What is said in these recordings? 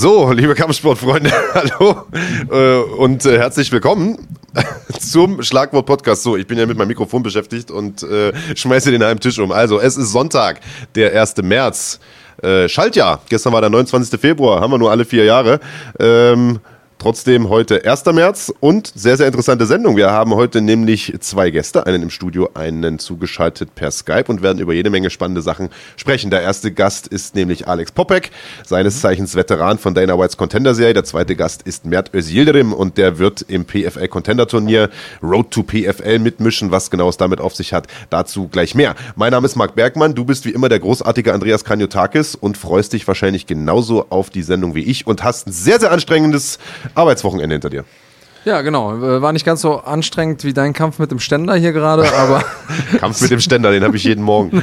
So, liebe Kampfsportfreunde, hallo äh, und äh, herzlich willkommen zum Schlagwort-Podcast. So, ich bin ja mit meinem Mikrofon beschäftigt und äh, schmeiße den einem Tisch um. Also, es ist Sonntag, der 1. März. Äh, Schaltjahr. Gestern war der 29. Februar, haben wir nur alle vier Jahre. Ähm, Trotzdem heute 1. März und sehr, sehr interessante Sendung. Wir haben heute nämlich zwei Gäste, einen im Studio, einen zugeschaltet per Skype und werden über jede Menge spannende Sachen sprechen. Der erste Gast ist nämlich Alex Popek, seines Zeichens Veteran von Dana Whites Contender Serie. Der zweite Gast ist Mert Özildirim und der wird im PFL Contender Turnier Road to PFL mitmischen. Was genau es damit auf sich hat, dazu gleich mehr. Mein Name ist Marc Bergmann. Du bist wie immer der großartige Andreas Kanyotakis und freust dich wahrscheinlich genauso auf die Sendung wie ich und hast ein sehr, sehr anstrengendes Arbeitswochenende hinter dir. Ja, genau. Äh, war nicht ganz so anstrengend wie dein Kampf mit dem Ständer hier gerade, aber. Kampf mit dem Ständer, den habe ich jeden Morgen.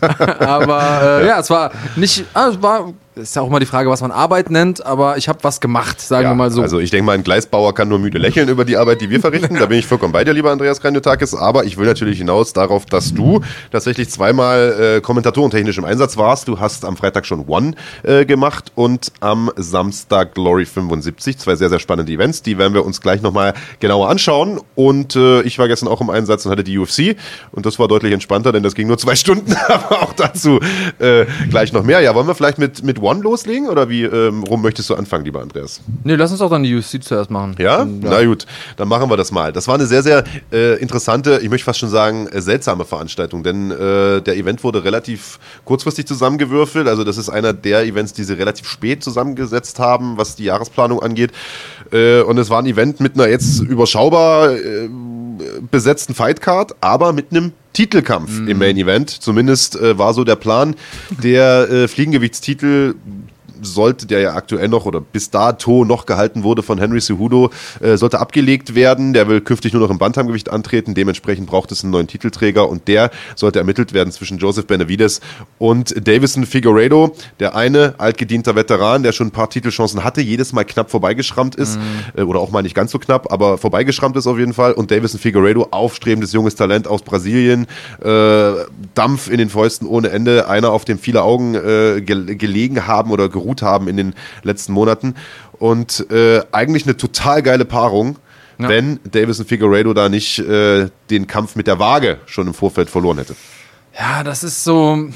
aber äh, ja, es war nicht. Ah, es war ist ja auch mal die Frage, was man Arbeit nennt, aber ich habe was gemacht, sagen ja, wir mal so. Also ich denke mal, ein Gleisbauer kann nur müde lächeln über die Arbeit, die wir verrichten. Da bin ich vollkommen bei dir, lieber Andreas Kranjotakis. Aber ich will natürlich hinaus darauf, dass du tatsächlich zweimal äh, kommentatorentechnisch im Einsatz warst. Du hast am Freitag schon One äh, gemacht und am Samstag Glory 75. Zwei sehr, sehr spannende Events. Die werden wir uns gleich nochmal genauer anschauen. Und äh, ich war gestern auch im Einsatz und hatte die UFC. Und das war deutlich entspannter, denn das ging nur zwei Stunden. aber auch dazu äh, gleich noch mehr. Ja, wollen wir vielleicht mit, mit One One loslegen oder wie ähm, rum möchtest du anfangen, lieber Andreas? Nee, lass uns doch dann die UFC zuerst machen. Ja? ja? Na gut, dann machen wir das mal. Das war eine sehr, sehr äh, interessante, ich möchte fast schon sagen, äh, seltsame Veranstaltung, denn äh, der Event wurde relativ kurzfristig zusammengewürfelt. Also, das ist einer der Events, die sie relativ spät zusammengesetzt haben, was die Jahresplanung angeht. Äh, und es war ein Event mit einer jetzt überschaubar äh, besetzten Fightcard, aber mit einem Titelkampf mhm. im Main Event. Zumindest äh, war so der Plan. Der äh, Fliegengewichtstitel sollte, der ja aktuell noch oder bis dato noch gehalten wurde von Henry Cejudo, äh, sollte abgelegt werden. Der will künftig nur noch im Bantamgewicht antreten. Dementsprechend braucht es einen neuen Titelträger und der sollte ermittelt werden zwischen Joseph Benavides und Davison Figueredo. Der eine altgedienter Veteran, der schon ein paar Titelchancen hatte, jedes Mal knapp vorbeigeschrammt ist mhm. äh, oder auch mal nicht ganz so knapp, aber vorbeigeschrammt ist auf jeden Fall. Und Davison Figueredo, aufstrebendes junges Talent aus Brasilien, äh, Dampf in den Fäusten ohne Ende, einer, auf dem viele Augen äh, ge gelegen haben oder gerufen geruht haben in den letzten Monaten. Und äh, eigentlich eine total geile Paarung, ja. wenn Davison Figueredo da nicht äh, den Kampf mit der Waage schon im Vorfeld verloren hätte. Ja, das ist so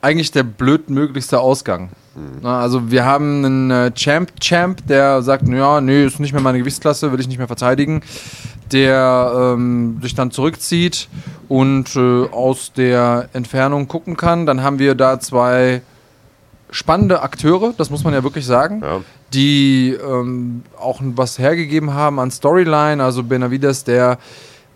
eigentlich der blödmöglichste Ausgang. Mhm. Also wir haben einen äh, Champ, Champ, der sagt, ja, nee, ist nicht mehr meine Gewichtsklasse, will ich nicht mehr verteidigen. Der ähm, sich dann zurückzieht und äh, aus der Entfernung gucken kann. Dann haben wir da zwei spannende Akteure, das muss man ja wirklich sagen, ja. die ähm, auch was hergegeben haben an Storyline. Also Benavides, der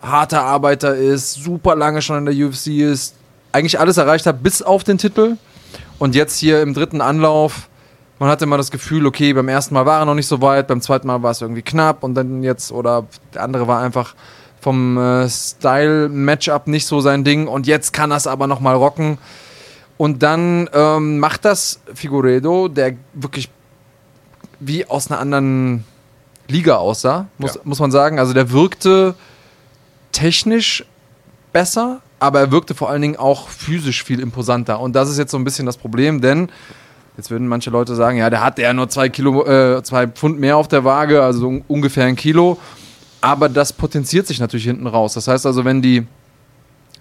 harter Arbeiter ist, super lange schon in der UFC ist, eigentlich alles erreicht hat bis auf den Titel. Und jetzt hier im dritten Anlauf, man hatte immer das Gefühl, okay, beim ersten Mal war er noch nicht so weit, beim zweiten Mal war es irgendwie knapp und dann jetzt, oder der andere war einfach vom äh, Style-Matchup nicht so sein Ding und jetzt kann er es aber nochmal rocken. Und dann ähm, macht das Figueredo, der wirklich wie aus einer anderen Liga aussah, muss, ja. muss man sagen. Also der wirkte technisch besser, aber er wirkte vor allen Dingen auch physisch viel imposanter. Und das ist jetzt so ein bisschen das Problem, denn jetzt würden manche Leute sagen, ja, der hat ja nur zwei Kilo, äh, zwei Pfund mehr auf der Waage, also un ungefähr ein Kilo. Aber das potenziert sich natürlich hinten raus. Das heißt also, wenn die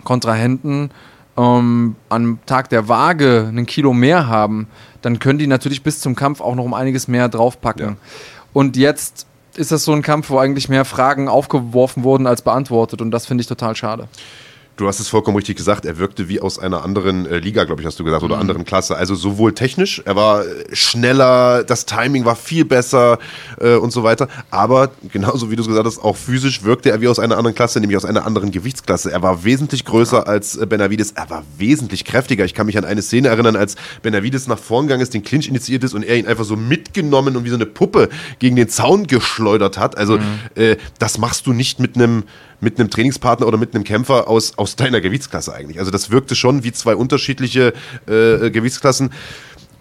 Kontrahenten ähm, am Tag der Waage ein Kilo mehr haben, dann können die natürlich bis zum Kampf auch noch um einiges mehr draufpacken. Ja. Und jetzt ist das so ein Kampf, wo eigentlich mehr Fragen aufgeworfen wurden als beantwortet. Und das finde ich total schade. Du hast es vollkommen richtig gesagt, er wirkte wie aus einer anderen äh, Liga, glaube ich, hast du gesagt, oder mhm. anderen Klasse. Also sowohl technisch, er war äh, schneller, das Timing war viel besser äh, und so weiter. Aber genauso wie du es gesagt hast, auch physisch wirkte er wie aus einer anderen Klasse, nämlich aus einer anderen Gewichtsklasse. Er war wesentlich größer ja. als äh, Benavides, er war wesentlich kräftiger. Ich kann mich an eine Szene erinnern, als Benavides nach vorn gegangen ist, den Clinch initiiert ist und er ihn einfach so mitgenommen und wie so eine Puppe gegen den Zaun geschleudert hat. Also mhm. äh, das machst du nicht mit einem mit einem Trainingspartner oder mit einem Kämpfer aus, aus deiner Gewichtsklasse eigentlich. Also das wirkte schon wie zwei unterschiedliche äh, Gewichtsklassen.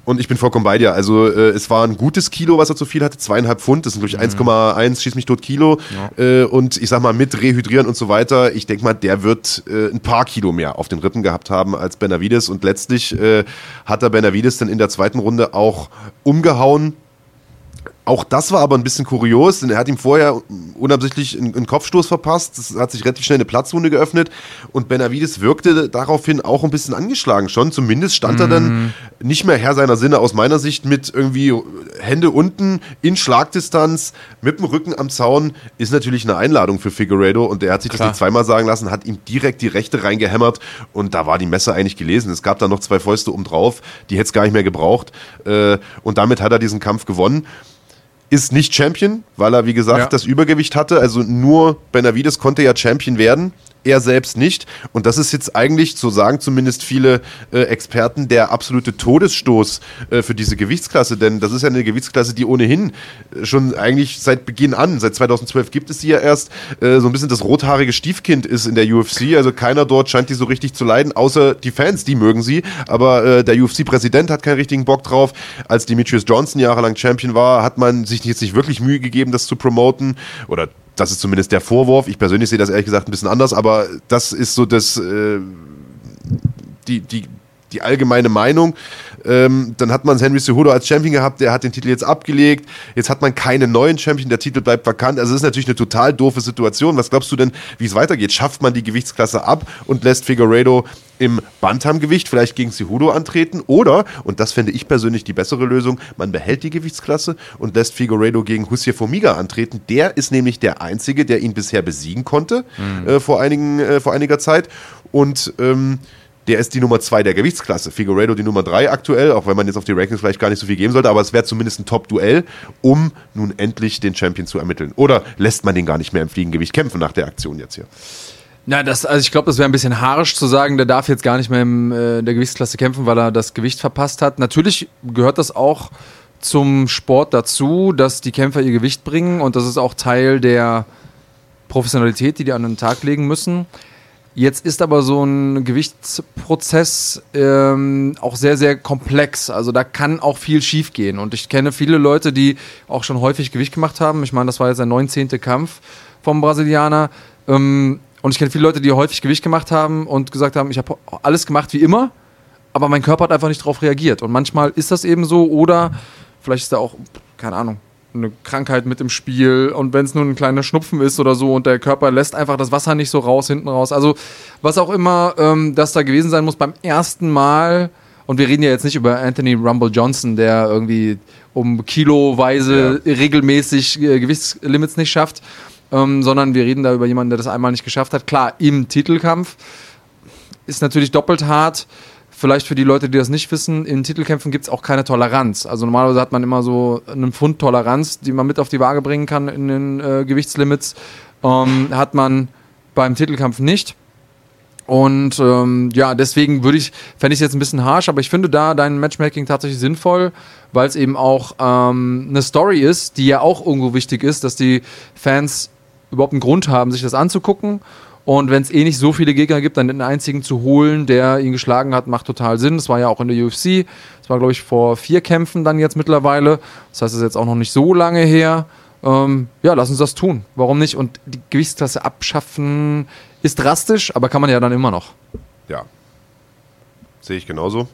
Und ich bin vollkommen bei dir. Also äh, es war ein gutes Kilo, was er zu viel hatte, zweieinhalb Pfund, das sind glaube ich 1,1, schieß mich tot Kilo. Ja. Äh, und ich sag mal, mit Rehydrieren und so weiter, ich denke mal, der wird äh, ein paar Kilo mehr auf den Rippen gehabt haben als Benavides. Und letztlich äh, hat er Benavides dann in der zweiten Runde auch umgehauen auch das war aber ein bisschen kurios, denn er hat ihm vorher unabsichtlich einen, Kopfstoß verpasst. Es hat sich relativ schnell eine Platzwunde geöffnet und Benavides wirkte daraufhin auch ein bisschen angeschlagen schon. Zumindest stand mm. er dann mhm. nicht mehr Herr seiner Sinne aus meiner Sicht mit irgendwie Hände unten in Schlagdistanz mit dem Rücken am Zaun. Ist natürlich eine Einladung für Figueredo und er hat sich Klar. das nicht zweimal sagen lassen, hat ihm direkt die Rechte reingehämmert und da war die Messe eigentlich gelesen. Es gab da noch zwei Fäuste oben drauf, die hätte es gar nicht mehr gebraucht äh, und damit hat er diesen Kampf gewonnen ist nicht Champion, weil er, wie gesagt, ja. das Übergewicht hatte. Also nur Benavides konnte ja Champion werden er selbst nicht. Und das ist jetzt eigentlich, so sagen zumindest viele äh, Experten, der absolute Todesstoß äh, für diese Gewichtsklasse. Denn das ist ja eine Gewichtsklasse, die ohnehin äh, schon eigentlich seit Beginn an, seit 2012 gibt es sie ja erst, äh, so ein bisschen das rothaarige Stiefkind ist in der UFC. Also keiner dort scheint die so richtig zu leiden, außer die Fans, die mögen sie. Aber äh, der UFC-Präsident hat keinen richtigen Bock drauf. Als Demetrius Johnson jahrelang Champion war, hat man sich jetzt nicht wirklich Mühe gegeben, das zu promoten. Oder das ist zumindest der Vorwurf. Ich persönlich sehe das ehrlich gesagt ein bisschen anders, aber das ist so das, äh, die, die, die allgemeine Meinung. Ähm, dann hat man Henry Cejudo als Champion gehabt, der hat den Titel jetzt abgelegt. Jetzt hat man keinen neuen Champion, der Titel bleibt vakant. Also es ist natürlich eine total doofe Situation. Was glaubst du denn, wie es weitergeht? Schafft man die Gewichtsklasse ab und lässt Figueredo im Bantamgewicht vielleicht gegen Cejudo antreten? Oder, und das fände ich persönlich die bessere Lösung, man behält die Gewichtsklasse und lässt Figueredo gegen Hussein Formiga antreten. Der ist nämlich der Einzige, der ihn bisher besiegen konnte mhm. äh, vor, einigen, äh, vor einiger Zeit. Und ähm, der ist die Nummer 2 der Gewichtsklasse. Figueredo die Nummer 3 aktuell, auch wenn man jetzt auf die Rankings vielleicht gar nicht so viel geben sollte, aber es wäre zumindest ein Top-Duell, um nun endlich den Champion zu ermitteln. Oder lässt man den gar nicht mehr im Fliegengewicht kämpfen nach der Aktion jetzt hier? Na, das, also ich glaube, das wäre ein bisschen haarisch zu sagen, der darf jetzt gar nicht mehr in äh, der Gewichtsklasse kämpfen, weil er das Gewicht verpasst hat. Natürlich gehört das auch zum Sport dazu, dass die Kämpfer ihr Gewicht bringen und das ist auch Teil der Professionalität, die die an den Tag legen müssen. Jetzt ist aber so ein Gewichtsprozess ähm, auch sehr, sehr komplex. Also da kann auch viel schiefgehen. Und ich kenne viele Leute, die auch schon häufig Gewicht gemacht haben. Ich meine, das war jetzt der 19. Kampf vom Brasilianer. Ähm, und ich kenne viele Leute, die häufig Gewicht gemacht haben und gesagt haben, ich habe alles gemacht wie immer, aber mein Körper hat einfach nicht darauf reagiert. Und manchmal ist das eben so oder vielleicht ist da auch, keine Ahnung, eine Krankheit mit im Spiel und wenn es nur ein kleiner Schnupfen ist oder so und der Körper lässt einfach das Wasser nicht so raus, hinten raus. Also was auch immer ähm, das da gewesen sein muss beim ersten Mal. Und wir reden ja jetzt nicht über Anthony Rumble Johnson, der irgendwie um kiloweise ja. regelmäßig äh, Gewichtslimits nicht schafft, ähm, sondern wir reden da über jemanden, der das einmal nicht geschafft hat. Klar, im Titelkampf ist natürlich doppelt hart vielleicht für die Leute, die das nicht wissen, in Titelkämpfen gibt es auch keine Toleranz. Also normalerweise hat man immer so einen Pfund Toleranz, die man mit auf die Waage bringen kann in den äh, Gewichtslimits. Ähm, hat man beim Titelkampf nicht. Und ähm, ja, deswegen würde ich, fände ich es jetzt ein bisschen harsh, aber ich finde da dein Matchmaking tatsächlich sinnvoll, weil es eben auch ähm, eine Story ist, die ja auch irgendwo wichtig ist, dass die Fans überhaupt einen Grund haben, sich das anzugucken und wenn es eh nicht so viele Gegner gibt, dann den einzigen zu holen, der ihn geschlagen hat, macht total Sinn. Das war ja auch in der UFC. Das war, glaube ich, vor vier Kämpfen dann jetzt mittlerweile. Das heißt, es ist jetzt auch noch nicht so lange her. Ähm, ja, lass uns das tun. Warum nicht? Und die Gewichtsklasse abschaffen ist drastisch, aber kann man ja dann immer noch. Ja, sehe ich genauso.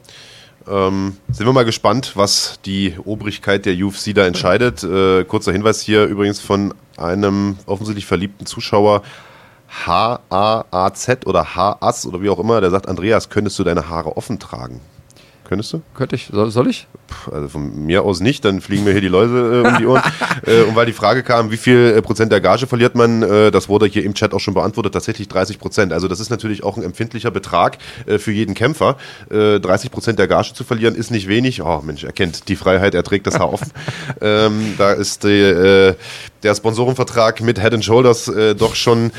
Ähm, sind wir mal gespannt, was die Obrigkeit der UFC da entscheidet. Äh, kurzer Hinweis hier übrigens von einem offensichtlich verliebten Zuschauer. H-A-A-Z oder H-As oder wie auch immer, der sagt, Andreas, könntest du deine Haare offen tragen? Könntest du? Könnte ich. Soll, soll, ich? Also von mir aus nicht, dann fliegen mir hier die Läuse äh, um die Ohren. äh, und weil die Frage kam, wie viel äh, Prozent der Gage verliert man, äh, das wurde hier im Chat auch schon beantwortet, tatsächlich 30 Prozent. Also das ist natürlich auch ein empfindlicher Betrag äh, für jeden Kämpfer. 30 äh, Prozent der Gage zu verlieren ist nicht wenig. Oh Mensch, er kennt die Freiheit, er trägt das Haar offen. ähm, da ist die, der Sponsorenvertrag mit Head and Shoulders doch schon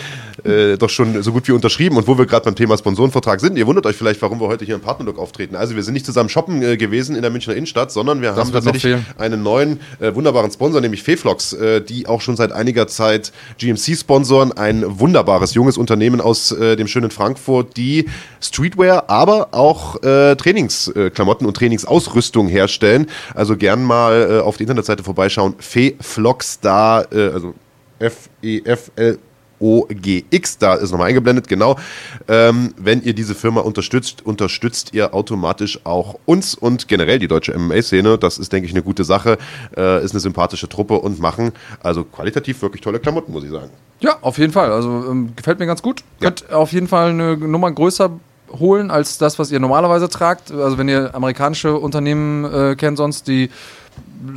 äh, doch schon so gut wie unterschrieben. Und wo wir gerade beim Thema Sponsorenvertrag sind, ihr wundert euch vielleicht, warum wir heute hier im Partnerlook auftreten. Also wir sind nicht zusammen shoppen äh, gewesen in der Münchner Innenstadt, sondern wir Das haben tatsächlich einen neuen äh, wunderbaren Sponsor, nämlich Feflox, äh, die auch schon seit einiger Zeit GMC sponsoren. Ein wunderbares junges Unternehmen aus äh, dem schönen Frankfurt, die Streetwear, aber auch äh, Trainingsklamotten und Trainingsausrüstung herstellen. Also gern mal auf die Internetseite vorbeischauen. Feflox da, also F-E-F-L. OGX, da ist nochmal eingeblendet, genau. Ähm, wenn ihr diese Firma unterstützt, unterstützt ihr automatisch auch uns und generell die deutsche MMA-Szene. Das ist, denke ich, eine gute Sache. Äh, ist eine sympathische Truppe und machen also qualitativ wirklich tolle Klamotten, muss ich sagen. Ja, auf jeden Fall. Also ähm, gefällt mir ganz gut. Könnt auf jeden Fall eine Nummer größer holen als das, was ihr normalerweise tragt. Also wenn ihr amerikanische Unternehmen äh, kennt sonst, die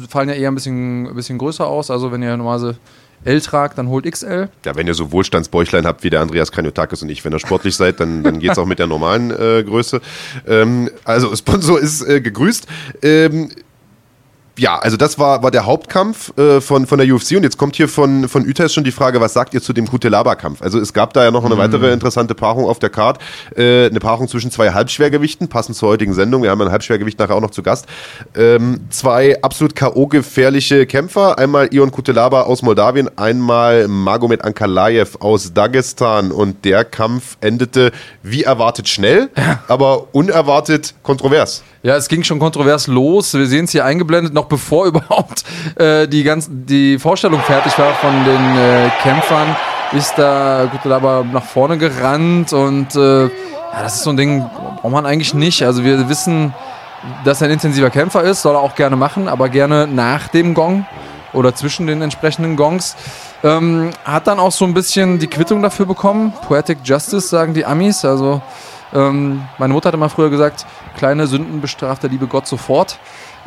fallen ja eher ein bisschen, ein bisschen größer aus. Also wenn ihr normalerweise L tragt, dann holt XL. Ja, wenn ihr so Wohlstandsbäuchlein habt wie der Andreas Kranjotakis und ich, wenn ihr sportlich seid, dann, dann geht es auch mit der normalen äh, Größe. Ähm, also Sponsor ist äh, gegrüßt. Ähm, ja, also das war, war der Hauptkampf äh, von, von der UFC und jetzt kommt hier von, von Ütes schon die Frage, was sagt ihr zu dem Kutelaba-Kampf? Also es gab da ja noch eine weitere interessante Paarung auf der Card, äh, eine Paarung zwischen zwei Halbschwergewichten, passend zur heutigen Sendung, wir haben ein Halbschwergewicht nachher auch noch zu Gast. Ähm, zwei absolut K.O.-gefährliche Kämpfer, einmal Ion Kutelaba aus Moldawien, einmal Magomed Ankalaev aus Dagestan und der Kampf endete wie erwartet schnell, aber unerwartet kontrovers. Ja, es ging schon kontrovers los. Wir sehen es hier eingeblendet, noch bevor überhaupt äh, die, ganz, die Vorstellung fertig war von den äh, Kämpfern, ist da Kutelaba nach vorne gerannt und äh, ja, das ist so ein Ding, braucht man eigentlich nicht. Also wir wissen, dass er ein intensiver Kämpfer ist, soll er auch gerne machen, aber gerne nach dem Gong oder zwischen den entsprechenden Gongs. Ähm, hat dann auch so ein bisschen die Quittung dafür bekommen. Poetic Justice, sagen die Amis. Also ähm, meine Mutter hatte mal früher gesagt, kleine Sünden bestraft der liebe Gott sofort.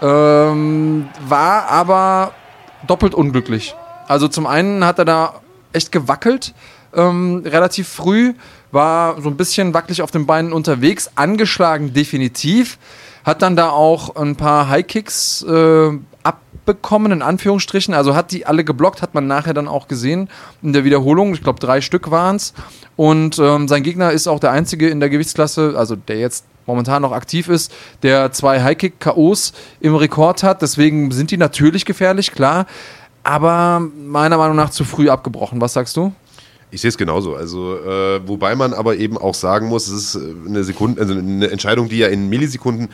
Ähm, war aber doppelt unglücklich. Also zum einen hat er da echt gewackelt, ähm, relativ früh, war so ein bisschen wackelig auf den Beinen unterwegs, angeschlagen definitiv, hat dann da auch ein paar High-Kicks äh, abbekommen, in Anführungsstrichen, also hat die alle geblockt, hat man nachher dann auch gesehen in der Wiederholung, ich glaube drei Stück waren es und ähm, sein Gegner ist auch der einzige in der Gewichtsklasse, also der jetzt momentan noch aktiv ist, der zwei High-Kick-KOs im Rekord hat. Deswegen sind die natürlich gefährlich, klar. Aber meiner Meinung nach zu früh abgebrochen. Was sagst du? Ich sehe es genauso. Also, äh, wobei man aber eben auch sagen muss, es ist äh, eine Sekunde, also eine Entscheidung, die ja in Millisekunden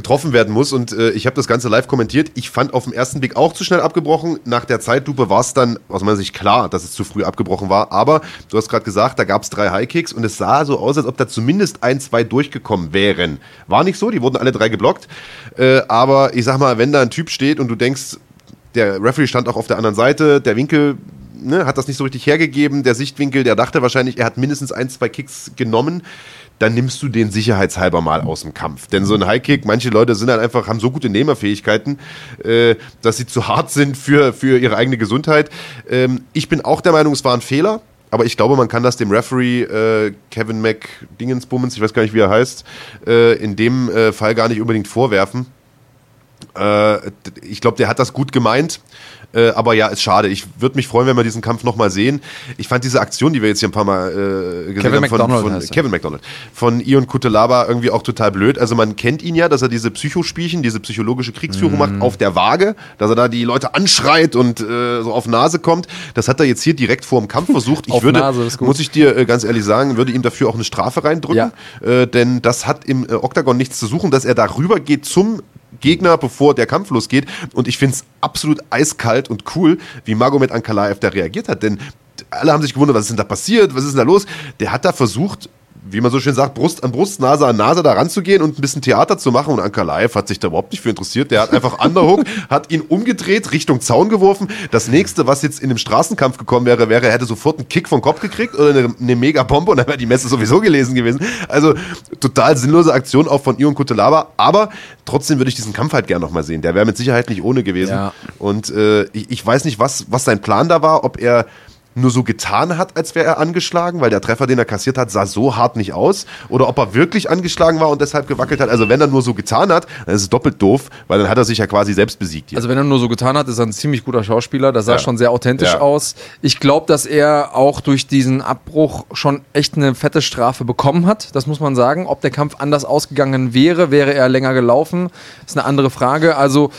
getroffen werden muss. Und äh, ich habe das Ganze live kommentiert. Ich fand auf den ersten Blick auch zu schnell abgebrochen. Nach der Zeitlupe war es dann aus meiner Sicht klar, dass es zu früh abgebrochen war. Aber du hast gerade gesagt, da gab es drei High-Kicks und es sah so aus, als ob da zumindest ein, zwei durchgekommen wären. War nicht so, die wurden alle drei geblockt. Äh, aber ich sag mal, wenn da ein Typ steht und du denkst, der Referee stand auch auf der anderen Seite, der Winkel ne, hat das nicht so richtig hergegeben, der Sichtwinkel, der dachte wahrscheinlich, er hat mindestens ein, zwei Kicks genommen, dann nimmst du den sicherheitshalber mal aus dem Kampf. Denn so ein Highkick, manche Leute sind halt einfach, haben so gute Nehmerfähigkeiten, äh, dass sie zu hart sind für, für ihre eigene Gesundheit. Ähm, ich bin auch der Meinung, es war ein Fehler. Aber ich glaube, man kann das dem Referee äh, Kevin McDingensbummens, ich weiß gar nicht, wie er heißt, äh, in dem äh, Fall gar nicht unbedingt vorwerfen. Äh, ich glaube, der hat das gut gemeint. Äh, aber ja, ist schade. Ich würde mich freuen, wenn wir diesen Kampf nochmal sehen. Ich fand diese Aktion, die wir jetzt hier ein paar Mal äh, gesehen Kevin haben, von, McDonald von heißt. Kevin McDonald, von Ion Kutelaba irgendwie auch total blöd. Also man kennt ihn ja, dass er diese Psychospielchen, diese psychologische Kriegsführung Mhm. macht auf der Waage, dass er da die Leute anschreit und äh, so auf Nase kommt. Das hat er jetzt hier direkt vor dem Kampf versucht. Ich Auf würde, Nase muss ich dir äh, ganz ehrlich sagen, würde ihm dafür auch eine Strafe reindrücken, äh, denn das hat im äh, Oktagon nichts zu suchen, dass er darüber geht zum Gegner, bevor der Kampf losgeht. Und ich finde es absolut eiskalt und cool, wie Magomed Ankalaev da reagiert hat. Denn alle haben sich gewundert, was ist denn da passiert, was ist denn da los? Der hat da versucht, wie man so schön sagt, Brust an Brust, Nase an Nase da ranzugehen und ein bisschen Theater zu machen. Und Ankalaev hat sich da überhaupt nicht für interessiert. Der hat einfach Underhook, hat ihn umgedreht, Richtung Zaun geworfen. Das nächste, was jetzt in dem Straßenkampf gekommen wäre, wäre, er hätte sofort einen Kick vom Kopf gekriegt oder eine, eine Mega-Bombe und dann wäre die Messe sowieso gelesen gewesen. Also total sinnlose Aktion auch von Ion Kutelaba. Aber trotzdem würde ich diesen Kampf halt gern nochmal sehen. Der wäre mit Sicherheit nicht ohne gewesen. Ja. Und äh, ich, ich weiß nicht, was, was sein Plan da war, ob er nur so getan hat, als wäre er angeschlagen, weil der Treffer, den er kassiert hat, sah so hart nicht aus. Oder ob er wirklich angeschlagen war und deshalb gewackelt hat. Also wenn er nur so getan hat, dann ist es doppelt doof, weil dann hat er sich ja quasi selbst besiegt. Hier. Also wenn er nur so getan hat, ist er ein ziemlich guter Schauspieler. Das sah ja. schon sehr authentisch ja. aus. Ich glaube, dass er auch durch diesen Abbruch schon echt eine fette Strafe bekommen hat. Das muss man sagen. Ob der Kampf anders ausgegangen wäre, wäre er länger gelaufen, ist eine andere Frage. Also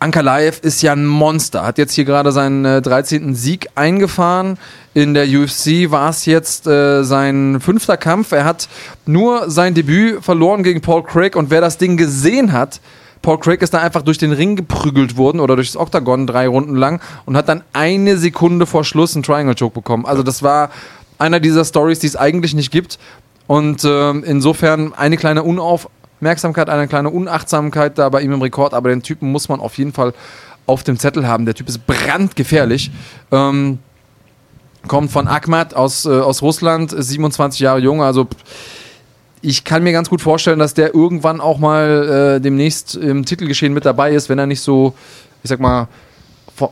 Ankalaev ist ja ein Monster, hat jetzt hier gerade seinen äh, 13. Sieg eingefahren. In der UFC war es jetzt äh, sein fünfter Kampf. Er hat nur sein Debüt verloren gegen Paul Craig und wer das Ding gesehen hat, Paul Craig ist da einfach durch den Ring geprügelt worden oder durchs Oktagon drei Runden lang und hat dann eine Sekunde vor Schluss einen Triangle Choke bekommen. Also das war einer dieser Stories, die es eigentlich nicht gibt. Und äh, insofern eine kleine Unauf Merksamkeit, eine kleine Unachtsamkeit da bei ihm im Rekord, aber den Typen muss man auf jeden Fall auf dem Zettel haben. Der Typ ist brandgefährlich. Ähm, kommt von Akhmat aus, äh, aus Russland, 27 Jahre jung, also ich kann mir ganz gut vorstellen, dass der irgendwann auch mal äh, demnächst im Titelgeschehen mit dabei ist, wenn er nicht so, ich sag mal,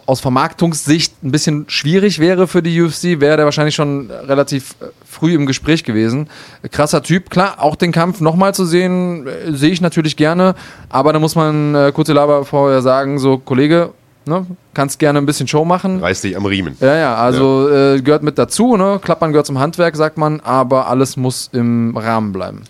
aus Vermarktungssicht ein bisschen schwierig wäre für die UFC, wäre der wahrscheinlich schon relativ äh, früh im Gespräch gewesen. Krasser Typ, klar, auch den Kampf nochmal zu sehen, äh, sehe ich natürlich gerne, aber da muss man äh, kurze Laber vorher sagen, so Kollege, ne, kannst gerne ein bisschen Show machen. Reiß dich am Riemen. Ja, ja, also ja. Äh, gehört mit dazu, ne? Klappern gehört zum Handwerk, sagt man, aber alles muss im Rahmen bleiben.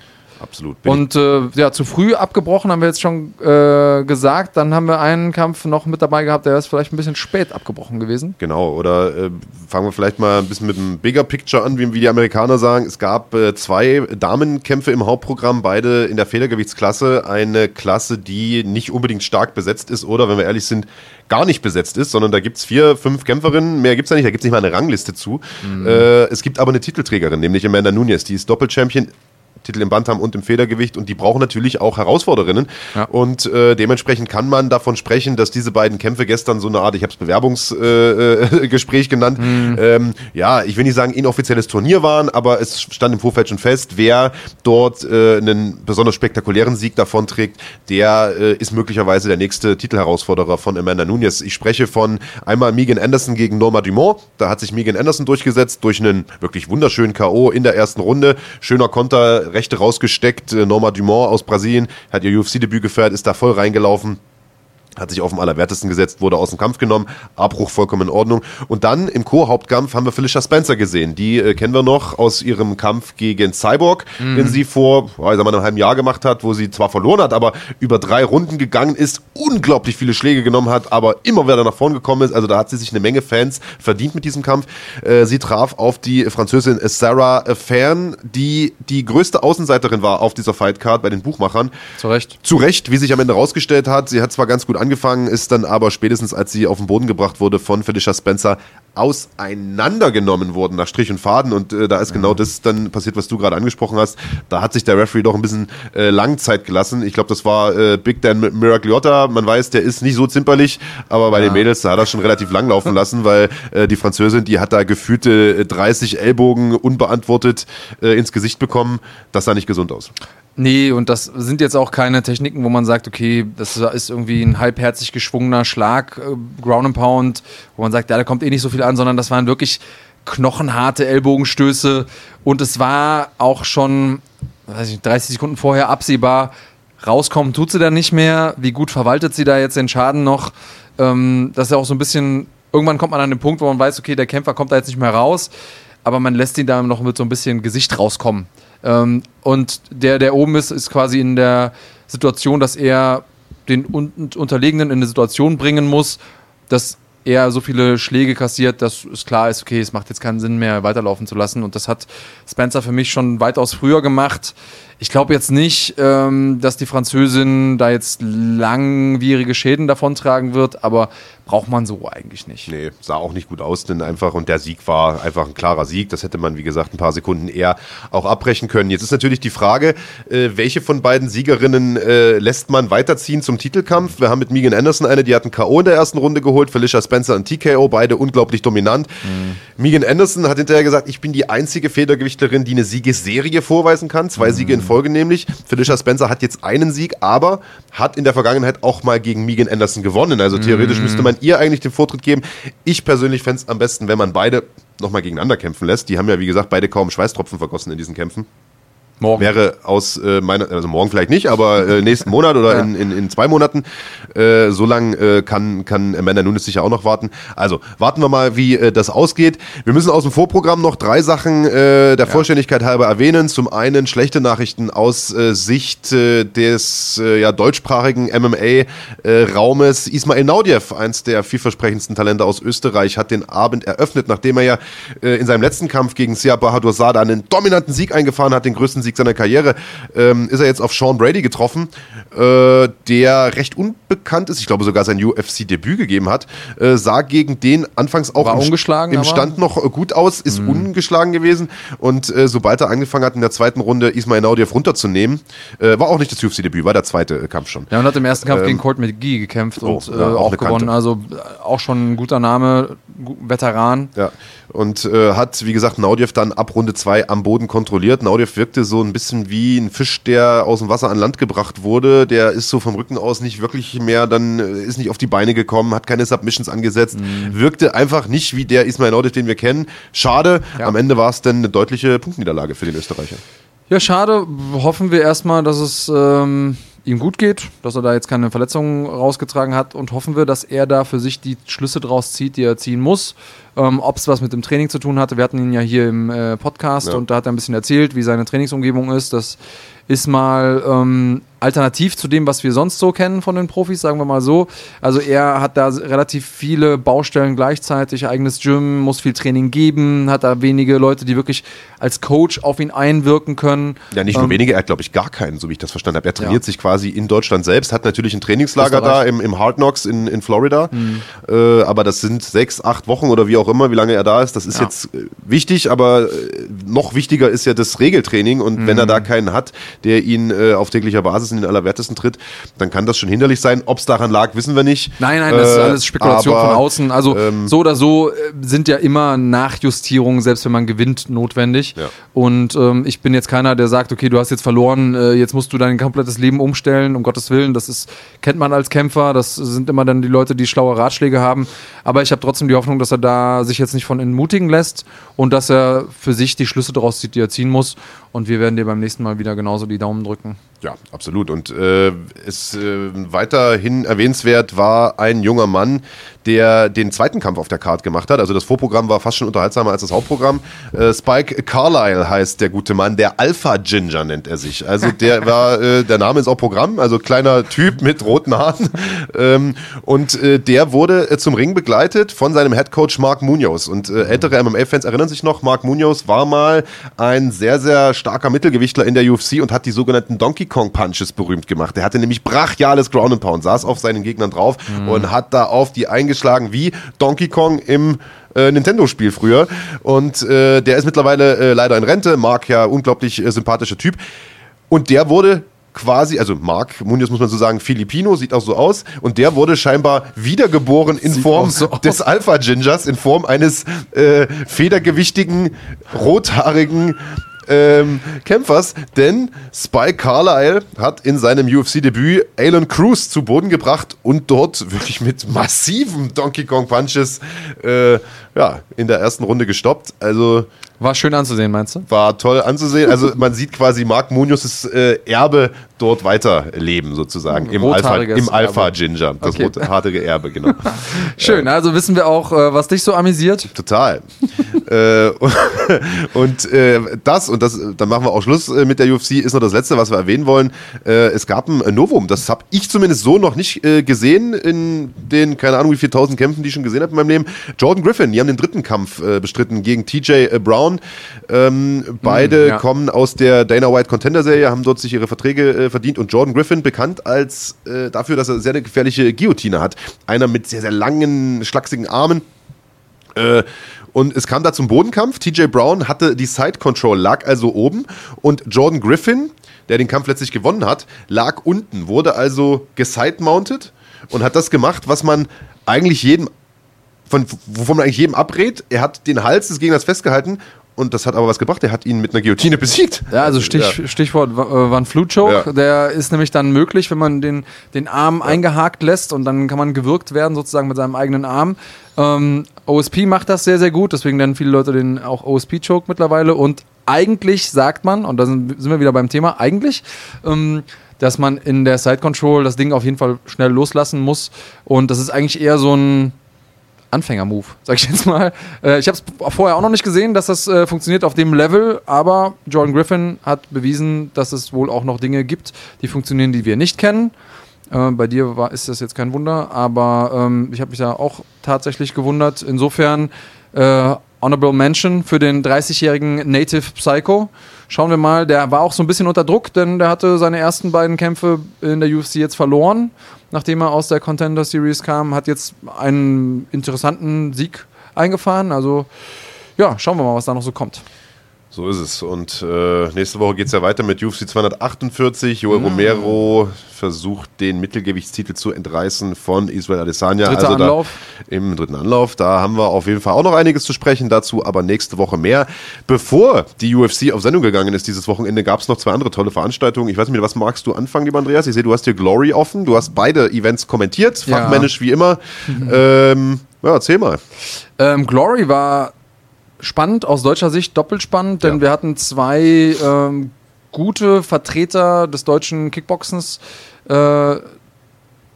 Absolut. Und äh, ja, zu früh abgebrochen haben wir jetzt schon äh, gesagt. Dann haben wir einen Kampf noch mit dabei gehabt, der ist vielleicht ein bisschen spät abgebrochen gewesen. Genau, oder äh, fangen wir vielleicht mal ein bisschen mit dem Bigger Picture an, wie, wie die Amerikaner sagen. Es gab äh, zwei Damenkämpfe im Hauptprogramm, beide in der Federgewichtsklasse. Eine Klasse, die nicht unbedingt stark besetzt ist oder, wenn wir ehrlich sind, gar nicht besetzt ist, sondern da gibt es vier, fünf Kämpferinnen, mehr gibt es da nicht, da gibt es nicht mal eine Rangliste zu. Mhm. Äh, es gibt aber eine Titelträgerin, nämlich Amanda Nunez, die ist Doppelchampion Titel im Bantam und im Federgewicht und die brauchen natürlich auch Herausforderinnen. Ja. Und äh, dementsprechend kann man davon sprechen, dass diese beiden Kämpfe gestern so eine Art, ich habe es Bewerbungsgespräch äh, äh genannt, mhm. ähm, ja, ich will nicht sagen inoffizielles Turnier waren, aber es stand im Vorfeld schon fest, wer dort äh, einen besonders spektakulären Sieg davonträgt, der äh, ist möglicherweise der nächste Titelherausforderer von Amanda Nunes. Ich spreche von einmal Megan Anderson gegen Norma Dumont. Da hat sich Megan Anderson durchgesetzt durch einen wirklich wunderschönen K.O. in der ersten Runde. Schöner Konter Rechte rausgesteckt. Äh, Norma Dumont aus Brasilien hat ihr UFC-Debüt gefeiert, ist da voll reingelaufen hat sich auf dem Allerwertesten gesetzt, wurde aus dem Kampf genommen, Abbruch vollkommen in Ordnung. Und dann im Co-Hauptkampf haben wir Felicia Spencer gesehen. Die äh, kennen wir noch aus ihrem Kampf gegen Cyborg, mhm. den sie vor, oh, ich sag mal, einem halben Jahr gemacht hat, wo sie zwar verloren hat, aber über drei Runden gegangen ist, unglaublich viele Schläge genommen hat, aber immer wieder nach vorn gekommen ist. Also da hat sie sich eine Menge Fans verdient mit diesem Kampf. Äh, sie traf auf die Französin Sarah Fern, die die größte Außenseiterin war auf dieser Fightcard bei den Buchmachern. Zu Recht. Zu Recht, wie sich am Ende rausgestellt hat. Sie hat zwar ganz gut angefangen, ist dann aber spätestens, als sie auf den Boden gebracht wurde von Felicia Spencer, auseinandergenommen worden nach Strich und Faden. Und äh, da ist genau das dann passiert, was du gerade angesprochen hast. Da hat sich der Referee doch ein bisschen äh, Langzeit gelassen. Ich glaube, das war äh, Big Dan Miragliotta. Man weiß, der ist nicht so zimperlich, aber bei ja. den Mädels, da hat er schon relativ lang laufen lassen, weil äh, die Französin, die hat da gefühlte 30 Ellbogen unbeantwortet äh, ins Gesicht bekommen. Das sah nicht gesund aus. Nee, und das sind jetzt auch keine Techniken, wo man sagt, okay, das ist irgendwie ein halbherzig geschwungener Schlag, äh, Ground and Pound, wo man sagt, ja, da kommt eh nicht so viel an, sondern das waren wirklich knochenharte Ellbogenstöße und es war auch schon, weiß ich, 30 Sekunden vorher absehbar, rauskommen tut sie da nicht mehr. Wie gut verwaltet sie da jetzt den Schaden noch? Ähm, das ist ja auch so ein bisschen, irgendwann kommt man an den Punkt, wo man weiß, okay, der Kämpfer kommt da jetzt nicht mehr raus, aber man lässt ihn da noch mit so ein bisschen Gesicht rauskommen. Ähm, und der, der oben ist, ist quasi in der Situation, dass er den Unterlegenen in eine Situation bringen muss, dass er so viele Schläge kassiert, dass es klar ist, okay, es macht jetzt keinen Sinn mehr, weiterlaufen zu lassen. Und das hat Spencer für mich schon weitaus früher gemacht. Ich glaube jetzt nicht, ähm, dass die Französin da jetzt langwierige Schäden davontragen wird, aber braucht man so eigentlich nicht. Nee, sah auch nicht gut aus, denn einfach, und der Sieg war einfach ein klarer Sieg. Das hätte man, wie gesagt, ein paar Sekunden eher auch abbrechen können. Jetzt ist natürlich die Frage, äh, welche von beiden Siegerinnen äh, lässt man weiterziehen zum Titelkampf? Wir haben mit Megan Anderson eine, die hat einen K.O. in der ersten Runde geholt, Felicia Spencer und TKO, beide unglaublich dominant. Mhm. Megan Anderson hat hinterher gesagt, ich bin die einzige Federgewichtlerin, die eine Siegesserie vorweisen kann. Zwei mhm. Siege in Folge nämlich. Felicia Spencer hat jetzt einen Sieg, aber hat in der Vergangenheit auch mal gegen Megan Anderson gewonnen. Also theoretisch mhm. müsste man ihr eigentlich den Vortritt geben. Ich persönlich fände es am besten, wenn man beide nochmal gegeneinander kämpfen lässt. Die haben ja, wie gesagt, beide kaum Schweißtropfen vergossen in diesen Kämpfen. Morgen. Wäre aus äh, meiner, also morgen vielleicht nicht, aber äh, nächsten Monat oder Ja. in, in, in zwei Monaten. Äh, so lang äh, kann, kann Amanda Nunes sicher auch noch warten. Also warten wir mal, wie äh, das ausgeht. Wir müssen aus dem Vorprogramm noch drei Sachen äh, der Vollständigkeit halber erwähnen. Zum einen schlechte Nachrichten aus äh, Sicht äh, des äh, ja, deutschsprachigen MMA-Raumes. Ismail Naudiev, eins der vielversprechendsten Talente aus Österreich, hat den Abend eröffnet, nachdem er ja äh, in seinem letzten Kampf gegen Sia Bahadur Sada einen dominanten Sieg eingefahren hat, den größten Sieg seiner Karriere, ähm, ist er jetzt auf Sean Brady getroffen, äh, der recht unbekannt ist, ich glaube sogar sein UFC-Debüt gegeben hat, äh, sah gegen den anfangs auch im, ungeschlagen, im Stand noch äh, gut aus, ist ungeschlagen gewesen und äh, sobald er angefangen hat, in der zweiten Runde Ismail Naudiev runterzunehmen, äh, war auch nicht das UFC-Debüt, war der zweite äh, Kampf schon. Ja, und hat im ersten Kampf Ähm, gegen Colt McGee gekämpft und oh, äh, ja, auch auch, gewonnen. Also auch schon ein guter Name, Veteran. Ja, und hat, wie gesagt, Naudiev dann ab Runde 2 am Boden kontrolliert. Naudiev wirkte so ein bisschen wie ein Fisch, der aus dem Wasser an Land gebracht wurde. Der ist so vom Rücken aus nicht wirklich mehr, dann äh, ist nicht auf die Beine gekommen, hat keine Submissions angesetzt, wirkte einfach nicht wie der Ismail Naudiev, den wir kennen. Schade, Ja. am Ende war es dann eine deutliche Punktniederlage für den Österreicher. Ja, schade. Hoffen wir erstmal, dass es ähm, ihm gut geht, dass er da jetzt keine Verletzungen rausgetragen hat und hoffen wir, dass er da für sich die Schlüsse draus zieht, die er ziehen muss. Ähm, Ob es was mit dem Training zu tun hatte. Wir hatten ihn ja hier im äh, Podcast Ja. und da hat er ein bisschen erzählt, wie seine Trainingsumgebung ist. Das ist mal ähm, alternativ zu dem, was wir sonst so kennen von den Profis, sagen wir mal so. Also er hat da relativ viele Baustellen gleichzeitig, eigenes Gym, muss viel Training geben, hat da wenige Leute, die wirklich als Coach auf ihn einwirken können. Ja, nicht nur Ähm, wenige, er hat, glaube ich, gar keinen, so wie ich das verstanden habe. Er trainiert Ja. sich quasi in Deutschland selbst, hat natürlich ein Trainingslager da im, im Hard Knocks in, in Florida. Mhm. Äh, aber das sind sechs, acht Wochen oder wie auch immer, wie lange er da ist. Das ist Ja. jetzt äh, wichtig, aber äh, noch wichtiger ist ja das Regeltraining. Und wenn Mhm. er da keinen hat, der ihn äh, auf täglicher Basis in den Allerwertesten tritt, dann kann das schon hinderlich sein. Ob es daran lag, wissen wir nicht. Nein, nein, das ist Äh, alles Spekulation aber, von außen. Also ähm, so oder so äh, sind ja immer Nachjustierungen, selbst wenn man gewinnt, notwendig. Ja. Und ähm, ich bin jetzt keiner, der sagt, okay, du hast jetzt verloren, äh, jetzt musst du dein komplettes Leben umstellen, um Gottes Willen. Das ist, kennt man als Kämpfer, das sind immer dann die Leute, die schlaue Ratschläge haben. Aber ich habe trotzdem die Hoffnung, dass er da sich jetzt nicht von entmutigen lässt und dass er für sich die Schlüsse daraus zieht, die er ziehen muss. Und wir werden dir beim nächsten Mal wieder genauso die Daumen drücken. Ja, absolut. Und äh, es äh, weiterhin erwähnenswert war ein junger Mann, der den zweiten Kampf auf der Card gemacht hat. Also das Vorprogramm war fast schon unterhaltsamer als das Hauptprogramm. Äh, Spike Carlyle heißt der gute Mann, der Alpha Ginger nennt er sich. Also der war, äh, der Name ist auch Programm, also kleiner Typ mit roten Haaren. Ähm, und äh, der wurde äh, zum Ring begleitet von seinem Headcoach Mark Munoz. Und äh, ältere MMA-Fans erinnern sich noch, Mark Munoz war mal ein sehr, sehr starker Mittelgewichtler in der UFC und hat die sogenannten Donkey Kong Punches berühmt gemacht. Der hatte nämlich brachiales Ground and Pound, saß auf seinen Gegnern drauf und hat da auf die eingeschlagen wie Donkey Kong im äh, Nintendo-Spiel früher. Und äh, der ist mittlerweile äh, leider in Rente. Mark ja unglaublich äh, sympathischer Typ. Und der wurde quasi, also Mark Munoz muss man so sagen, Filipino, sieht auch so aus. Und der wurde scheinbar wiedergeboren in Sieht Form so des Alpha Gingers, in Form eines äh, federgewichtigen, rothaarigen ähm, Kämpfers, denn Spike Carlyle hat in seinem UFC-Debüt Alan Cruz zu Boden gebracht und dort wirklich mit massiven Donkey Kong Punches äh, ja, in der ersten Runde gestoppt. Also War schön anzusehen, meinst du? war toll anzusehen. Also man sieht quasi Mark Munoz' äh, Erbe dort weiterleben sozusagen im Alpha, im Alpha. Ginger, das Okay. rothaarige Erbe, genau. Schön, also wissen wir auch, äh, was dich so amüsiert. Total. äh, und äh, das, und das, dann machen wir auch Schluss äh, mit der UFC, ist noch das Letzte, was wir erwähnen wollen. Äh, es gab ein Novum, das habe ich zumindest so noch nicht äh, gesehen in den, keine Ahnung, wie viel tausend Kämpfen, die ich schon gesehen habe in meinem Leben. Jordan Griffin, die haben den dritten Kampf äh, bestritten gegen TJ Brown. Ähm, beide ja. kommen aus der Dana White Contender Serie, haben dort sich ihre Verträge äh, verdient und Jordan Griffin bekannt als äh, dafür, dass er sehr eine gefährliche Guillotine hat. Einer mit sehr, sehr langen, schlachsigen Armen. Äh, und es kam da zum Bodenkampf. TJ Brown hatte die Side Control, lag also oben. Und Jordan Griffin, der den Kampf letztlich gewonnen hat, lag unten, wurde also geside-mounted und hat das gemacht, was man eigentlich jedem, von, wovon man eigentlich jedem abrät. Er hat den Hals des Gegners festgehalten und das hat aber was gebracht. Er hat ihn mit einer Guillotine besiegt. Ja, also Stich, ja. Stichwort äh, Van Flute Choke. Ja. Der ist nämlich dann möglich, wenn man den, den Arm ja. eingehakt lässt und dann kann man gewirkt werden, sozusagen mit seinem eigenen Arm. Ähm, OSP macht das sehr, sehr gut, deswegen nennen viele Leute den auch OSP Choke mittlerweile. Und eigentlich sagt man, und da sind, sind wir wieder beim Thema, eigentlich, ähm, dass man in der Side Control das Ding auf jeden Fall schnell loslassen muss. Und das ist eigentlich eher so ein Anfänger-Move, sag ich jetzt mal. Äh, ich habe es vorher auch noch nicht gesehen, dass das äh, funktioniert auf dem Level, aber Jordan Griffin hat bewiesen, dass es wohl auch noch Dinge gibt, die funktionieren, die wir nicht kennen. Äh, bei dir war, ist das jetzt kein Wunder, aber ähm, ich habe mich da auch tatsächlich gewundert. Insofern äh, Honorable Mention für den 30-jährigen Native Psycho. Schauen wir mal, der war auch so ein bisschen unter Druck, denn der hatte seine ersten beiden Kämpfe in der UFC jetzt verloren, nachdem er aus der Contender Series kam, hat jetzt einen interessanten Sieg eingefahren. Also ja, schauen wir mal, was da noch so kommt. So ist es. Und äh, nächste Woche geht es ja weiter mit UFC 248. Joel mm. Romero versucht, den Mittelgewichtstitel zu entreißen von Israel Adesanya. Dritter also Anlauf. Im dritten Anlauf. Da haben wir auf jeden Fall auch noch einiges zu sprechen dazu, aber nächste Woche mehr. Bevor die UFC auf Sendung gegangen ist dieses Wochenende, gab es noch zwei andere tolle Veranstaltungen. Ich weiß nicht, was magst du anfangen, lieber Andreas? Ich sehe, du hast hier Glory offen. Du hast beide Events kommentiert, fachmännisch ja. wie immer. Mhm. Ähm, ja, erzähl mal. Ähm, Glory war spannend, aus deutscher Sicht doppelt spannend, denn ja. wir hatten zwei ähm, gute Vertreter des deutschen Kickboxens äh,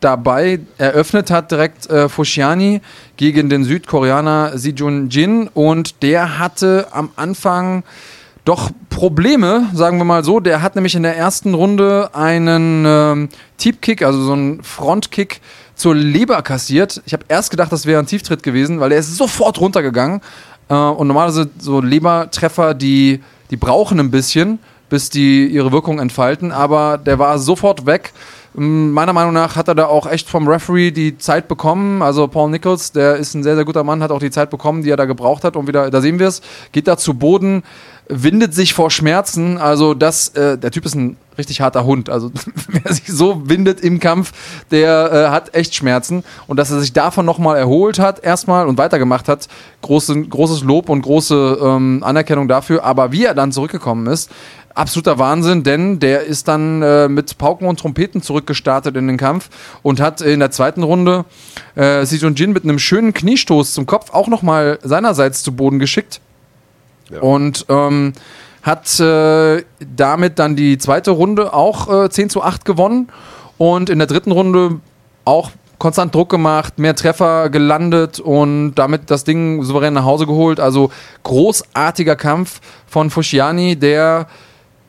dabei. Eröffnet hat direkt äh, Fushiani gegen den Südkoreaner Sijun Jin und der hatte am Anfang doch Probleme, sagen wir mal so. Der hat nämlich in der ersten Runde einen ähm, Teep-Kick, also so einen Frontkick zur Leber kassiert. Ich habe erst gedacht, das wäre ein Tieftritt gewesen, weil er ist sofort runtergegangen. Äh, und normalerweise so Lebertreffer, die, die brauchen ein bisschen, bis die ihre Wirkung entfalten, aber der war sofort weg. Meiner Meinung nach hat er da auch echt vom Referee die Zeit bekommen. Also Paul Nichols, der ist ein sehr, sehr guter Mann, hat auch die Zeit bekommen, die er da gebraucht hat. Und wieder, da sehen wir es, geht da zu Boden, windet sich vor Schmerzen. Also das, äh, der Typ ist ein richtig harter Hund. Also wer sich so windet im Kampf, der äh, hat echt Schmerzen. Und dass er sich davon nochmal erholt hat, erstmal und weitergemacht hat, große, großes Lob und große ähm, Anerkennung dafür. Aber wie er dann zurückgekommen ist, absoluter Wahnsinn, denn der ist dann äh, mit Pauken und Trompeten zurückgestartet in den Kampf und hat in der zweiten Runde äh, Sijun Jin mit einem schönen Kniestoß zum Kopf auch nochmal seinerseits zu Boden geschickt. Und ähm, hat äh, damit dann die zweite Runde auch äh, 10 zu 8 gewonnen und in der dritten Runde auch konstant Druck gemacht, mehr Treffer gelandet und damit das Ding souverän nach Hause geholt. Also großartiger Kampf von Fushiani, der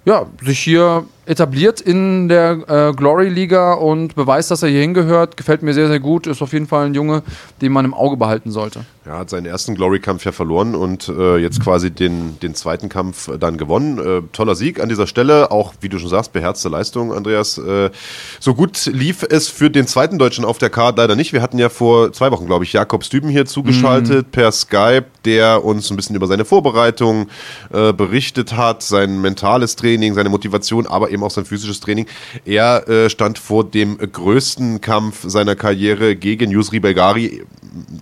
ja, sich hier etabliert in der äh, Glory-Liga und beweist, dass er hier hingehört. Gefällt mir sehr, sehr gut. Ist auf jeden Fall ein Junge, den man im Auge behalten sollte. Er hat seinen ersten Glory-Kampf ja verloren und äh, jetzt quasi den, den zweiten Kampf dann gewonnen. Äh, toller Sieg an dieser Stelle. Auch, wie du schon sagst, beherzte Leistung, Andreas. Äh, so gut lief es für den zweiten Deutschen auf der Karte leider nicht. Wir hatten ja vor zwei Wochen, glaube ich, Jakob Stüben hier zugeschaltet mhm. per Skype, der uns ein bisschen über seine Vorbereitung äh, berichtet hat, sein mentales Training, seine Motivation, aber eben auch sein physisches Training. Er äh, stand vor dem größten Kampf seiner Karriere gegen Yusri Belgari,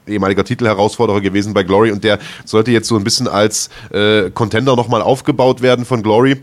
ehemaliger Titelherausforderer gewesen bei Glory und der sollte jetzt so ein bisschen als äh, Contender nochmal aufgebaut werden von Glory.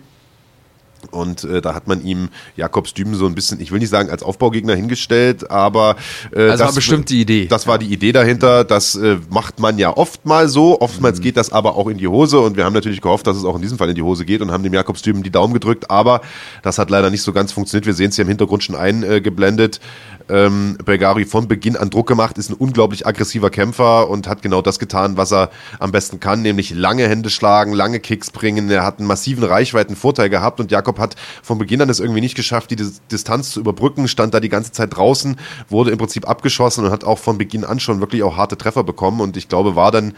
Und äh, da hat man ihm Jakobs Düben so ein bisschen, ich will nicht sagen als Aufbaugegner hingestellt, aber äh, das, das war bestimmt die Idee. Das war die Idee dahinter. Das äh, macht man ja oft mal so. Oftmals mhm. geht das aber auch in die Hose. Und wir haben natürlich gehofft, dass es auch in diesem Fall in die Hose geht und haben dem Jakobs Düben die Daumen gedrückt. Aber das hat leider nicht so ganz funktioniert. Wir sehen es hier im Hintergrund schon eingeblendet. Ähm, Belgari von Beginn an Druck gemacht, ist ein unglaublich aggressiver Kämpfer und hat genau das getan, was er am besten kann, nämlich lange Hände schlagen, lange Kicks bringen. Er hat einen massiven Reichweitenvorteil gehabt und Jakob hat von Beginn an es irgendwie nicht geschafft, die Distanz zu überbrücken, stand da die ganze Zeit draußen, wurde im Prinzip abgeschossen und hat auch von Beginn an schon wirklich auch harte Treffer bekommen und ich glaube, war dann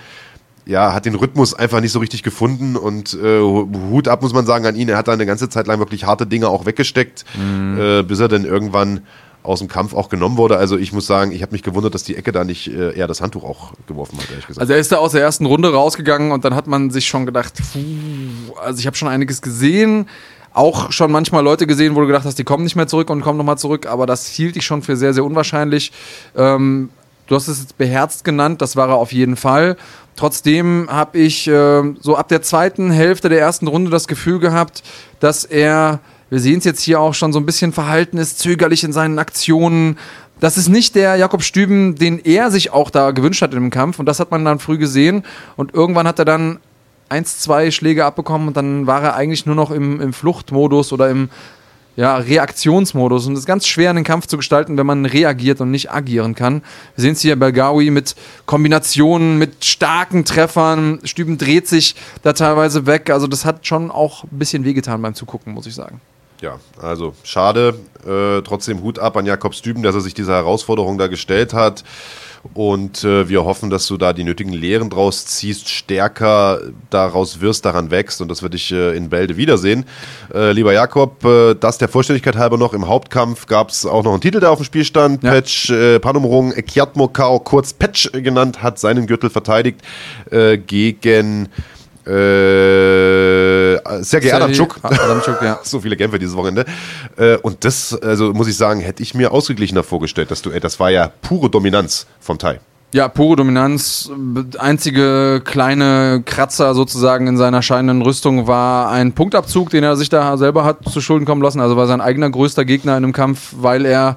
ja, hat den Rhythmus einfach nicht so richtig gefunden und äh, Hut ab, muss man sagen, an ihn. Er hat da eine ganze Zeit lang wirklich harte Dinge auch weggesteckt, mhm. äh, bis er dann irgendwann aus dem Kampf auch genommen wurde. Also ich muss sagen, ich habe mich gewundert, dass die Ecke da nicht äh, eher das Handtuch auch geworfen hat, ehrlich gesagt. Also er ist da aus der ersten Runde rausgegangen und dann hat man sich schon gedacht, puh, also ich habe schon einiges gesehen. Auch schon manchmal Leute gesehen, wo du gedacht hast, die kommen nicht mehr zurück und kommen nochmal zurück, aber das hielt ich schon für sehr, sehr unwahrscheinlich. Ähm, Du hast es jetzt beherzt genannt, das war er auf jeden Fall. Trotzdem habe ich äh, so ab der zweiten Hälfte der ersten Runde das Gefühl gehabt, dass er, wir sehen es jetzt hier auch schon so ein bisschen verhalten ist, zögerlich in seinen Aktionen. Das ist nicht der Jakob Stüben, den er sich auch da gewünscht hat im Kampf. Und das hat man dann früh gesehen. Und irgendwann hat er dann eins, zwei Schläge abbekommen und dann war er eigentlich nur noch im, im Fluchtmodus oder im ja, Reaktionsmodus. Und es ist ganz schwer, einen Kampf zu gestalten, wenn man reagiert und nicht agieren kann. Wir sehen es hier bei Gawi mit Kombinationen, mit starken Treffern. Stüben dreht sich da teilweise weg. Also das hat schon auch ein bisschen wehgetan beim Zugucken, muss ich sagen. Ja, also schade. Äh, trotzdem Hut ab an Jakob Stüben, dass er sich dieser Herausforderung da gestellt hat. Und äh, wir hoffen, dass du da die nötigen Lehren draus ziehst, stärker daraus wirst, daran wächst und das würde ich äh, in Bälde wiedersehen. Äh, lieber Jakob, äh, das der Vollständigkeit halber noch, im Hauptkampf gab es auch noch einen Titel, der auf dem Spiel stand. Ja. Patch äh, Panumrung Kiatmokao, kurz Patch genannt, hat seinen Gürtel verteidigt äh, gegen äh, Sergei Adamczuk. Adamczuk ja. so viele Kämpfe dieses Wochenende. Äh, und das, also muss ich sagen, hätte ich mir ausgeglichener vorgestellt, dass du, das war ja pure Dominanz vom Thai. Ja, pure Dominanz. Einzige kleine Kratzer sozusagen in seiner scheinenden Rüstung war ein Punktabzug, den er sich da selber hat zu Schulden kommen lassen. Also war sein eigener größter Gegner in einem Kampf, weil er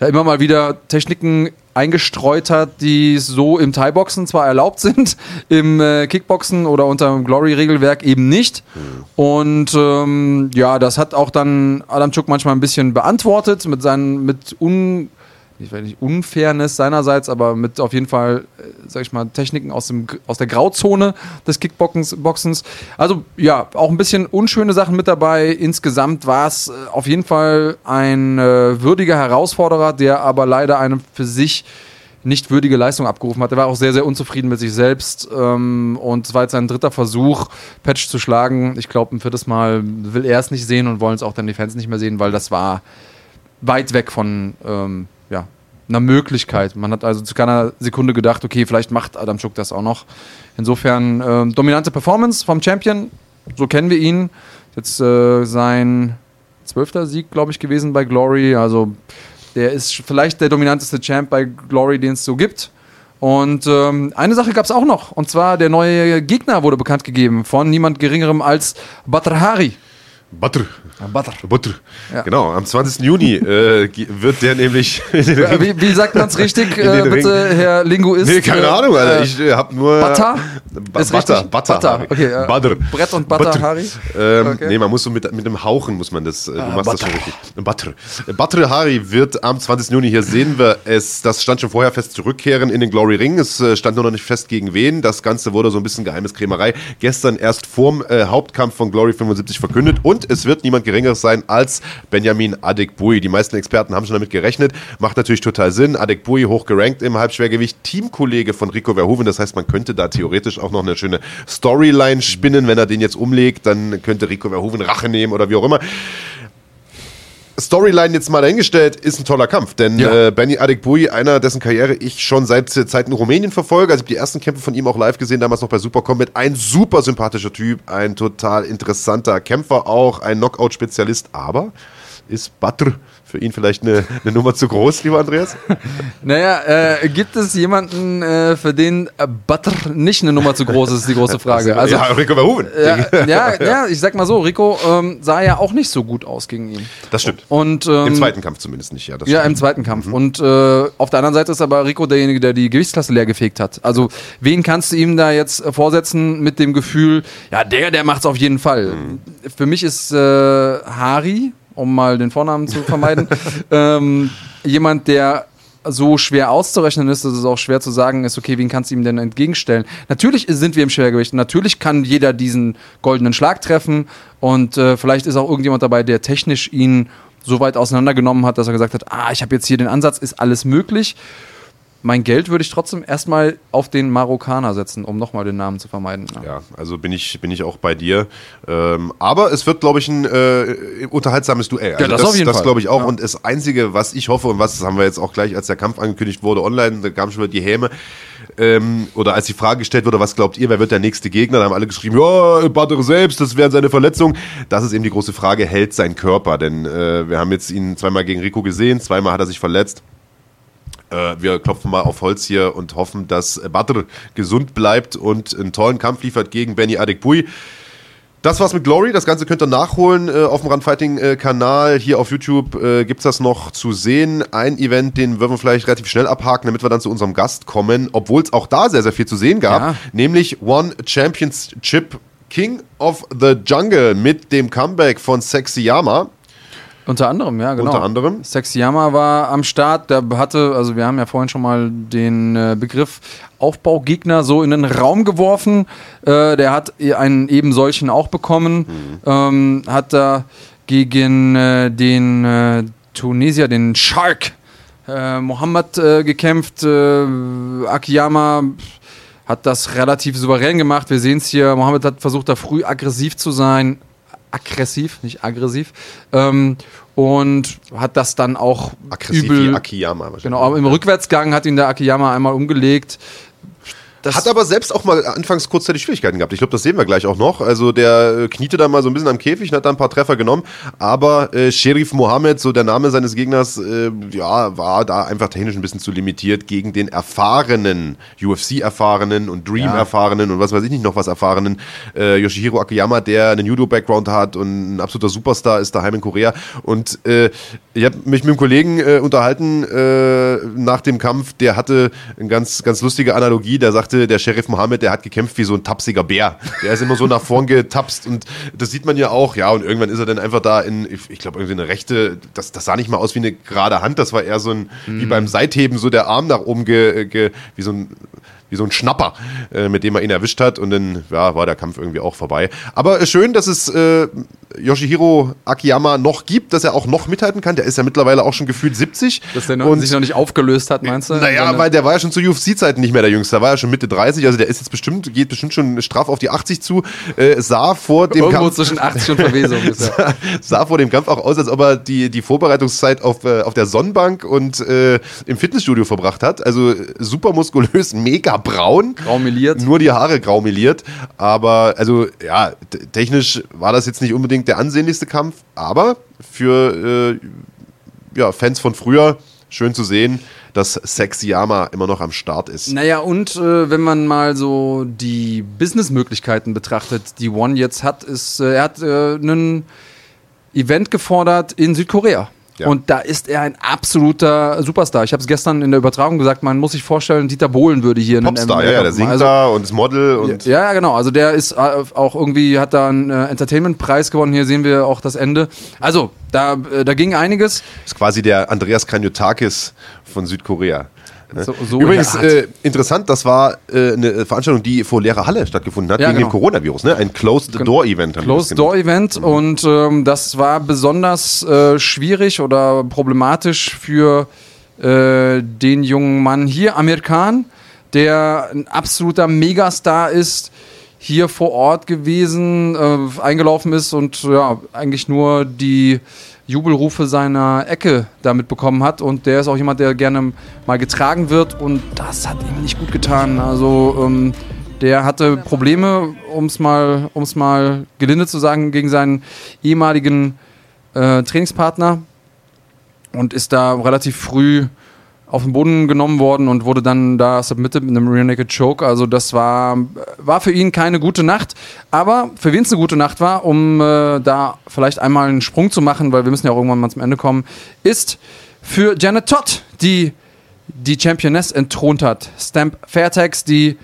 ja immer mal wieder Techniken eingestreut hat, die so im Thai-Boxen zwar erlaubt sind, im äh, Kickboxen oder unter dem Glory-Regelwerk eben nicht. Mhm. Und ähm, ja, das hat auch dann Adamchuk manchmal ein bisschen beantwortet mit seinen, mit un ich weiß nicht, Unfairness seinerseits, aber mit auf jeden Fall, äh, sag ich mal, Techniken aus, dem, aus der Grauzone des Kickboxens. Also ja, auch ein bisschen unschöne Sachen mit dabei. Insgesamt war es äh, auf jeden Fall ein äh, würdiger Herausforderer, der aber leider eine für sich nicht würdige Leistung abgerufen hat. Er war auch sehr, sehr unzufrieden mit sich selbst ähm, und es war jetzt sein dritter Versuch, Patch zu schlagen. Ich glaube, ein viertes Mal will er es nicht sehen und wollen es auch dann die Fans nicht mehr sehen, weil das war weit weg von ähm, einer Möglichkeit. Man hat also zu keiner Sekunde gedacht, okay, vielleicht macht Adam Schuck das auch noch. Insofern äh, dominante Performance vom Champion, so kennen wir ihn. Jetzt äh, sein zwölfter Sieg, glaube ich, gewesen bei Glory. Also der ist vielleicht der dominanteste Champ bei Glory, den es so gibt. Und ähm, eine Sache gab es auch noch, und zwar der neue Gegner wurde bekannt gegeben von niemand Geringerem als Batrahari. Butter. Butter. Butter. Ja. Genau, am 20. Juni äh, wird der nämlich. wie, wie, sagt man es richtig, äh, bitte, Ring. Herr Linguist? Nee, keine äh, Ahnung, Alter. Ich äh, habe nur. Butter? Ba ist Butter, Butter. Butter. Okay, äh, Butter. Brett und Butter, Butter. Harry? Ähm, okay. Nee, man muss so mit, mit dem Hauchen, muss man das. Äh, du ah, machst Butter. das schon richtig. Butter. Butter Harry wird am 20. Juni, hier sehen wir es, das stand schon vorher fest, zurückkehren in den Glory Ring. Es äh, stand nur noch nicht fest gegen wen. Das Ganze wurde so ein bisschen Geheimniskrämerei. Gestern erst vorm Hauptkampf von Glory 75 verkündet und es wird niemand Geringeres sein als Benjamin Adekbui. Die meisten Experten haben schon damit gerechnet. Macht natürlich total Sinn. Adekbui hochgerankt im Halbschwergewicht, Teamkollege von Rico Verhoeven. Das heißt, man könnte da theoretisch auch noch eine schöne Storyline spinnen. Wenn er den jetzt umlegt, dann könnte Rico Verhoeven Rache nehmen oder wie auch immer. Storyline jetzt mal dahingestellt, ist ein toller Kampf. Denn ja. äh, Benny Adekbui, einer, dessen Karriere ich schon seit Zeiten in Rumänien verfolge, also ich habe die ersten Kämpfe von ihm auch live gesehen, damals noch bei Super Combat. Ein super sympathischer Typ, ein total interessanter Kämpfer auch, ein Knockout-Spezialist, aber ist Badr für ihn vielleicht eine, eine Nummer zu groß, lieber Andreas? Naja, äh, gibt es jemanden, äh, für den äh, Butter nicht eine Nummer zu groß ist, ist die große Frage. Also, ja, Rico Verhoeven. Ja, ja, ja, ich sag mal so, Rico ähm, sah ja auch nicht so gut aus gegen ihn. Das stimmt. Und, ähm, Im zweiten Kampf zumindest nicht, ja. ja, im zweiten Kampf. Mhm. Und äh, auf der anderen Seite ist aber Rico derjenige, der die Gewichtsklasse leer gefegt hat. Also, wen kannst du ihm da jetzt äh, vorsetzen mit dem Gefühl, ja, der, der macht's auf jeden Fall. Mhm. Für mich ist äh, Hari um mal den Vornamen zu vermeiden, ähm, jemand, der so schwer auszurechnen ist, dass es auch schwer zu sagen ist, okay, wen kannst du ihm denn entgegenstellen? Natürlich sind wir im Schwergewicht. Natürlich kann jeder diesen goldenen Schlag treffen und äh, vielleicht ist auch irgendjemand dabei, der technisch ihn so weit auseinandergenommen hat, dass er gesagt hat, ah, ich habe jetzt hier den Ansatz, ist alles möglich mein Geld würde ich trotzdem erstmal auf den Marokkaner setzen, um nochmal den Namen zu vermeiden. Ja, ja also bin ich, bin ich auch bei dir. Ähm, aber es wird, glaube ich, ein äh, unterhaltsames Duell. Also ja, das, das auf jeden das Fall. glaube ich auch. Ja. Und das Einzige, was ich hoffe und was haben wir jetzt auch gleich, als der Kampf angekündigt wurde online, da kam schon wieder die Häme. Ähm, oder als die Frage gestellt wurde, was glaubt ihr, wer wird der nächste Gegner? Da haben alle geschrieben, ja, Badr selbst, das wäre seine Verletzung. Das ist eben die große Frage, hält sein Körper? Denn äh, wir haben jetzt ihn zweimal gegen Rico gesehen, zweimal hat er sich verletzt äh, wir klopfen mal auf Holz hier und hoffen, dass Badr gesund bleibt und einen tollen Kampf liefert gegen Benny Adekbui. Das war's mit Glory. Das Ganze könnt ihr nachholen äh, auf dem Runfighting-Kanal. Hier auf YouTube äh, gibt's das noch zu sehen. Ein Event, den würden wir vielleicht relativ schnell abhaken, damit wir dann zu unserem Gast kommen, obwohl es auch da sehr, sehr viel zu sehen gab. Ja. Nämlich One Championship King of the Jungle mit dem Comeback von Sexy Yama. Unter anderem, ja, genau. Unter anderem. Sexyama war am Start, der hatte, also wir haben ja vorhin schon mal den äh, Begriff Aufbaugegner so in den Raum geworfen. Äh, der hat einen eben solchen auch bekommen. Mhm. Ähm, hat da gegen äh, den Tunesier, den Shark, Mohammed gekämpft. Akiyama hat das relativ souverän gemacht. Wir sehen es hier. Mohammed hat versucht, da früh aggressiv zu sein aggressiv, nicht aggressiv. Ähm, und hat das dann auch aggressiv übel, wie Akiyama. Genau, im Rückwärtsgang hat ihn der Akiyama einmal umgelegt. Das hat aber selbst auch mal anfangs kurzzeitig Schwierigkeiten gehabt. Ich glaube, das sehen wir gleich auch noch. Also der äh, kniete da mal so ein bisschen am Käfig und hat da ein paar Treffer genommen. Aber äh, Sheriff Mohammed, so der Name seines Gegners, äh, ja, war da einfach technisch ein bisschen zu limitiert gegen den erfahrenen, UFC-erfahrenen und Dream-erfahrenen ja. und was weiß ich nicht noch was erfahrenen äh, Yoshihiro Akiyama, der einen Judo-Background hat und ein absoluter Superstar ist daheim in Korea. Und äh, ich habe mich mit einem Kollegen äh, unterhalten nach dem Kampf, der hatte eine ganz, ganz lustige Analogie, der sagt, sagte, der Sheriff Mohammed, der hat gekämpft wie so ein tapsiger Bär. Der ist immer so nach vorn getapst und das sieht man ja auch, ja, und irgendwann ist er dann einfach da in, ich glaube, irgendwie eine rechte, das, das sah nicht mal aus wie eine gerade Hand, das war eher so ein, mhm. wie beim Seitheben, so der Arm nach oben, ge, ge, wie so ein wie so ein Schnapper, äh, mit dem er ihn erwischt hat und dann ja, war der Kampf irgendwie auch vorbei. Aber schön, dass es äh, Yoshihiro Akiyama noch gibt, dass er auch noch mithalten kann. Der ist ja mittlerweile auch schon gefühlt 70. Dass der noch, und, sich noch nicht aufgelöst hat, meinst du? Naja, weil der war ja schon zu UFC-Zeiten nicht mehr der Jüngste. Der war ja schon Mitte 30, also der ist jetzt bestimmt, geht bestimmt schon straff auf die 80 zu. Äh, sah vor dem Irgendwo Kampf. zwischen 80 und Verwesung. sah, sah vor dem Kampf auch aus, als ob er die, die Vorbereitungszeit auf, äh, auf der Sonnenbank und äh, im Fitnessstudio verbracht hat. Also super muskulös, mega braun. Graumeliert. Nur die Haare graumeliert. Aber, also, ja, technisch war das jetzt nicht unbedingt der ansehnlichste Kampf, aber für äh, ja, Fans von früher schön zu sehen, dass Sexy Yama immer noch am Start ist. Naja, und äh, wenn man mal so die Businessmöglichkeiten betrachtet, die One jetzt hat, ist, äh, er hat äh, ein Event gefordert in Südkorea. Ja. Und da ist er ein absoluter Superstar. Ich habe es gestern in der Übertragung gesagt, man muss sich vorstellen, Dieter Bohlen würde hier Popstar, einen ja, ja, der singt also, da und ist Model und. Ja, ja, genau. Also der ist äh, auch irgendwie, hat da einen äh, Entertainment-Preis gewonnen. Hier sehen wir auch das Ende. Also, da, äh, da ging einiges. Das ist quasi der Andreas Kanyotakis von Südkorea. Ne? So, so Übrigens äh, interessant, das war äh, eine Veranstaltung, die vor leerer Halle stattgefunden hat, ja, wegen genau. dem Coronavirus, ne? Ein Closed-Door-Event. Closed-Door-Event mhm. und ähm, das war besonders äh, schwierig oder problematisch für äh, den jungen Mann hier, Amir Khan, der ein absoluter Megastar ist, hier vor Ort gewesen, äh, eingelaufen ist und ja, eigentlich nur die Jubelrufe seiner Ecke damit bekommen hat. Und der ist auch jemand, der gerne mal getragen wird. Und das hat ihm nicht gut getan. Also ähm, der hatte Probleme, um es mal, um's mal gelinde zu sagen, gegen seinen ehemaligen äh, Trainingspartner. Und ist da relativ früh auf den Boden genommen worden und wurde dann da submitted mit einem Rear Naked Choke. Also das war, war für ihn keine gute Nacht. Aber für wen es eine gute Nacht war, um äh, da vielleicht einmal einen Sprung zu machen, weil wir müssen ja auch irgendwann mal zum Ende kommen, ist für Janet Todd, die die Championess entthront hat. Stamp Fairtex, die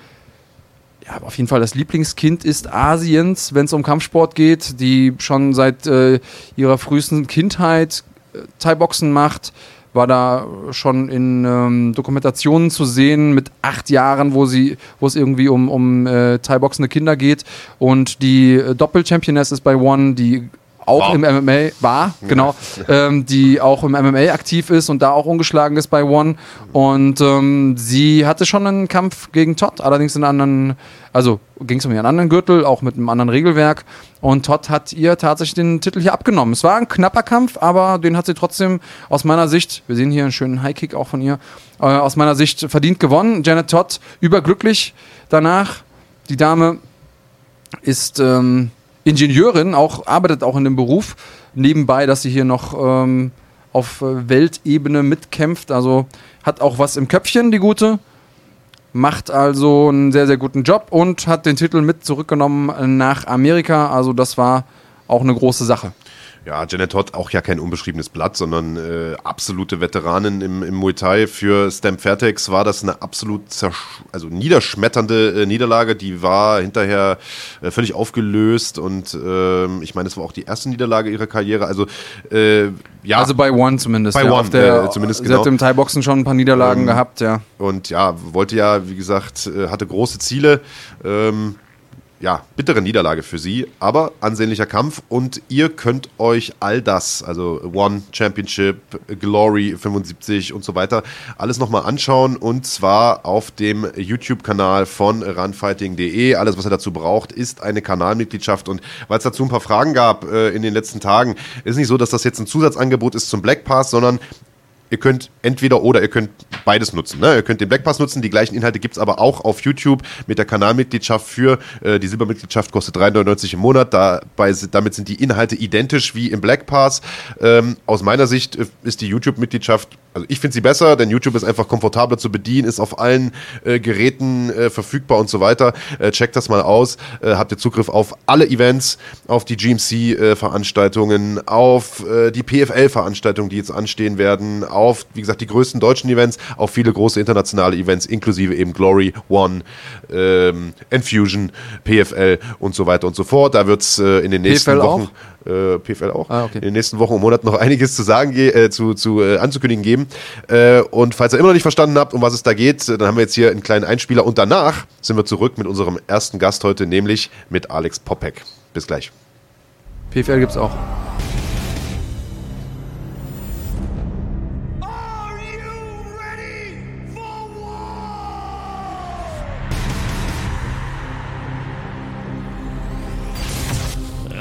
ja, auf jeden Fall das Lieblingskind ist Asiens, wenn es um Kampfsport geht, die schon seit äh, ihrer frühesten Kindheit äh, Thai-Boxen macht, war da schon in ähm, Dokumentationen zu sehen mit acht Jahren, wo sie, wo es irgendwie um, um äh, Thai-boxende Kinder geht. Und die äh, Doppel-Championess ist bei One, die auch wow. im MMA war, genau, ähm, die auch im MMA aktiv ist und da auch ungeschlagen ist bei One. Und ähm, sie hatte schon einen Kampf gegen Todd, allerdings in anderen, also ging es um ihren anderen Gürtel, auch mit einem anderen Regelwerk. Und Todd hat ihr tatsächlich den Titel hier abgenommen. Es war ein knapper Kampf, aber den hat sie trotzdem aus meiner Sicht, wir sehen hier einen schönen High-Kick auch von ihr, äh, aus meiner Sicht verdient gewonnen. Janet Todd überglücklich danach. Die Dame ist ähm, Ingenieurin, auch arbeitet auch in dem Beruf nebenbei, dass sie hier noch ähm, auf äh, Weltebene mitkämpft. Also hat auch was im Köpfchen, die gute. Macht also einen sehr, sehr guten Job und hat den Titel mit zurückgenommen nach Amerika. Also das war auch eine große Sache. Ja, Janet Todd auch ja kein unbeschriebenes Blatt, sondern äh, absolute Veteranin im, im Muay Thai. Für Stamp Fairtex war das eine absolut also niederschmetternde äh, Niederlage. Die war hinterher äh, völlig aufgelöst und ähm, ich meine, es war auch die erste Niederlage ihrer Karriere. Also äh, ja. Also bei One zumindest. Bei ja, One, der, äh, zumindest Sie genau. hat im Thai-Boxen schon ein paar Niederlagen Ähm, gehabt, ja. Und ja, wollte ja, wie gesagt, äh, hatte große Ziele. Ähm, ja, bittere Niederlage für sie, aber ansehnlicher Kampf und ihr könnt euch all das, also One Championship, Glory 75 und so weiter, alles nochmal anschauen und zwar auf dem YouTube-Kanal von runfighting.de. Alles, was ihr dazu braucht, ist eine Kanalmitgliedschaft und weil es dazu ein paar Fragen gab äh, in den letzten Tagen, ist nicht so, dass das jetzt ein Zusatzangebot ist zum Black Pass, sondern Ihr könnt entweder oder ihr könnt beides nutzen. Ne? Ihr könnt den Black Pass nutzen, die gleichen Inhalte gibt es aber auch auf YouTube mit der Kanalmitgliedschaft für äh, die Silbermitgliedschaft kostet 3,99 im Monat. Dabei, damit sind die Inhalte identisch wie im Black Pass. Ähm, aus meiner Sicht äh, ist die YouTube-Mitgliedschaft, also ich finde sie besser, denn YouTube ist einfach komfortabler zu bedienen, ist auf allen äh, Geräten äh, verfügbar und so weiter. Äh, checkt das mal aus. Äh, habt ihr Zugriff auf alle Events, auf die GMC-Veranstaltungen, auf äh, die PFL-Veranstaltungen, die jetzt anstehen werden, auf, wie gesagt, die größten deutschen Events, auf viele große internationale Events, inklusive eben Glory, One, ähm, Enfusion, PFL und so weiter und so fort. Da wird es äh, in den nächsten PFL Wochen. Äh, PFL auch. Ah, okay. In den nächsten Wochen und Monaten noch einiges zu sagen, ge- äh, zu, zu äh, anzukündigen geben. Äh, und falls ihr immer noch nicht verstanden habt, um was es da geht, äh, dann haben wir jetzt hier einen kleinen Einspieler und danach sind wir zurück mit unserem ersten Gast heute, nämlich mit Alex Popek. Bis gleich. PFL gibt's auch.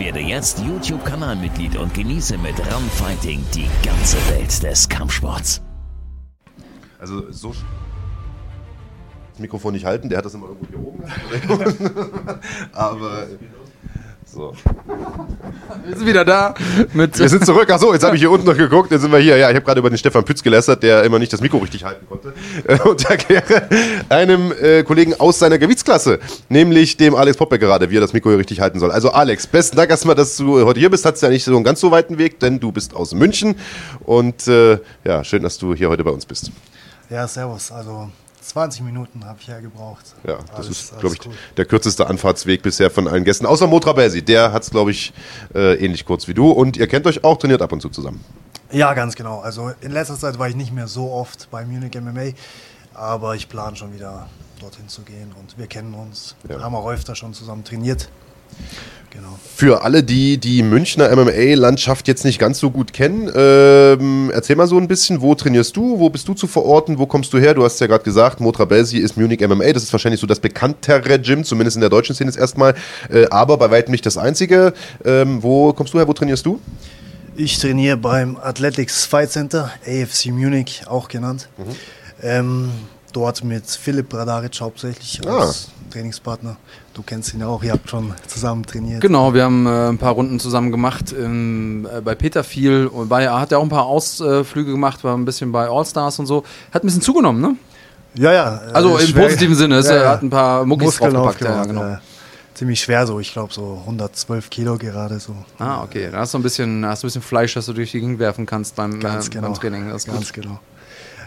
Werde jetzt YouTube-Kanalmitglied und genieße mit Run Fighting die ganze Welt des Kampfsports. Also so. sch- Das Mikrofon nicht halten, der hat das immer irgendwo hier oben. Aber. So. Wir sind wieder da mit Wir sind zurück. Achso, jetzt habe ich hier unten noch geguckt. Jetzt sind wir hier. Ja, ich habe gerade über den Stefan Pütz gelästert, der immer nicht das Mikro richtig halten konnte. Äh, Und erkläre einem äh, Kollegen aus seiner Gewichtsklasse, nämlich dem Alex Poppe gerade, wie er das Mikro hier richtig halten soll. Also Alex, besten Dank erstmal, dass du heute hier bist. Hat ja nicht so einen ganz so weiten Weg, denn du bist aus München. Und äh, ja, schön, dass du hier heute bei uns bist. Ja, servus. Also 20 Minuten habe ich ja gebraucht. Ja, das Alles- ist, glaube ich, gut. der kürzeste Anfahrtsweg bisher von allen Gästen. Außer Motra Belsi, der hat es, glaube ich, äh, ähnlich kurz wie du. Und ihr kennt euch auch, trainiert ab und zu zusammen. Ja, ganz genau. Also in letzter Zeit war ich nicht mehr so oft bei Munich MMA, aber ich plane schon wieder dorthin zu gehen und wir kennen uns. Ja. Haben auch öfter schon zusammen trainiert. Genau. Für alle, die die Münchner MMA-Landschaft jetzt nicht ganz so gut kennen, ähm, erzähl mal so ein bisschen, wo trainierst du, wo bist du zu verorten, wo kommst du her? Du hast ja gerade gesagt, Motra Belsi ist Munich MMA, das ist wahrscheinlich so das bekanntere Gym, zumindest in der deutschen Szene jetzt erstmal, äh, aber bei weitem nicht das einzige. Ähm, wo kommst du her, wo trainierst du? Ich trainiere beim Athletics Fight Center, AFC Munich auch genannt. Mhm. Ähm, dort mit Philipp Bradaric hauptsächlich Ah. als Trainingspartner. Du kennst ihn ja auch, ihr habt schon zusammen trainiert. Genau, wir haben äh, ein paar Runden zusammen gemacht im, äh, bei Peter viel und bei, er hat ja auch ein paar Ausflüge gemacht, war ein bisschen bei All-Stars und so. Hat ein bisschen zugenommen, ne? Ja, ja. äh, Also im schwer- positiven Sinne, es, Ja, er ja. hat ein paar Muckis Muskeln draufgepackt. Ja, genau. ja. Ziemlich schwer so, ich glaube so 112 Kilo gerade so. Ah, okay. Da hast du ein bisschen, hast du ein bisschen Fleisch, das du durch die Gegend werfen kannst beim, Ganz äh, genau. beim Training. Ganz gut. genau.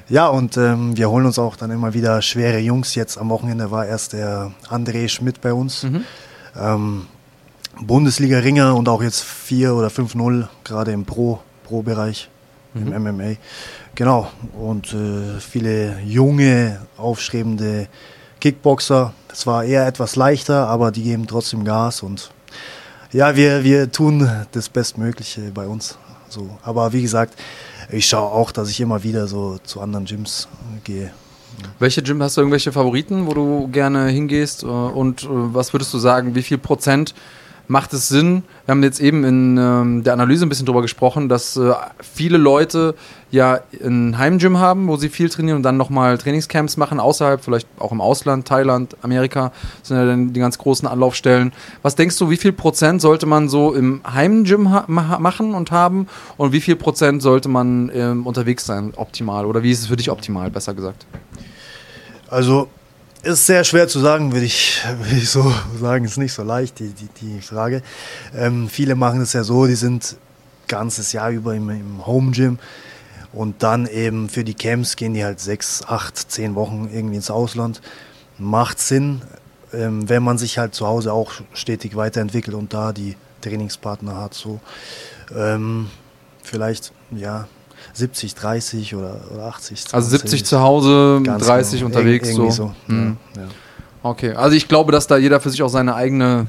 Ja, und ähm, wir holen uns auch dann immer wieder schwere Jungs. Jetzt am Wochenende war erst der André Schmidt bei uns. Mhm. Ähm, Bundesliga-Ringer und auch jetzt 4 oder 5-0, gerade im Pro- Pro-Bereich Mhm. im MMA. Genau. Und äh, viele junge, aufstrebende Kickboxer. Das war eher etwas leichter, aber die geben trotzdem Gas und ja, wir, wir tun das Bestmögliche bei uns. So. Aber wie gesagt, ich schaue auch, dass ich immer wieder so zu anderen Gyms gehe. Welche Gym hast du irgendwelche Favoriten, wo du gerne hingehst? Äh, Und äh, was würdest du sagen, wie viel Prozent macht es Sinn? Wir haben jetzt eben in ähm, der Analyse ein bisschen drüber gesprochen, dass äh, viele Leute ja ein Heimgym haben, wo sie viel trainieren und dann nochmal Trainingscamps machen, außerhalb, vielleicht auch im Ausland, Thailand, Amerika, sind ja dann die ganz großen Anlaufstellen. Was denkst du, wie viel Prozent sollte man so im Heimgym ha ma machen und haben und wie viel Prozent sollte man ähm, unterwegs sein, optimal? Oder wie ist es für dich optimal, besser gesagt? Also ist sehr schwer zu sagen, würde ich, würde ich so sagen. Ist nicht so leicht, die, die, die Frage. Ähm, viele machen es ja so, die sind ganzes Jahr über im, im Home Gym und dann eben für die Camps gehen die halt sechs, acht, zehn Wochen irgendwie ins Ausland. Macht Sinn, ähm, wenn man sich halt zu Hause auch stetig weiterentwickelt und da die Trainingspartner hat. So. Ähm, vielleicht, ja, 70, 30 oder, oder 80. 20. Also 70 zu Hause, Ganz 30 genau. unterwegs. Ir- irgendwie so. so. Mhm. Ja, ja. Okay, also ich glaube, dass da jeder für sich auch seine eigene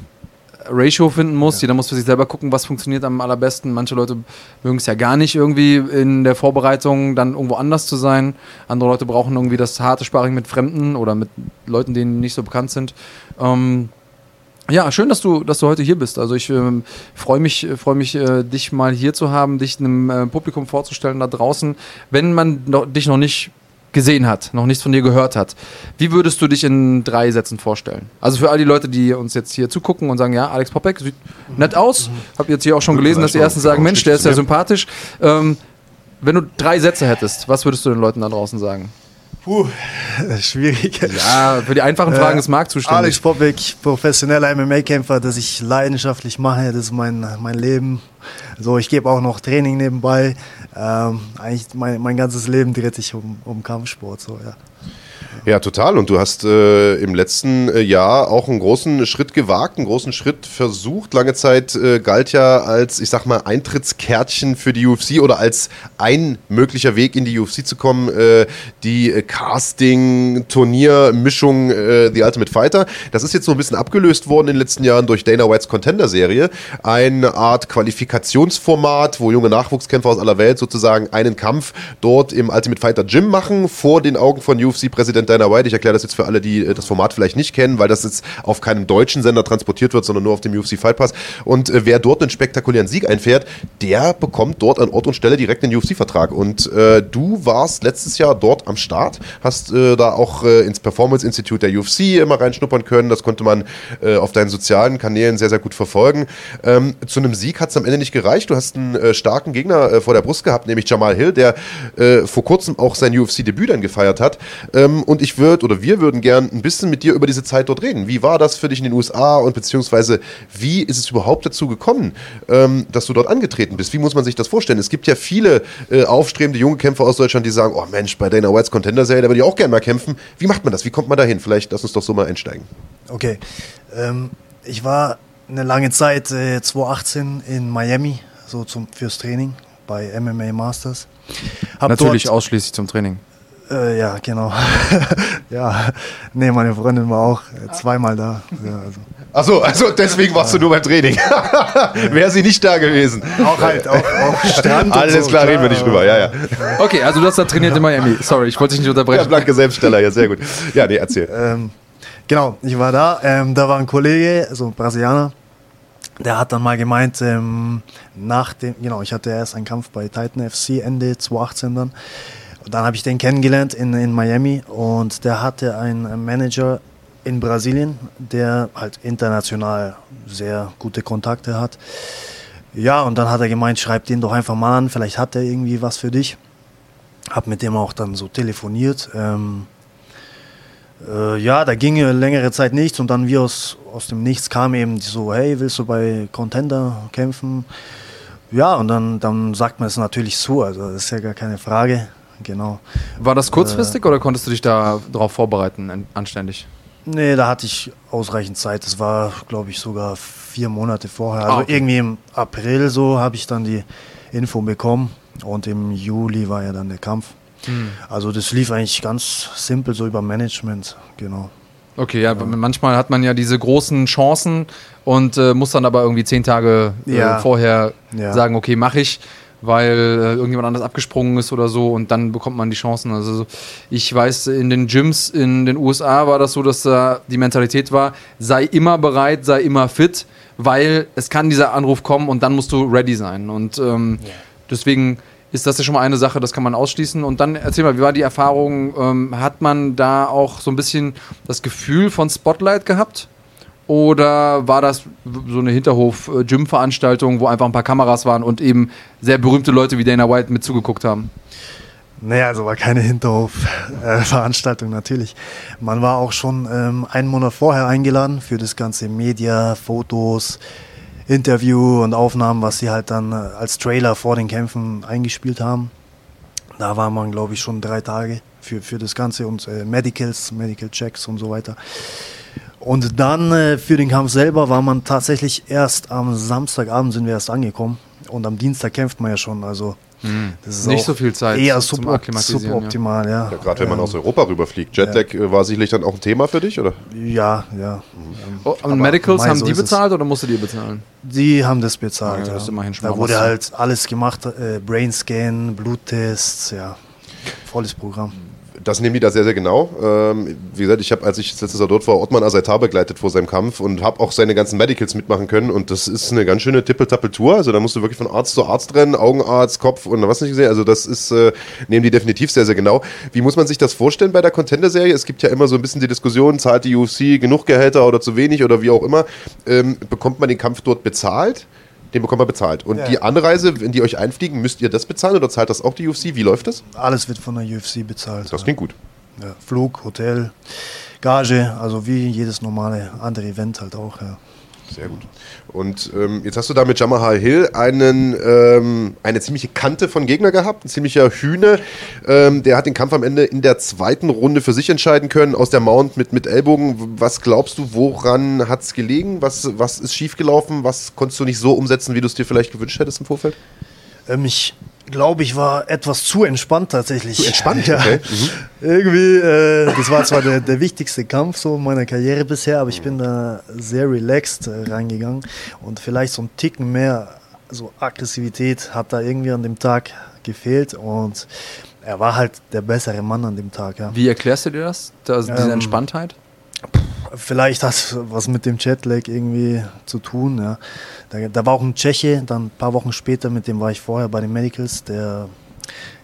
Ratio finden muss. Jeder muss für sich selber gucken, was funktioniert am allerbesten. Manche Leute mögen es ja gar nicht irgendwie in der Vorbereitung dann irgendwo anders zu sein. Andere Leute brauchen irgendwie das harte Sparring mit Fremden oder mit Leuten, denen nicht so bekannt sind. Ähm, ja, schön, dass du, dass du heute hier bist. Also ich ähm, freue mich, freue mich, äh, dich mal hier zu haben, dich einem äh, Publikum vorzustellen da draußen. Wenn man noch, dich noch nicht gesehen hat, noch nichts von dir gehört hat, wie würdest du dich in drei Sätzen vorstellen? Also für all die Leute, die uns jetzt hier zugucken und sagen, ja, Alex Popek sieht nett aus. Hab jetzt hier auch schon gelesen, dass die ersten sagen, Mensch, der ist ja sympathisch. Ähm, wenn du drei Sätze hättest, was würdest du den Leuten da draußen sagen? Puh, schwierig. Ja, für die einfachen Fragen Äh, ist Marc zuständig. Alex Popek, professioneller MMA-Kämpfer, das ich leidenschaftlich mache, das ist mein, mein Leben. So, ich gebe auch noch Training nebenbei. Ähm, eigentlich mein, mein ganzes Leben dreht sich um, um Kampfsport. So, ja. Ja, total. Und du hast äh, im letzten äh, Jahr auch einen großen Schritt gewagt, einen großen Schritt versucht. Lange Zeit äh, galt ja als, ich sag mal, Eintrittskärtchen für die UFC oder als ein möglicher Weg in die UFC zu kommen, äh, die äh, Casting-Turnier-Mischung äh, The Ultimate Fighter. Das ist jetzt so ein bisschen abgelöst worden in den letzten Jahren durch Dana Whites Contender-Serie. Eine Art Qualifikationsformat, wo junge Nachwuchskämpfer aus aller Welt sozusagen einen Kampf dort im Ultimate Fighter Gym machen, vor den Augen von UFC-Präsident Dana White. Ich erkläre das jetzt für alle, die äh, das Format vielleicht nicht kennen, weil das jetzt auf keinem deutschen Sender transportiert wird, sondern nur auf dem UFC Fight Pass. Und äh, wer dort einen spektakulären Sieg einfährt, der bekommt dort an Ort und Stelle direkt den UFC-Vertrag. Und äh, du warst letztes Jahr dort am Start, hast äh, da auch äh, ins Performance Institute der UFC immer reinschnuppern können. Das konnte man äh, auf deinen sozialen Kanälen sehr, sehr gut verfolgen. Ähm, zu einem Sieg hat es am Ende nicht gereicht. Du hast einen starken Gegner vor der Brust gehabt, nämlich Jamal Hill, der vor kurzem auch sein UFC-Debüt dann gefeiert hat. Ähm, und ich würde oder wir würden gern ein bisschen mit dir über diese Zeit dort reden. Wie war das für dich in den USA und beziehungsweise wie ist es überhaupt dazu gekommen, ähm, dass du dort angetreten bist? Wie muss man sich das vorstellen? Es gibt ja viele äh, aufstrebende junge Kämpfer aus Deutschland, die sagen, oh Mensch, bei Dana Whites Contender Serie, da würde ich auch gerne mal kämpfen. Wie macht man das? Wie kommt man da hin? Vielleicht lass uns doch so mal einsteigen. Okay. Ähm, ich war eine lange Zeit, äh, 2018 in Miami, so zum, fürs Training bei MMA Masters. Hab Natürlich dort, ausschließlich zum Training. Äh, ja, genau. ja, nee, meine Freundin war auch äh, zweimal da. Ja, also. Achso, also deswegen warst du nur beim Training. Wäre sie nicht da gewesen. Auch halt, auch, auch Strand. und Alles so, klar, reden wir nicht drüber. Ja, ja. Okay, also du hast da trainiert in Miami. Sorry, ich wollte dich nicht Der unterbrechen. blanke Selbststeller, ja, sehr gut. Ja, nee, erzähl. Ähm, genau, ich war da. Ähm, da war ein Kollege, so ein Brasilianer, der hat dann mal gemeint, ähm, nach dem, genau, ich hatte erst einen Kampf bei Titan FC Ende 2018 dann. Dann habe ich den kennengelernt in, in Miami und der hatte einen Manager in Brasilien, der halt international sehr gute Kontakte hat. Ja, und dann hat er gemeint, schreib den doch einfach mal an, vielleicht hat er irgendwie was für dich. Hab mit dem auch dann so telefoniert. Ähm, äh, ja, da ging längere Zeit nichts und dann wie aus, aus dem Nichts kam eben so, hey, willst du bei Contender kämpfen? Ja, und dann, dann sagt man es natürlich zu, also das ist ja gar keine Frage. Genau. War das kurzfristig oder konntest du dich da darauf vorbereiten, an- anständig? Nee, da hatte ich ausreichend Zeit. Das war, glaube ich, sogar vier Monate vorher. Also Ah, okay. irgendwie im April so habe ich dann die Info bekommen und im Juli war ja dann der Kampf. Hm. Also das lief eigentlich ganz simpel so über Management, genau. Okay, ja, manchmal hat man ja diese großen Chancen und äh, muss dann aber irgendwie zehn Tage äh, Ja. vorher Ja. sagen, okay, mache ich. Weil äh, irgendjemand anders abgesprungen ist oder so und dann bekommt man die Chancen. Also ich weiß, in den Gyms in den USA war das so, dass da die Mentalität war, sei immer bereit, sei immer fit, weil es kann dieser Anruf kommen und dann musst du ready sein. Und ähm, deswegen ist das ja schon mal eine Sache, das kann man ausschließen. Und dann erzähl mal, wie war die Erfahrung? Ähm, hat man da auch so ein bisschen das Gefühl von Spotlight gehabt? Oder war das so eine Hinterhof-Gym-Veranstaltung, wo einfach ein paar Kameras waren und eben sehr berühmte Leute wie Dana White mit zugeguckt haben? Naja, also war keine Hinterhof-Veranstaltung natürlich. Man war auch schon ähm, einen Monat vorher eingeladen für das ganze Media, Fotos, Interview und Aufnahmen, was sie halt dann äh, als Trailer vor den Kämpfen eingespielt haben. Da war man, glaube ich, schon drei Tage für, für das Ganze und äh, Medicals, Medical Checks und so weiter. Und dann äh, für den Kampf selber war man tatsächlich erst am Samstagabend sind wir erst angekommen und am Dienstag kämpft man ja schon. Also das ist Nicht auch so viel Zeit Eher zum sub Akklimatisieren, ja. ja. Ja, Gerade wenn man Ähm, aus Europa rüberfliegt. Jetlag äh, war sicherlich dann auch ein Thema für dich, oder? Ja, ja. Oh, und Aber Medicals haben so die bezahlt oder musstet ihr bezahlen? Die haben das bezahlt. Ja, Ja, das ist immerhin schon da wurde halt alles gemacht, äh, Brainscan, Bluttests, ja. Volles Programm. Das nehmen die da sehr, sehr genau. Ähm, wie gesagt, ich habe, als ich letztes Jahr dort war, Ottman Azaitar begleitet vor seinem Kampf und habe auch seine ganzen Medicals mitmachen können. Und das ist eine ganz schöne Tippeltappel-Tour. Also da musst du wirklich von Arzt zu Arzt rennen, Augenarzt, Kopf und was nicht gesehen. Also das ist, äh, nehmen die definitiv sehr, sehr genau. Wie muss man sich das vorstellen bei der Contender-Serie? Es gibt ja immer so ein bisschen die Diskussion, zahlt die UFC genug Gehälter oder zu wenig oder wie auch immer. Ähm, bekommt man den Kampf dort bezahlt? Den bekommt man bezahlt. Und Ja. die Anreise, wenn die euch einfliegen, müsst ihr das bezahlen oder zahlt das auch die UFC? Wie läuft das? Alles wird von der UFC bezahlt. Das klingt gut. ja. Flug, Hotel, Gage, also wie jedes normale andere Event halt auch. Ja. Sehr gut. Und ähm, jetzt hast du da mit Jamahal Hill einen, ähm, eine ziemliche Kante von Gegner gehabt, ein ziemlicher Hühne. Ähm, der hat den Kampf am Ende in der zweiten Runde für sich entscheiden können, aus der Mount mit, mit Ellbogen. Was glaubst du, woran hat es gelegen? Was, was ist schiefgelaufen? Was konntest du nicht so umsetzen, wie du es dir vielleicht gewünscht hättest im Vorfeld? Ähm, ich glaube, ich war etwas zu entspannt tatsächlich. Zu entspannt, ja. okay. Irgendwie, äh, das war zwar der, der wichtigste Kampf so meiner Karriere bisher, aber ich bin da sehr relaxed äh, reingegangen und vielleicht so ein Ticken mehr so Aggressivität hat da irgendwie an dem Tag gefehlt und er war halt der bessere Mann an dem Tag. Ja. Wie erklärst du dir das? das diese Ähm, Entspanntheit? Vielleicht hat es was mit dem Jetlag irgendwie zu tun. Ja. Da, da war auch ein Tscheche, dann ein paar Wochen später, mit dem war ich vorher bei den Medicals, der,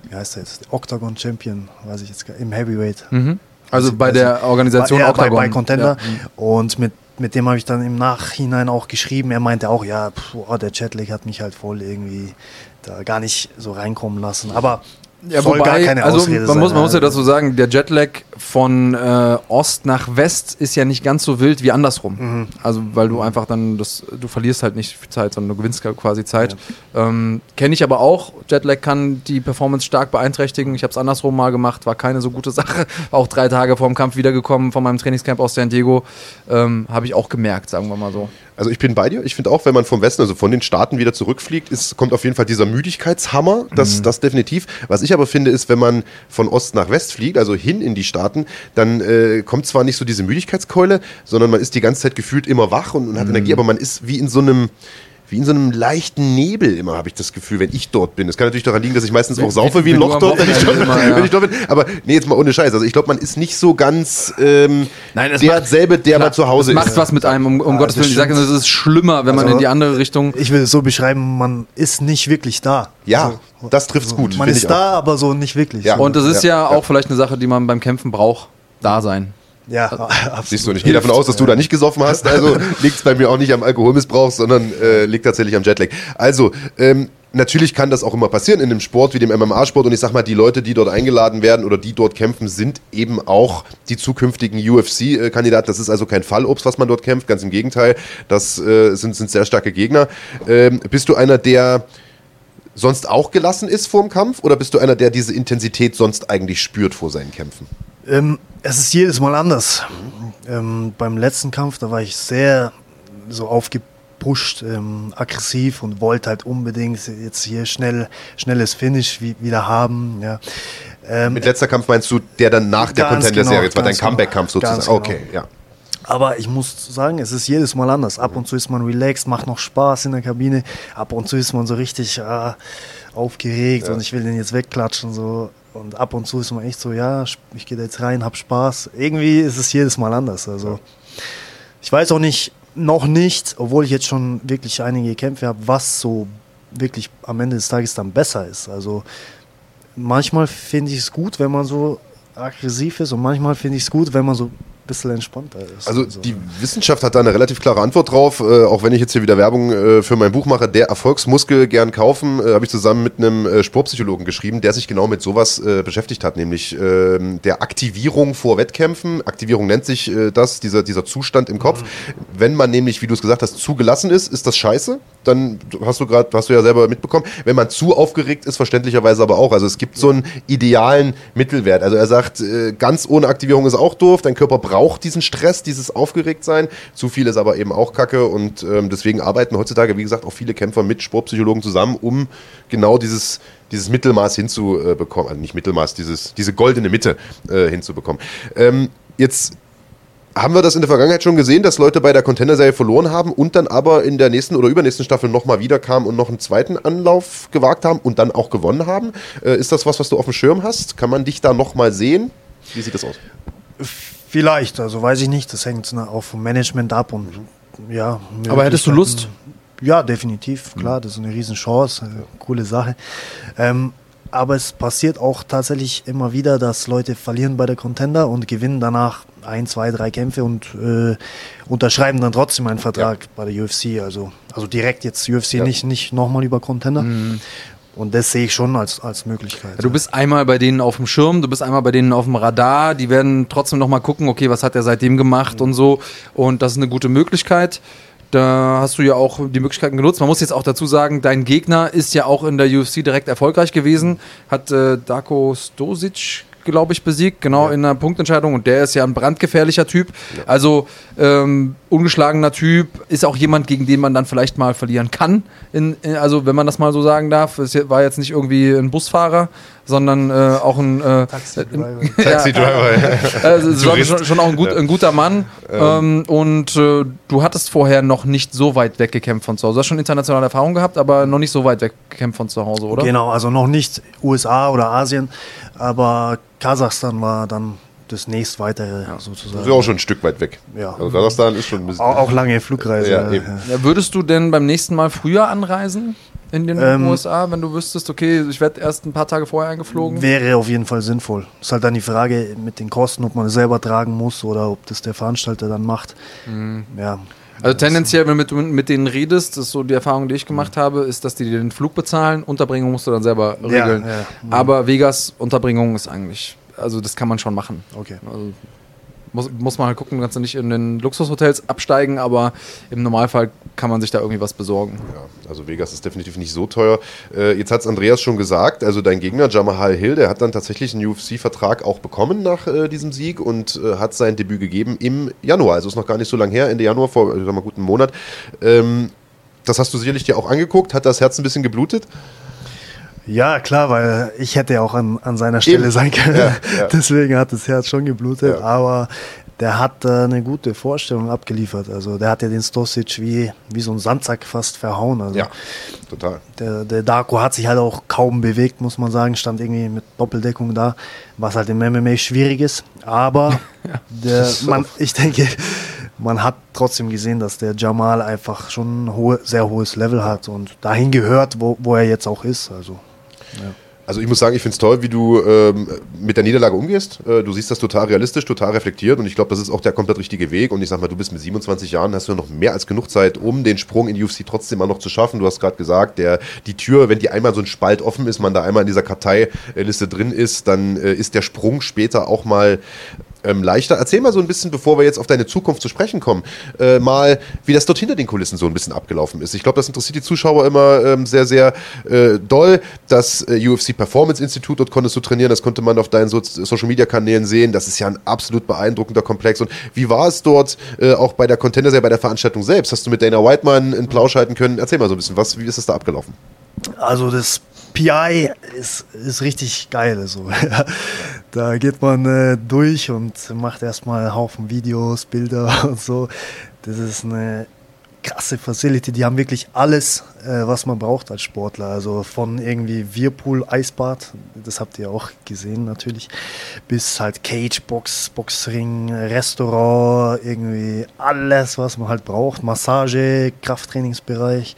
wie heißt der jetzt, Octagon Champion, weiß ich jetzt gar im Heavyweight. Also Also, bei also der Organisation bei, ja, bei, Octagon. bei Contender. Ja. Und mit, mit dem habe ich dann im Nachhinein auch geschrieben. Er meinte auch, ja, pff, oh, der Jetlag hat mich halt voll irgendwie da gar nicht so reinkommen lassen. Aber Ja, soll wobei, gar keine also Ausrede man sein. muss, man muss ja Also, dazu sagen, der Jetlag von äh, Ost nach West ist ja nicht ganz so wild wie andersrum. Mhm. Also weil du einfach dann das, du verlierst halt nicht viel Zeit, sondern du gewinnst quasi Zeit. Ähm, Kenne ich aber auch. Jetlag kann die Performance stark beeinträchtigen. Ich habe es andersrum mal gemacht, war keine so gute Sache. Auch drei Tage vor dem Kampf wiedergekommen von meinem Trainingscamp aus San Diego. Ähm, habe ich auch gemerkt, sagen wir mal so. Also ich bin bei dir. Ich finde auch, wenn man vom Westen, also von den Staaten wieder zurückfliegt, ist, kommt auf jeden Fall dieser Müdigkeitshammer. Das, das definitiv. Was ich aber finde, ist, wenn man von Ost nach West fliegt, also hin in die Staaten, dann äh, kommt zwar nicht so diese Müdigkeitskeule, sondern man ist die ganze Zeit gefühlt immer wach und, und hat Energie, aber man ist wie in so einem wie in so einem leichten Nebel immer, habe ich das Gefühl, wenn ich dort bin. Das kann natürlich daran liegen, dass ich meistens auch saufe wie wie ein Loch dort, wenn ich, dort, immer, ja. wenn ich dort bin. Aber nee, jetzt mal ohne Scheiß. Also ich glaube, man ist nicht so ganz ähm, Nein, es der macht- selbe, der Klar, mal zu Hause es macht ist. was mit einem, um, um Ja, Gottes Willen. Ich sage, es ist schlimmer, wenn man Also- in die andere Richtung. Ich will es so beschreiben, man ist nicht wirklich da. Ja, das trifft's gut, Man ist ich da, aber so nicht wirklich. Ja. Und das ist ja, Ja, auch vielleicht eine Sache, die man beim Kämpfen braucht. Da sein. Ja, absolut. Siehst du, und ich gehe davon aus, dass du da nicht gesoffen hast. Also liegt es bei mir auch nicht am Alkoholmissbrauch, sondern äh, liegt tatsächlich am Jetlag. Also, ähm, natürlich kann das auch immer passieren in einem Sport wie dem MMA-Sport. Und ich sag mal, die Leute, die dort eingeladen werden oder die dort kämpfen, sind eben auch die zukünftigen UFC-Kandidaten. Das ist also kein Fallobst, was man dort kämpft. Ganz im Gegenteil, das äh, sind, sind sehr starke Gegner. Ähm, bist du einer, der sonst auch gelassen ist vor dem Kampf? Oder bist du einer, der diese Intensität sonst eigentlich spürt vor seinen Kämpfen? Ähm, es ist jedes Mal anders. Ähm, beim letzten Kampf, da war ich sehr so aufgepusht, ähm, aggressiv und wollte halt unbedingt jetzt hier schnell, schnelles Finish wie, wieder haben. Ja. Ähm, Mit letzter Kampf meinst du, der dann nach der Contender-Serie, genau, war dein genau. Comeback-Kampf sozusagen. Genau. Okay, ja. Aber ich muss sagen, es ist jedes Mal anders. Ab und zu ist man relaxed, macht noch Spaß in der Kabine. Ab und zu ist man so richtig, ah, aufgeregt Ja. und ich will den jetzt wegklatschen so. Und ab und zu ist man echt so, ja, ich gehe da jetzt rein, hab Spaß. Irgendwie ist es jedes Mal anders. Also ich weiß auch nicht, noch nicht, obwohl ich jetzt schon wirklich einige Kämpfe habe, was so wirklich am Ende des Tages dann besser ist. Also manchmal finde ich es gut, wenn man so aggressiv ist und manchmal finde ich es gut, wenn man so bisschen entspannter ist. Also die Wissenschaft hat da eine relativ klare Antwort drauf. Äh, auch wenn ich jetzt hier wieder Werbung äh, für mein Buch mache, der Erfolgsmuskel gern kaufen, äh, habe ich zusammen mit einem äh, Sportpsychologen geschrieben, der sich genau mit sowas äh, beschäftigt hat, nämlich ähm, der Aktivierung vor Wettkämpfen. Aktivierung nennt sich äh, das, dieser, dieser Zustand im Kopf. Wenn man nämlich, wie du es gesagt hast, zugelassen ist, ist das scheiße. Dann hast du gerade, hast du ja selber mitbekommen. Wenn man zu aufgeregt ist, verständlicherweise aber auch. Also es gibt so einen idealen Mittelwert. Also er sagt, ganz ohne Aktivierung ist auch doof. Dein Körper braucht diesen Stress, dieses Aufgeregtsein. Zu viel ist aber eben auch Kacke. Und ähm, deswegen arbeiten heutzutage, wie gesagt, auch viele Kämpfer mit Sportpsychologen zusammen, um genau dieses dieses Mittelmaß hinzubekommen, also nicht Mittelmaß, dieses, diese goldene Mitte äh, hinzubekommen. Ähm, jetzt haben wir das in der Vergangenheit schon gesehen, dass Leute bei der Contender-Serie verloren haben und dann aber in der nächsten oder übernächsten Staffel nochmal wiederkamen und noch einen zweiten Anlauf gewagt haben und dann auch gewonnen haben. Äh, ist das was, was du auf dem Schirm hast? Kann man dich da nochmal sehen? Wie sieht das aus? Vielleicht, also weiß ich nicht, das hängt auch vom Management ab und ja. Aber hättest du Lust? Ja, definitiv, klar, das ist eine Riesenchance, eine coole Sache. Ähm, aber es passiert auch tatsächlich immer wieder, dass Leute verlieren bei der Contender und gewinnen danach ein, zwei, drei Kämpfe und äh, unterschreiben dann trotzdem einen Vertrag bei der UFC. Also, also direkt jetzt UFC, Ja. nicht, nicht nochmal über Contender. Und das sehe ich schon als, als Möglichkeit. Ja, du bist einmal bei denen auf dem Schirm, du bist einmal bei denen auf dem Radar, die werden trotzdem nochmal gucken, okay, was hat er seitdem gemacht und so. Und das ist eine gute Möglichkeit. Da hast du ja auch die Möglichkeiten genutzt. Man muss jetzt auch dazu sagen, dein Gegner ist ja auch in der UFC direkt erfolgreich gewesen. Hat äh, Darko Stosic, glaube ich, besiegt, genau in einer Punktentscheidung. Und der ist ja ein brandgefährlicher Typ. Also ähm, ungeschlagener Typ, ist auch jemand, gegen den man dann vielleicht mal verlieren kann. In, in, also wenn man das mal so sagen darf. Es war jetzt nicht irgendwie ein Busfahrer, sondern äh, auch ein äh, Taxi-Driver. Taxi Driver. also es schon, schon auch ein, gut, ein guter Mann. Ähm, und äh, du hattest vorher noch nicht so weit weggekämpft von zu Hause. Du hast schon internationale Erfahrung gehabt, aber noch nicht so weit weggekämpft von zu Hause, oder? Genau, also noch nicht USA oder Asien, aber Kasachstan war dann das nächst weitere sozusagen. Das ist ja auch schon ein Stück weit weg. Ja. Also Kasachstan ist schon ein bisschen. Auch, auch lange Flugreise. Ja, eben. Ja, würdest du denn beim nächsten Mal früher anreisen in den Ähm, USA, wenn du wüsstest, okay, ich werde erst ein paar Tage vorher eingeflogen? Wäre auf jeden Fall sinnvoll. Ist halt dann die Frage mit den Kosten, ob man es selber tragen muss oder ob das der Veranstalter dann macht. Ja. Also tendenziell, wenn du mit, mit denen redest, das ist so die Erfahrung, die ich gemacht habe, ist, dass die dir den Flug bezahlen, Unterbringung musst du dann selber Ja, regeln. ja. Aber Vegas Unterbringung ist eigentlich, also das kann man schon machen. Okay. Also muss, muss man halt gucken, kannst du nicht in den Luxushotels absteigen, aber im Normalfall kann man sich da irgendwie was besorgen. Ja, also Vegas ist definitiv nicht so teuer. Äh, jetzt hat es Andreas schon gesagt, also dein Gegner Jamal Hill, der hat dann tatsächlich einen UFC-Vertrag auch bekommen nach äh, diesem Sieg und äh, hat sein Debüt gegeben im Januar. Also ist noch gar nicht so lange her, Ende Januar, vor äh, sag mal, guten Monat. Ähm, das hast du sicherlich dir auch angeguckt. Hat das Herz ein bisschen geblutet? Ja, klar, weil ich hätte auch an, an seiner Stelle Eben. sein können. Ja, ja. Deswegen hat das Herz schon geblutet. Ja. Aber der hat äh, eine gute Vorstellung abgeliefert. Also der hat ja den Stosic wie, wie so ein Sandsack fast verhauen. Also total. der, der Darko hat sich halt auch kaum bewegt, muss man sagen. Stand irgendwie mit Doppeldeckung da, was halt im MMA schwierig ist. Aber der, man, ich denke, man hat trotzdem gesehen, dass der Jamal einfach schon ein hohe, sehr hohes Level hat und dahin gehört, wo, wo er jetzt auch ist. Also, Also ich muss sagen, ich finde es toll, wie du ähm, mit der Niederlage umgehst. Äh, du siehst das total realistisch, total reflektiert und ich glaube, das ist auch der komplett richtige Weg. Und ich sag mal, du bist mit 27 Jahren, hast du noch mehr als genug Zeit, um den Sprung in die UFC trotzdem mal noch zu schaffen. Du hast gerade gesagt, der, die Tür, wenn die einmal so ein Spalt offen ist, man da einmal in dieser Karteiliste drin ist, dann äh, ist der Sprung später auch mal ähm, leichter. Erzähl mal so ein bisschen, bevor wir jetzt auf deine Zukunft zu sprechen kommen, äh, mal, wie das dort hinter den Kulissen so ein bisschen abgelaufen ist. Ich glaube, das interessiert die Zuschauer immer ähm, sehr, sehr äh, doll. Das äh, UFC Performance Institute, dort konntest du trainieren, das konnte man auf deinen so Social Media Kanälen sehen. Das ist ja ein absolut beeindruckender Komplex. Und wie war es dort äh, auch bei der Contender, bei der Veranstaltung selbst? Hast du mit Dana Whiteman einen Plausch halten können? Erzähl mal so ein bisschen, was, wie ist das da abgelaufen? also das PI ist, ist richtig geil. So. da geht man äh, durch und macht erstmal einen Haufen Videos, Bilder und so. Das ist eine krasse Facility. Die haben wirklich alles, äh, was man braucht als Sportler. Also von irgendwie Whirlpool, Eisbad, das habt ihr auch gesehen natürlich, bis halt Cage, Box, Boxring, Restaurant, irgendwie alles, was man halt braucht. Massage, Krafttrainingsbereich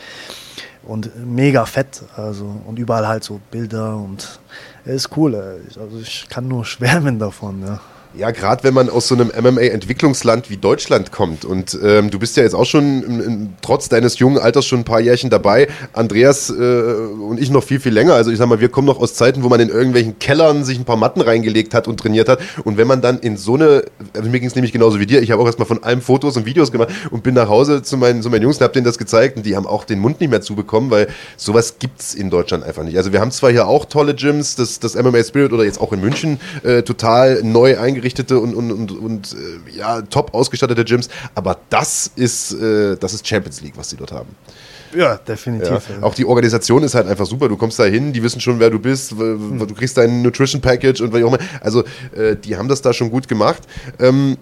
und mega fett. Also und überall halt so Bilder und ist cool. Also ich kann nur schwärmen davon. Ja. Ja, gerade wenn man aus so einem MMA-Entwicklungsland wie Deutschland kommt. Und ähm, du bist ja jetzt auch schon im, im, trotz deines jungen Alters schon ein paar Jährchen dabei, Andreas äh, und ich noch viel, viel länger. Also ich sag mal, wir kommen noch aus Zeiten, wo man in irgendwelchen Kellern sich ein paar Matten reingelegt hat und trainiert hat. Und wenn man dann in so eine, also mir ging es nämlich genauso wie dir, ich habe auch erstmal von allem Fotos und Videos gemacht und bin nach Hause zu meinen, zu meinen Jungs und habe denen das gezeigt. Und die haben auch den Mund nicht mehr zubekommen, weil sowas gibt's in Deutschland einfach nicht. Also wir haben zwar hier auch tolle Gyms, das, das MMA Spirit oder jetzt auch in München äh, total neu eingerichtete und, und, und, und äh, ja, top ausgestattete Gyms, aber das ist, äh, das ist Champions League, was sie dort haben. Ja, definitiv. Ja. ja. Auch die Organisation ist halt einfach super. Du kommst da hin, die wissen schon, wer du bist, w- du kriegst dein Nutrition Package und was auch immer. Also, äh, die haben das da schon gut gemacht. Ähm,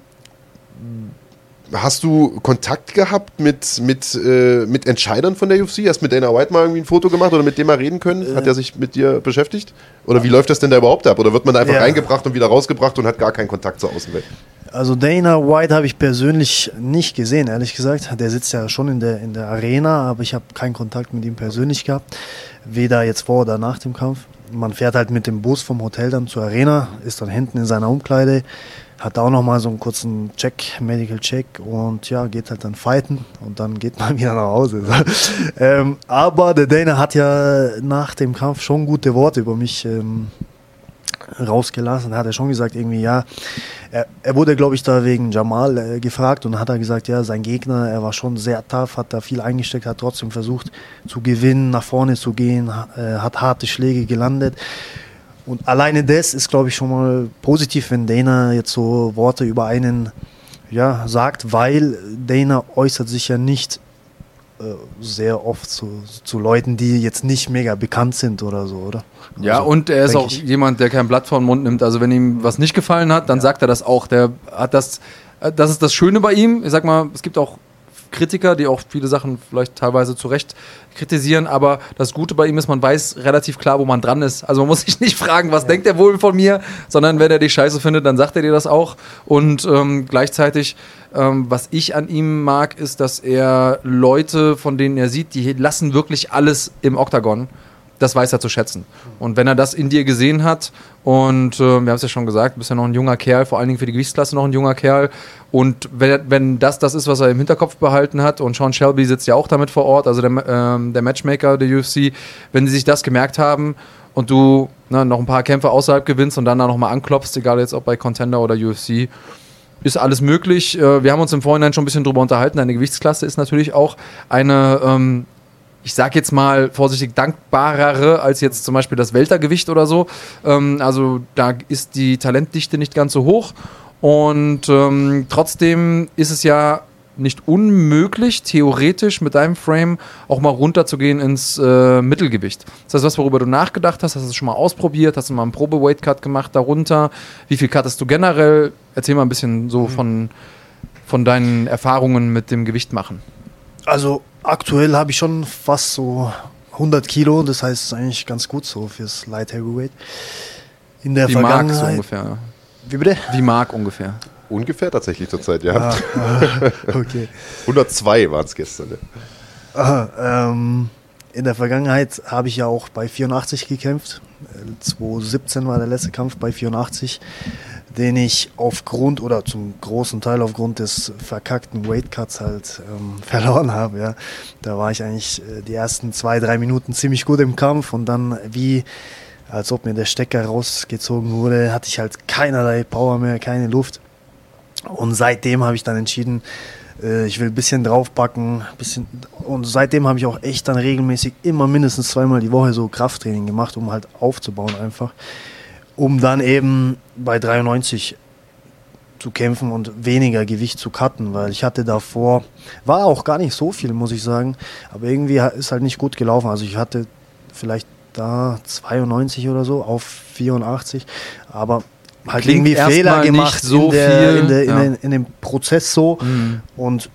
hast du Kontakt gehabt mit, mit, äh, mit Entscheidern von der UFC? Hast mit Dana White mal irgendwie ein Foto gemacht oder mit dem mal reden können? Hat er sich mit dir beschäftigt? Oder wie läuft das denn da überhaupt ab? Oder wird man da einfach Ja. reingebracht und wieder rausgebracht und hat gar keinen Kontakt zur Außenwelt? Also Dana White habe ich persönlich nicht gesehen, ehrlich gesagt. Der sitzt ja schon in der, in der Arena, aber ich habe keinen Kontakt mit ihm persönlich gehabt. Weder jetzt vor oder nach dem Kampf. Man fährt halt mit dem Bus vom Hotel dann zur Arena, ist dann hinten in seiner Umkleide, hat auch nochmal so einen kurzen Check, Medical Check und ja, geht halt dann fighten und dann geht man wieder nach Hause. ähm, aber der Dana hat ja nach dem Kampf schon gute Worte über mich ähm, rausgelassen, hat er schon gesagt, irgendwie, ja, er, er wurde, glaube ich, da wegen Jamal äh, gefragt und hat er gesagt, ja, sein Gegner, er war schon sehr tough, hat da viel eingesteckt, hat trotzdem versucht zu gewinnen, nach vorne zu gehen, äh, hat harte Schläge gelandet. Und alleine das ist, glaube ich, schon mal positiv, wenn Dana jetzt so Worte über einen ja, sagt, weil Dana äußert sich ja nicht äh, sehr oft zu, zu Leuten, die jetzt nicht mega bekannt sind oder so, oder? Ja, Also, und er ist auch ich. jemand, der kein Blatt vor den Mund nimmt. Also wenn ihm was nicht gefallen hat, dann sagt er das auch. Der hat das, äh, das ist das Schöne bei ihm. Ich sag mal, es gibt auch Kritiker, die auch viele Sachen vielleicht teilweise zu Recht kritisieren, aber das Gute bei ihm ist, man weiß relativ klar, wo man dran ist. Also man muss sich nicht fragen, was denkt er wohl von mir, sondern wenn er dich scheiße findet, dann sagt er dir das auch. Und ähm, gleichzeitig, ähm, was ich an ihm mag, ist, dass er Leute, von denen er sieht, die lassen wirklich alles im Oktagon das weiß er zu schätzen. Und wenn er das in dir gesehen hat, und äh, wir haben es ja schon gesagt, du bist ja noch ein junger Kerl, vor allen Dingen für die Gewichtsklasse noch ein junger Kerl. Und wenn, wenn das das ist, was er im Hinterkopf behalten hat, und Sean Shelby sitzt ja auch damit vor Ort, also der, ähm, der Matchmaker der UFC, wenn sie sich das gemerkt haben und du ne, noch ein paar Kämpfe außerhalb gewinnst und dann da nochmal anklopfst, egal jetzt ob bei Contender oder UFC, ist alles möglich. Äh, Wir haben uns im Vorhinein schon ein bisschen drüber unterhalten. Deine Gewichtsklasse ist natürlich auch eine, ähm, ich sag jetzt mal vorsichtig, dankbarere als jetzt zum Beispiel das Weltergewicht oder so. Ähm, also da ist die Talentdichte nicht ganz so hoch. Und ähm, trotzdem ist es ja nicht unmöglich, theoretisch mit deinem Frame auch mal runterzugehen ins äh, Mittelgewicht. Das heißt, was worüber du nachgedacht hast, hast du es schon mal ausprobiert, hast du mal einen Probe-Weight-Cut gemacht darunter? Wie viel cuttest du generell? Erzähl mal ein bisschen so von, von deinen Erfahrungen mit dem Gewicht machen. Also aktuell habe ich schon fast so 100 Kilo, das heißt ist eigentlich ganz gut so fürs Light Heavyweight. In der Wie Mark so Vergangenheit. ungefähr. Wie bitte? Wie Mark ungefähr. Ungefähr tatsächlich zurzeit, ja. Ah, ah, okay. 102 waren es gestern. Ne? Aha, ähm, in der Vergangenheit habe ich ja auch bei 84 gekämpft. Äh, 2017 war der letzte Kampf bei 84, den ich aufgrund oder zum großen Teil aufgrund des verkackten Weight Cuts halt ähm, verloren habe. Ja. Da war ich eigentlich äh, die ersten zwei, drei Minuten ziemlich gut im Kampf und dann wie als ob mir der Stecker rausgezogen wurde, hatte ich halt keinerlei Power mehr, keine Luft. Und seitdem habe ich dann entschieden, äh, ich will ein bisschen draufpacken. Bisschen, und seitdem habe ich auch echt dann regelmäßig immer mindestens zweimal die Woche so Krafttraining gemacht, um halt aufzubauen einfach. Um dann eben bei 93 zu kämpfen und weniger Gewicht zu cutten, weil ich hatte davor, war auch gar nicht so viel, muss ich sagen, aber irgendwie ist halt nicht gut gelaufen. Also ich hatte vielleicht da 92 oder so auf 84, aber halt Klingt irgendwie Fehler gemacht so in, der, viel, in, der, in, ja. den, in dem Prozess so und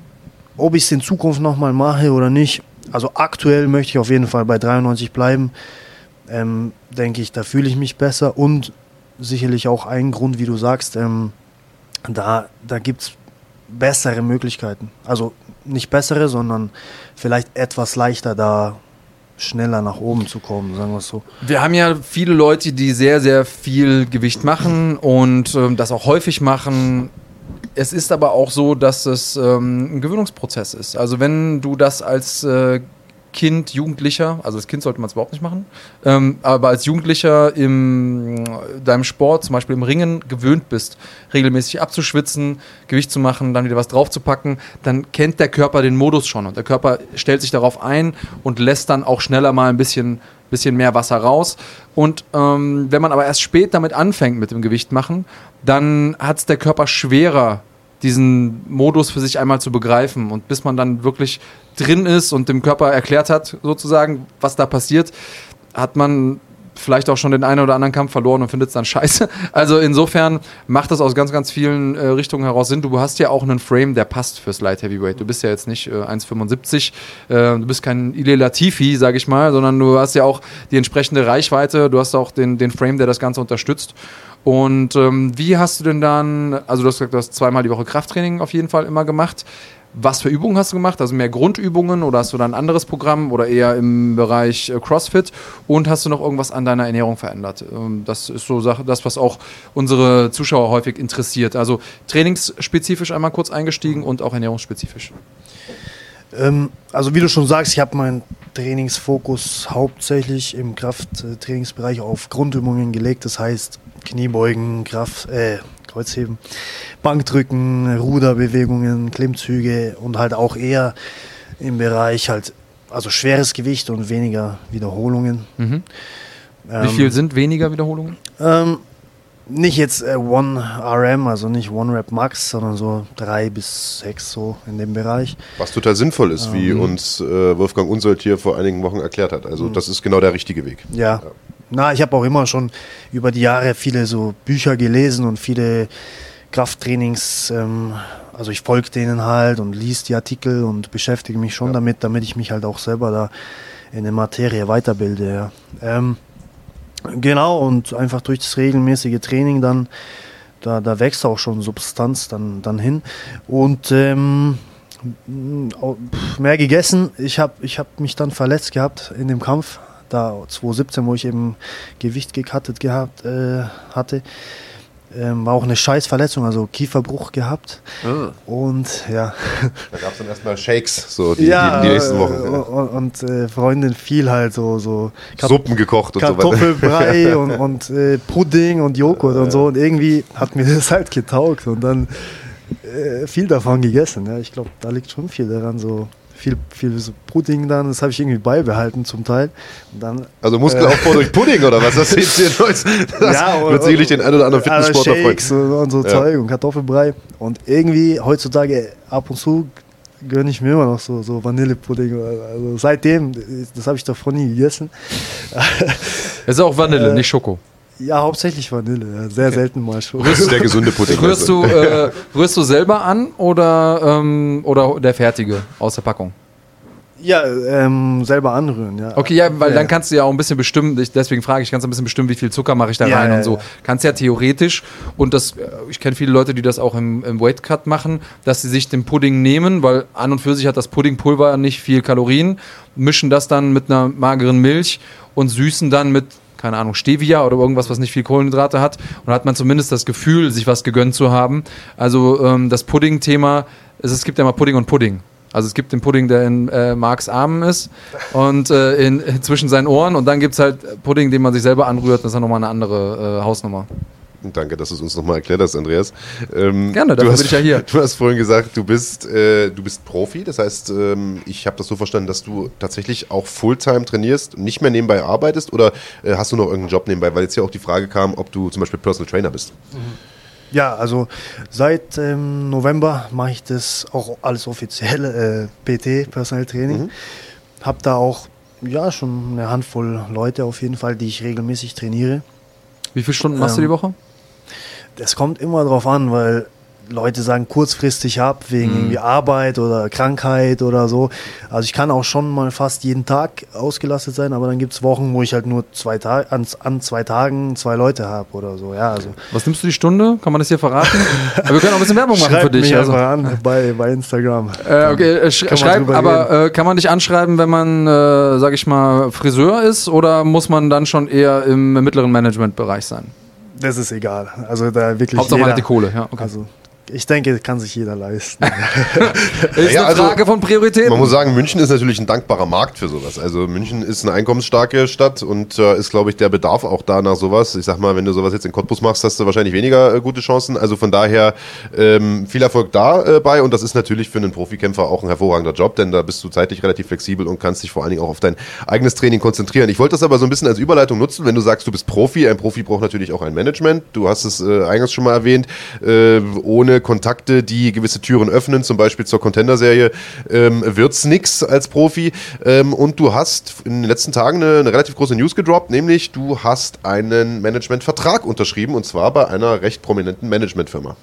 ob ich es in Zukunft nochmal mache oder nicht. Also aktuell möchte ich auf jeden Fall bei 93 bleiben. Ähm, denke ich, da fühle ich mich besser und sicherlich auch ein Grund, wie du sagst, ähm, da, da gibt es bessere Möglichkeiten. Also nicht bessere, sondern vielleicht etwas leichter da schneller nach oben zu kommen, sagen wir es so. Wir haben ja viele Leute, die sehr, sehr viel Gewicht machen und ähm, das auch häufig machen. Es ist aber auch so, dass es ähm, ein Gewöhnungsprozess ist. Also wenn du das als äh, Kind, Jugendlicher, also als Kind sollte man es überhaupt nicht machen, ähm, aber als Jugendlicher in deinem Sport, zum Beispiel im Ringen, gewöhnt bist, regelmäßig abzuschwitzen, Gewicht zu machen, dann wieder was draufzupacken, dann kennt der Körper den Modus schon und der Körper stellt sich darauf ein und lässt dann auch schneller mal ein bisschen, bisschen mehr Wasser raus. Und ähm, wenn man aber erst spät damit anfängt mit dem Gewicht machen, dann hat es der Körper schwerer, diesen Modus für sich einmal zu begreifen. Und bis man dann wirklich drin ist und dem Körper erklärt hat, sozusagen, was da passiert, hat man vielleicht auch schon den einen oder anderen Kampf verloren und findet es dann scheiße. Also insofern macht das aus ganz, ganz vielen äh, Richtungen heraus Sinn. Du hast ja auch einen Frame, der passt fürs Light Heavyweight. Du bist ja jetzt nicht äh, 1,75, äh, du bist kein Ile Latifi, sag ich mal, sondern du hast ja auch die entsprechende Reichweite, du hast auch den, den Frame, der das Ganze unterstützt. Und ähm, wie hast du denn dann, also du hast gesagt, du hast zweimal die Woche Krafttraining auf jeden Fall immer gemacht. Was für Übungen hast du gemacht? Also mehr Grundübungen oder hast du da ein anderes Programm oder eher im Bereich äh, CrossFit? Und hast du noch irgendwas an deiner Ernährung verändert? Ähm, das ist so das, was auch unsere Zuschauer häufig interessiert. Also trainingsspezifisch einmal kurz eingestiegen und auch ernährungsspezifisch. Ähm, also wie du schon sagst, ich habe meinen Trainingsfokus hauptsächlich im Krafttrainingsbereich auf Grundübungen gelegt. Das heißt Kniebeugen, Kraft, äh, Kreuzheben, Bankdrücken, Ruderbewegungen, Klimmzüge und halt auch eher im Bereich halt, also schweres Gewicht und weniger Wiederholungen. Mhm. Wie Ähm, viel sind weniger Wiederholungen? Ähm, nicht jetzt äh, One RM, also nicht One Rep Max, sondern so drei bis sechs so in dem Bereich. Was total sinnvoll ist, wie uns äh, Wolfgang Unsold hier vor einigen Wochen erklärt hat. Also das ist genau der richtige Weg. Ja. Na, ich habe auch immer schon über die Jahre viele so Bücher gelesen und viele Krafttrainings, ähm, also ich folge denen halt und liest die Artikel und beschäftige mich schon damit, damit ich mich halt auch selber da in der Materie weiterbilde. Ja. Ähm, genau, und einfach durch das regelmäßige Training dann, da, da wächst auch schon Substanz dann, dann hin. Und ähm, mehr gegessen. Ich habe ich hab mich dann verletzt gehabt in dem Kampf, da 2017, wo ich eben Gewicht gecuttet gehabt äh, hatte. Ähm, war auch eine Scheißverletzung, also Kieferbruch gehabt. Und ja. Da gab es dann erstmal Shakes, so die, die, die nächsten äh, Wochen. Ja. Und, und äh, Freundin viel halt so, so Suppen gekocht und so weiter. Kartoffelbrei und, und äh, Pudding und Joghurt und so. Und irgendwie hat mir das halt getaugt und dann äh, viel davon gegessen. Ja. Ich glaube, da liegt schon viel daran, so viel, viel so Pudding dann, das habe ich irgendwie beibehalten zum Teil. Und dann Also Muskelaufbau durch Pudding oder was? Das ist hier Neues. Das Ja, wird sicherlich den einen oder anderen also Fitnesssportler freuen. Shakes und, und so Ja. Zeug und Kartoffelbrei. Und irgendwie heutzutage ab und zu gönne ich mir immer noch so, so Vanillepudding. oder- Also seitdem, das habe ich davon nie gegessen. Es ist auch Vanille, nicht Schoko. Ja, hauptsächlich Vanille. Ja. Sehr selten mal schon. Das ist der gesunde Pudding. Rührst du, äh, rührst du selber an oder, ähm, oder der fertige aus der Packung? Ja, ähm, selber anrühren. Ja. Okay, ja, weil Ja. dann kannst du ja auch ein bisschen bestimmen, ich, deswegen frage ich, kannst du ein bisschen bestimmen, wie viel Zucker mache ich da Ja, rein ja, und so. ja. Kannst ja theoretisch, und das, äh, ich kenne viele Leute, die das auch im, im Weight Cut machen, dass sie sich den Pudding nehmen, weil an und für sich hat das Puddingpulver nicht viel Kalorien, mischen das dann mit einer mageren Milch und süßen dann mit keine Ahnung, Stevia oder irgendwas, was nicht viel Kohlenhydrate hat. Und hat man zumindest das Gefühl, sich was gegönnt zu haben. Also ähm, das Pudding-Thema, es, es gibt ja mal Pudding und Pudding. Also es gibt den Pudding, der in äh, Marks Armen ist und äh, in, zwischen seinen Ohren. Und dann gibt es halt Pudding, den man sich selber anrührt. Das ist dann nochmal eine andere äh, Hausnummer. Danke, dass du es uns nochmal erklärt hast, Andreas. Ähm, Gerne, du dafür hast, bin ich ja hier. Du hast vorhin gesagt, du bist, äh, du bist Profi. Das heißt, ähm, ich habe das so verstanden, dass du tatsächlich auch Fulltime trainierst und nicht mehr nebenbei arbeitest oder äh, hast du noch irgendeinen Job nebenbei? Weil jetzt ja auch die Frage kam, ob du zum Beispiel Personal Trainer bist. Ja, also seit ähm, November mache ich das auch alles offiziell, äh, PT, Personal Training. Hab da auch ja schon eine Handvoll Leute auf jeden Fall, die ich regelmäßig trainiere. Wie viele Stunden machst du Ähm, die Woche? Das kommt immer drauf an, weil Leute sagen kurzfristig ab wegen irgendwie Arbeit oder Krankheit oder so. Also ich kann auch schon mal fast jeden Tag ausgelastet sein, aber dann gibt es Wochen, wo ich halt nur zwei Tage an, an zwei Tagen zwei Leute habe oder so. Ja, also Was nimmst du die Stunde? Kann man das hier verraten? Aber wir können auch ein bisschen Werbung machen schreibt für dich. mich Also. einfach an bei, bei Instagram. Äh, okay, äh, sch schreib, aber äh, kann man dich anschreiben, wenn man, äh, sag ich mal, Friseur ist oder muss man dann schon eher im mittleren Managementbereich sein? Das ist egal. Also da wirklich Hauptsache man jeder, hat die Kohle, ja. Okay. Also ich denke, kann sich jeder leisten. ist Ja, eine also, Frage von Prioritäten. Man muss sagen, München ist natürlich ein dankbarer Markt für sowas. Also München ist eine einkommensstarke Stadt und äh, ist, glaube ich, der Bedarf auch da nach sowas. Ich sag mal, wenn du sowas jetzt in Cottbus machst, hast du wahrscheinlich weniger äh, gute Chancen. Also von daher ähm, viel Erfolg dabei und das ist natürlich für einen Profikämpfer auch ein hervorragender Job, denn da bist du zeitlich relativ flexibel und kannst dich vor allen Dingen auch auf dein eigenes Training konzentrieren. Ich wollte das aber so ein bisschen als Überleitung nutzen, wenn du sagst, du bist Profi. Ein Profi braucht natürlich auch ein Management. Du hast es äh, eingangs schon mal erwähnt. Äh, Kontakte, die gewisse Türen öffnen, zum Beispiel zur Contender-Serie, ähm, wird's nix als Profi. Ähm, und du hast in den letzten Tagen eine, eine relativ große News gedroppt, nämlich du hast einen Managementvertrag unterschrieben und zwar bei einer recht prominenten Managementfirma.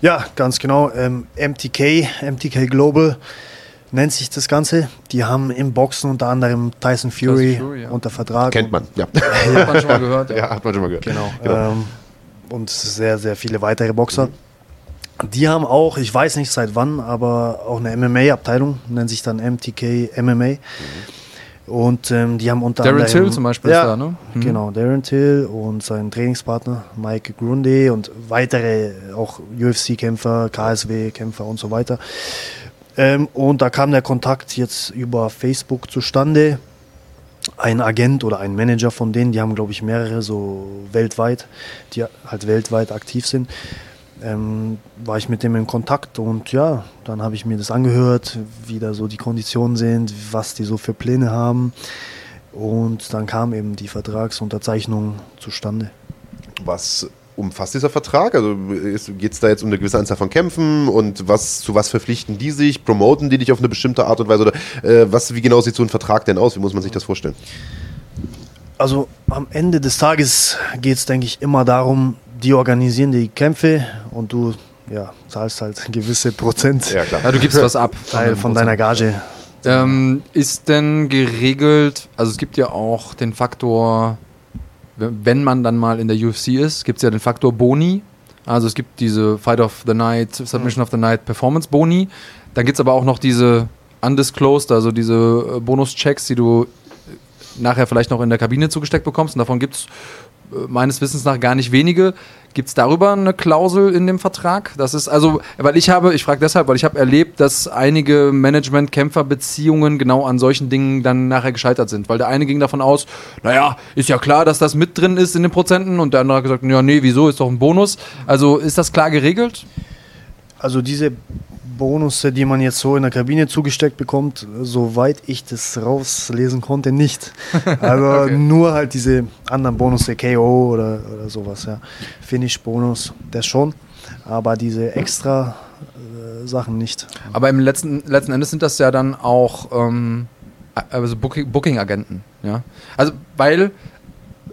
ja, ganz genau. Ähm, MTK, MTK Global nennt sich das Ganze. Die haben im Boxen unter anderem Tyson Fury, Fury, ja. unter Vertrag. Kennt man, ja. Hat man schon mal gehört. Ja. ja, hat man schon mal gehört. Genau. Ähm, und sehr, sehr viele weitere Boxer. Die haben auch, ich weiß nicht seit wann, aber auch eine MMA-Abteilung, nennt sich dann MTK MMA. Und ähm, die haben unter Darren anderem. Till zum Beispiel ja, ist da, ne? Mhm. Genau, Darren Till und sein Trainingspartner Mike Grundy und weitere auch UFC-Kämpfer, KSW-Kämpfer und so weiter. Ähm, und da kam der Kontakt jetzt über Facebook zustande ein Agent oder ein Manager von denen, die haben, glaube ich, mehrere so weltweit, die halt weltweit aktiv sind, ähm, war ich mit dem in Kontakt und ja, dann habe ich mir das angehört, wie da so die Konditionen sind, was die so für Pläne haben und dann kam eben die Vertragsunterzeichnung zustande. Was umfasst dieser Vertrag? Also geht es da jetzt um eine gewisse Anzahl von Kämpfen und was zu was verpflichten die sich? Promoten die dich auf eine bestimmte Art und Weise? Oder äh, was, wie genau sieht so ein Vertrag denn aus? Wie muss man sich das vorstellen? Also am Ende des Tages geht es, denke ich, immer darum, die organisieren die Kämpfe und du ja, zahlst halt gewisse Prozent Ja, klar. Ja, du gibst was ab. Teil von deiner Gage. Ähm, ist denn geregelt, also es gibt ja auch den Faktor, wenn man dann mal in der UFC ist, gibt es ja den Faktor Boni. Also es gibt diese Fight of the Night, Submission of the Night Performance Boni. Dann gibt es aber auch noch diese Undisclosed, also diese äh, Bonuschecks, die du äh, nachher vielleicht noch in der Kabine zugesteckt bekommst. Und davon gibt es meines Wissens nach gar nicht wenige. Gibt es darüber eine Klausel in dem Vertrag? Das ist also, weil ich habe, ich frage deshalb, weil ich habe erlebt, dass einige Management-Kämpfer-Beziehungen genau an solchen Dingen dann nachher gescheitert sind. Weil der eine ging davon aus, naja, ist ja klar, dass das mit drin ist in den Prozenten und der andere hat gesagt, ja, nee, wieso, ist doch ein Bonus. Also ist das klar geregelt? Also diese Bonusse, die man jetzt so in der Kabine zugesteckt bekommt, soweit ich das rauslesen konnte, nicht. Also Okay. nur halt diese anderen Bonusse, KO oder, oder sowas, ja. Finish-Bonus, das schon. Aber diese extra äh, Sachen nicht. Aber im letzten, letzten Endes sind das ja dann auch ähm, also Booking- Booking-Agenten. ja? Also, weil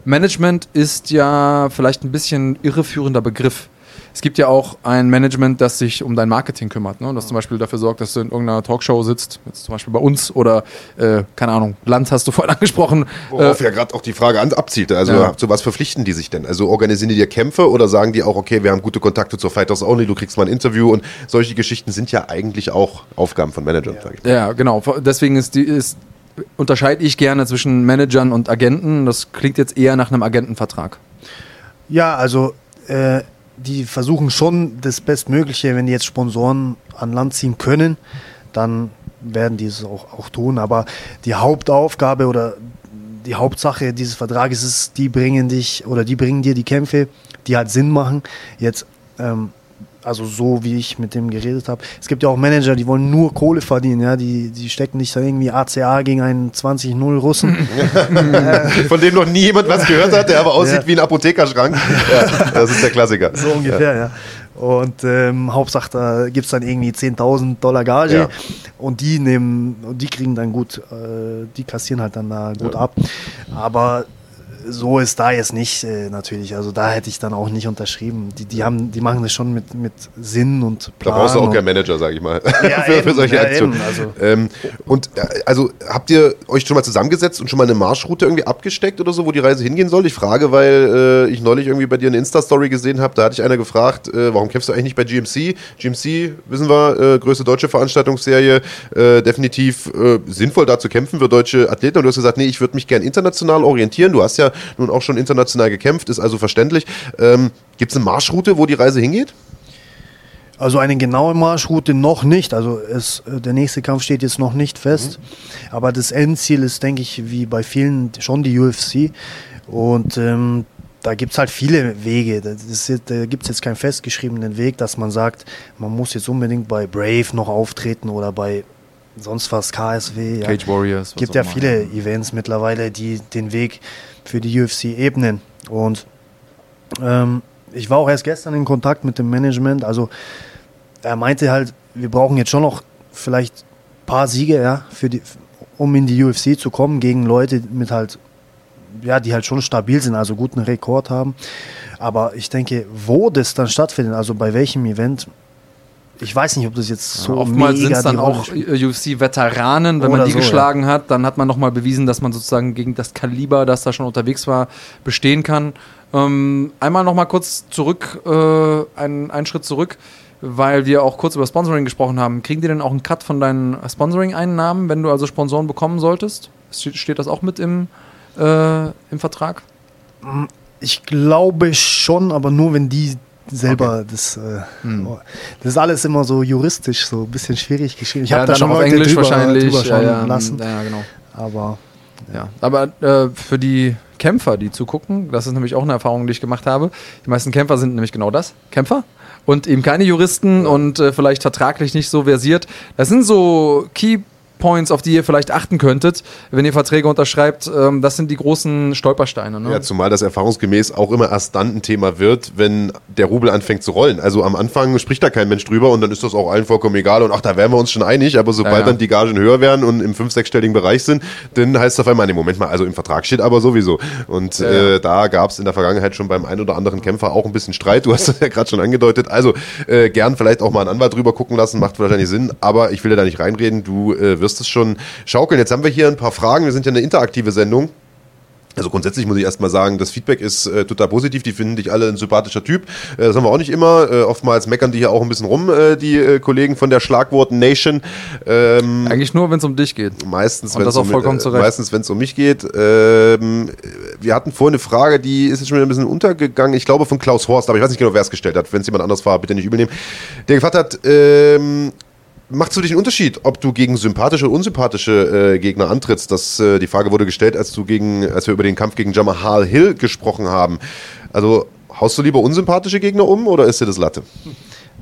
Management ist ja vielleicht ein bisschen irreführender Begriff. Es gibt ja auch ein Management, das sich um dein Marketing kümmert, ne? das zum Beispiel dafür sorgt, dass du in irgendeiner Talkshow sitzt, jetzt zum Beispiel bei uns oder, äh, keine Ahnung, Land hast du vorhin angesprochen. Worauf Äh, ja gerade auch die Frage an, abzielte. Also Ja. zu was verpflichten die sich denn? Also organisieren die dir Kämpfe oder sagen die auch, okay, wir haben gute Kontakte zur Fighters Only, du kriegst mal ein Interview und solche Geschichten sind ja eigentlich auch Aufgaben von Managern, ich. Ja, genau. Deswegen ist die, ist, unterscheide ich gerne zwischen Managern und Agenten. Das klingt jetzt eher nach einem Agentenvertrag. Ja, also äh, die versuchen schon das Bestmögliche, wenn die jetzt Sponsoren an Land ziehen können, dann werden die es auch, auch tun. Aber die Hauptaufgabe oder die Hauptsache dieses Vertrages ist, die bringen dich oder die bringen dir die Kämpfe, die halt Sinn machen. Jetzt, ähm, also so wie ich mit dem geredet habe. Es gibt ja auch Manager, die wollen nur Kohle verdienen, ja, die, die stecken nicht da irgendwie ACA gegen einen 20-0 Russen. Von dem noch nie jemand was gehört hat, der aber aussieht Ja. wie ein Apothekerschrank. Ja, das ist der Klassiker. So ungefähr, ja. Und ähm, Hauptsache, da gibt es dann irgendwie 10.000 Dollar Gage Ja. und die nehmen, und die kriegen dann gut, äh, die kassieren halt dann da gut Ja. ab. Aber so ist da jetzt nicht äh, natürlich. Also da hätte ich dann auch nicht unterschrieben. Die, die, haben, die machen das schon mit, mit Sinn und Da Plan. brauchst du auch keinen Manager, sage ich mal, Ja, für, für eben, solche ja, Aktionen. eben, also- ähm, und äh, also habt ihr euch schon mal zusammengesetzt und schon mal eine Marschroute irgendwie abgesteckt oder so, wo die Reise hingehen soll? Ich frage, weil äh, ich neulich irgendwie bei dir eine Insta-Story gesehen habe, da hatte ich einer gefragt, äh, warum kämpfst du eigentlich nicht bei GMC? GMC, wissen wir, äh, größte deutsche Veranstaltungsserie, äh, definitiv sinnvoll da zu kämpfen für deutsche Athleten. Und du hast gesagt, nee, ich würde mich gern international orientieren. Du hast ja nun auch schon international gekämpft, ist also verständlich. Ähm, Gibt es eine Marschroute, wo die Reise hingeht? Also eine genaue Marschroute noch nicht. Also es, äh, der nächste Kampf steht jetzt noch nicht fest. Aber das Endziel ist, denke ich, wie bei vielen schon die UFC. Und ähm, da gibt es halt viele Wege. Das ist, da gibt es jetzt keinen festgeschriebenen Weg, dass man sagt, man muss jetzt unbedingt bei Brave noch auftreten oder bei sonst was, KSW. Ja. Cage Warriors. was gibt ja viele Events mittlerweile, die den Weg für die UFC ebnen. Und ähm, ich war auch erst gestern in Kontakt mit dem Management. Also er meinte halt, wir brauchen jetzt schon noch vielleicht ein paar Siege, ja, für die, um in die UFC zu kommen gegen Leute mit halt, ja, die halt schon stabil sind, also guten Rekord haben. Aber ich denke, wo das dann stattfindet, also bei welchem Event, ich weiß nicht, ob das jetzt so Oftmals sind es dann auch. UFC-Veteranen, wenn man die so, ja. geschlagen hat, dann hat man nochmal bewiesen, dass man sozusagen gegen das Kaliber, das da schon unterwegs war, bestehen kann. Ähm, einmal nochmal kurz zurück, äh, einen, einen Schritt zurück, weil wir auch kurz über Sponsoring gesprochen haben. Kriegen die denn auch einen Cut von deinen Sponsoring-Einnahmen, wenn du also Sponsoren bekommen solltest? Ste- Steht das auch mit im, äh, im Vertrag? Ich glaube schon, aber nur wenn die selber das. Äh, Hm. Das ist alles immer so juristisch, so ein bisschen schwierig geschrieben. Ich ja, habe da dann schon auf Englisch drüber, wahrscheinlich. drüber schauen ja, lassen. ja, genau. Aber Ja, aber äh, für die Kämpfer, die zugucken, das ist nämlich auch eine Erfahrung, die ich gemacht habe. Die meisten Kämpfer sind nämlich genau das, Kämpfer. Und eben keine Juristen und äh, vielleicht vertraglich nicht so versiert. Das sind so Key Points, auf die ihr vielleicht achten könntet, wenn ihr Verträge unterschreibt. Ähm, das sind die großen Stolpersteine. Ne? Ja, zumal das erfahrungsgemäß auch immer erst dann ein Thema wird, wenn der Rubel anfängt zu rollen. Also am Anfang spricht da kein Mensch drüber und dann ist das auch allen vollkommen egal und ach, da wären wir uns schon einig, aber sobald Ja, ja. dann die Gagen höher werden und im fünf-, sechsstelligen Bereich sind, dann heißt es auf einmal, nee, Moment mal, also im Vertrag steht aber sowieso. Und Äh, da gab es in der Vergangenheit schon beim einen oder anderen Kämpfer auch ein bisschen Streit. Du hast das ja gerade schon angedeutet. Also äh, gern vielleicht auch mal einen Anwalt drüber gucken lassen, macht wahrscheinlich Sinn, aber ich will ja da nicht reinreden, du äh, wirst es schon schaukeln. Jetzt haben wir hier ein paar Fragen, wir sind ja eine interaktive Sendung. Also grundsätzlich muss ich erstmal sagen, das Feedback ist äh, total positiv. Die finden dich alle ein sympathischer Typ. Äh, das haben wir auch nicht immer. Äh, oftmals meckern die hier auch ein bisschen rum, äh, die äh, Kollegen von der Schlagwort Nation. Ähm, Eigentlich nur, wenn es um dich geht. Meistens, Und wenn das es auch um, vollkommen äh, meistens, wenn es um mich geht. Ähm, wir hatten vorhin eine Frage, die ist jetzt schon wieder ein bisschen untergegangen. Ich glaube von Klaus Horst, aber ich weiß nicht genau, wer es gestellt hat. Wenn es jemand anders war, bitte nicht übel nehmen. Der gefragt hat, ähm, Macht für dich einen Unterschied, ob du gegen sympathische oder unsympathische äh, Gegner antrittst? Das, äh, die Frage wurde gestellt, als du gegen, als wir über den Kampf gegen Jamal Hill gesprochen haben. Also haust du lieber unsympathische Gegner um oder ist dir das Latte?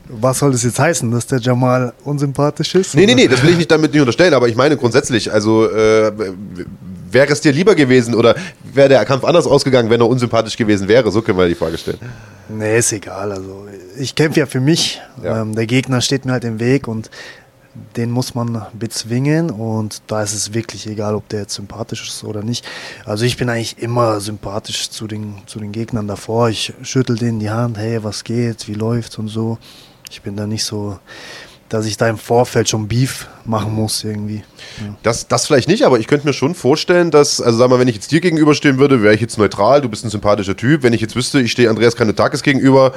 was soll das jetzt heißen, dass der Jamal unsympathisch ist? Nee, nee, Oder? nee, das will ich nicht damit nicht unterstellen, aber ich meine grundsätzlich, also äh, wäre es dir lieber gewesen oder wäre der Kampf anders ausgegangen, wenn er unsympathisch gewesen wäre? So können wir die Frage stellen. Nee, ist egal. Also ich kämpfe ja für mich. Ja. Ähm, der Gegner steht mir halt im Weg und den muss man bezwingen und da ist es wirklich egal, ob der jetzt sympathisch ist oder nicht. Also ich bin eigentlich immer sympathisch zu den, zu den Gegnern davor. Ich schüttel denen die Hand, hey, was geht, wie läuft's und so. Ich bin da nicht so, dass ich da im Vorfeld schon Beef machen muss irgendwie. Ja. Das, das vielleicht nicht, aber ich könnte mir schon vorstellen, dass, also sag mal, wenn ich jetzt dir gegenüberstehen würde, wäre ich jetzt neutral, du bist ein sympathischer Typ. Wenn ich jetzt wüsste, ich stehe Andreas Kanutakis gegenüber,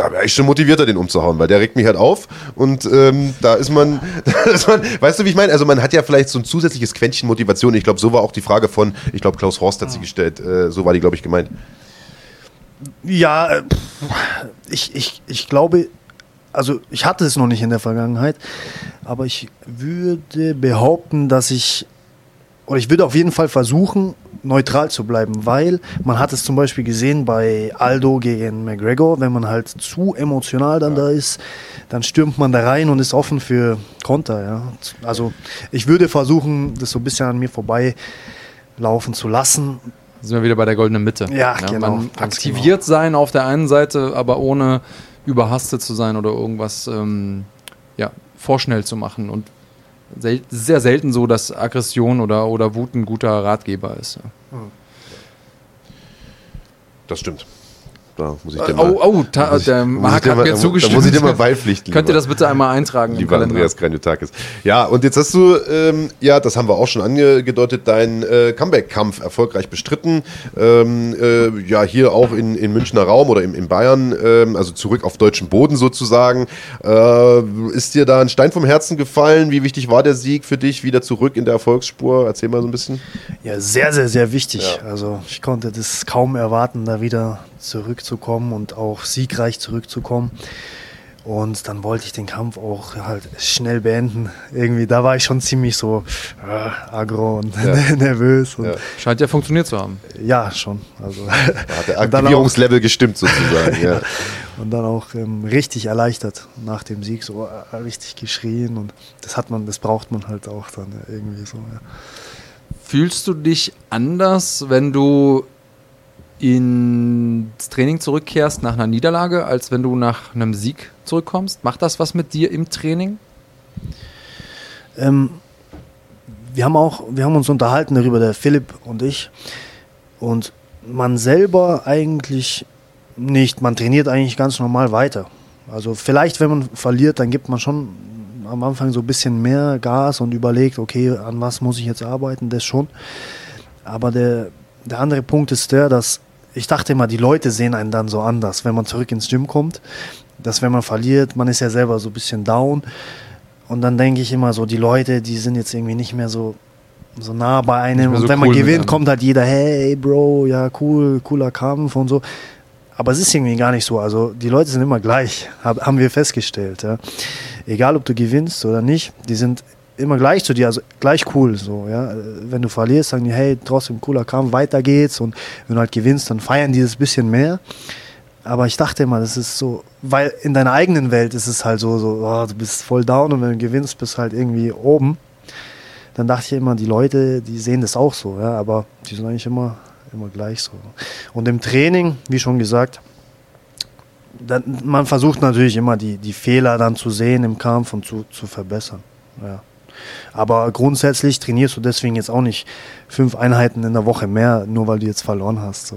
da wäre ich schon motivierter, den umzuhauen, weil der regt mich halt auf und ähm, da ist man, da ist man, weißt du, wie ich meine? Also man hat ja vielleicht so ein zusätzliches Quäntchen Motivation. Ich glaube, so war auch die Frage von, ich glaube, Klaus Horst hat sie gestellt, äh, so war die, glaube ich, gemeint. Ja, äh, ich, ich, ich glaube, also ich hatte es noch nicht in der Vergangenheit, aber ich würde behaupten, dass ich, oder ich würde auf jeden Fall versuchen, neutral zu bleiben, weil man hat es zum Beispiel gesehen bei Aldo gegen McGregor, wenn man halt zu emotional dann da ist, dann stürmt man da rein und ist offen für Konter. Ja. Also ich würde versuchen, das so ein bisschen an mir vorbei laufen zu lassen. sind wir wieder bei der goldenen Mitte. Ja, genau, Man aktiviert sein auf der einen Seite, aber ohne überhastet zu sein oder irgendwas ähm, ja, vorschnell zu machen. Und sel sehr selten so, dass Aggression oder, oder Wut ein guter Ratgeber ist. Ja. Das stimmt. Da muss ich dir Oh, mal, oh, ta, muss ich- der Marc dir hat mal- mir da zugestimmt. muss ich dir mal beipflichten, Könnt ihr das bitte einmal eintragen Lieber? Andreas Graniotakis. Ja, und jetzt hast du, ähm, ja, das haben wir auch schon angedeutet, deinen äh, Comeback-Kampf erfolgreich bestritten. Ähm, äh, ja, hier auch in, in Münchner Raum oder im, in Bayern, ähm, also zurück auf deutschen Boden sozusagen. Äh, ist dir da ein Stein vom Herzen gefallen? Wie wichtig war der Sieg für dich? Wieder zurück in der Erfolgsspur? Erzähl mal so ein bisschen. Ja, sehr, sehr, sehr wichtig. Ja. Also ich konnte das kaum erwarten, da wieder zurückzukommen und auch siegreich zurückzukommen. Und dann wollte ich den Kampf auch halt schnell beenden. Irgendwie, da war ich schon ziemlich so äh, aggro und Ja. nervös. Und Ja. ja. Scheint ja funktioniert zu haben. schon. Also, Da hat der Aktivierungslevel gestimmt sozusagen. ja. und dann auch ähm, richtig erleichtert nach dem Sieg, so äh, richtig geschrien. Und das hat man, das braucht man halt auch dann irgendwie so. Ja. Fühlst du dich anders, wenn du ins Training zurückkehrst nach einer Niederlage, als wenn du nach einem Sieg zurückkommst? Macht das was mit dir im Training? Ähm, wir haben auch, wir haben uns unterhalten darüber, der Philipp und ich. Und man selber eigentlich nicht. Man trainiert eigentlich ganz normal weiter. Also vielleicht, wenn man verliert, dann gibt man schon am Anfang so ein bisschen mehr Gas und überlegt, okay, an was muss ich jetzt arbeiten, das schon. Aber der, der andere Punkt ist der, dass ich dachte immer, die Leute sehen einen dann so anders, wenn man zurück ins Gym kommt. Dass wenn man verliert, man ist ja selber so ein bisschen down. Und dann denke ich immer so, die Leute, die sind jetzt irgendwie nicht mehr so, so nah bei einem. mehr Und so wenn man cool mit gewinnt, kommt halt jeder, hey Bro, ja cool, cooler Kampf und so. Aber es ist irgendwie gar nicht so. Also die Leute sind immer gleich, hab, haben wir festgestellt. Ja. Egal, ob du gewinnst oder nicht, die sind immer gleich zu dir, also gleich cool. So, ja. Wenn du verlierst, sagen die, hey, trotzdem cooler Kampf, weiter geht's. Und wenn du halt gewinnst, dann feiern die das bisschen mehr. Aber ich dachte immer, das ist so, weil in deiner eigenen Welt ist es halt so, so oh, du bist voll down und wenn du gewinnst, bist halt irgendwie oben. Dann dachte ich immer, die Leute, die sehen das auch so, ja, aber die sind eigentlich immer, immer gleich so. Und im Training, wie schon gesagt, dann, man versucht natürlich immer die, die Fehler dann zu sehen im Kampf und zu, zu verbessern. Ja. Aber grundsätzlich trainierst du deswegen jetzt auch nicht fünf Einheiten in der Woche mehr, nur weil du jetzt verloren hast. So.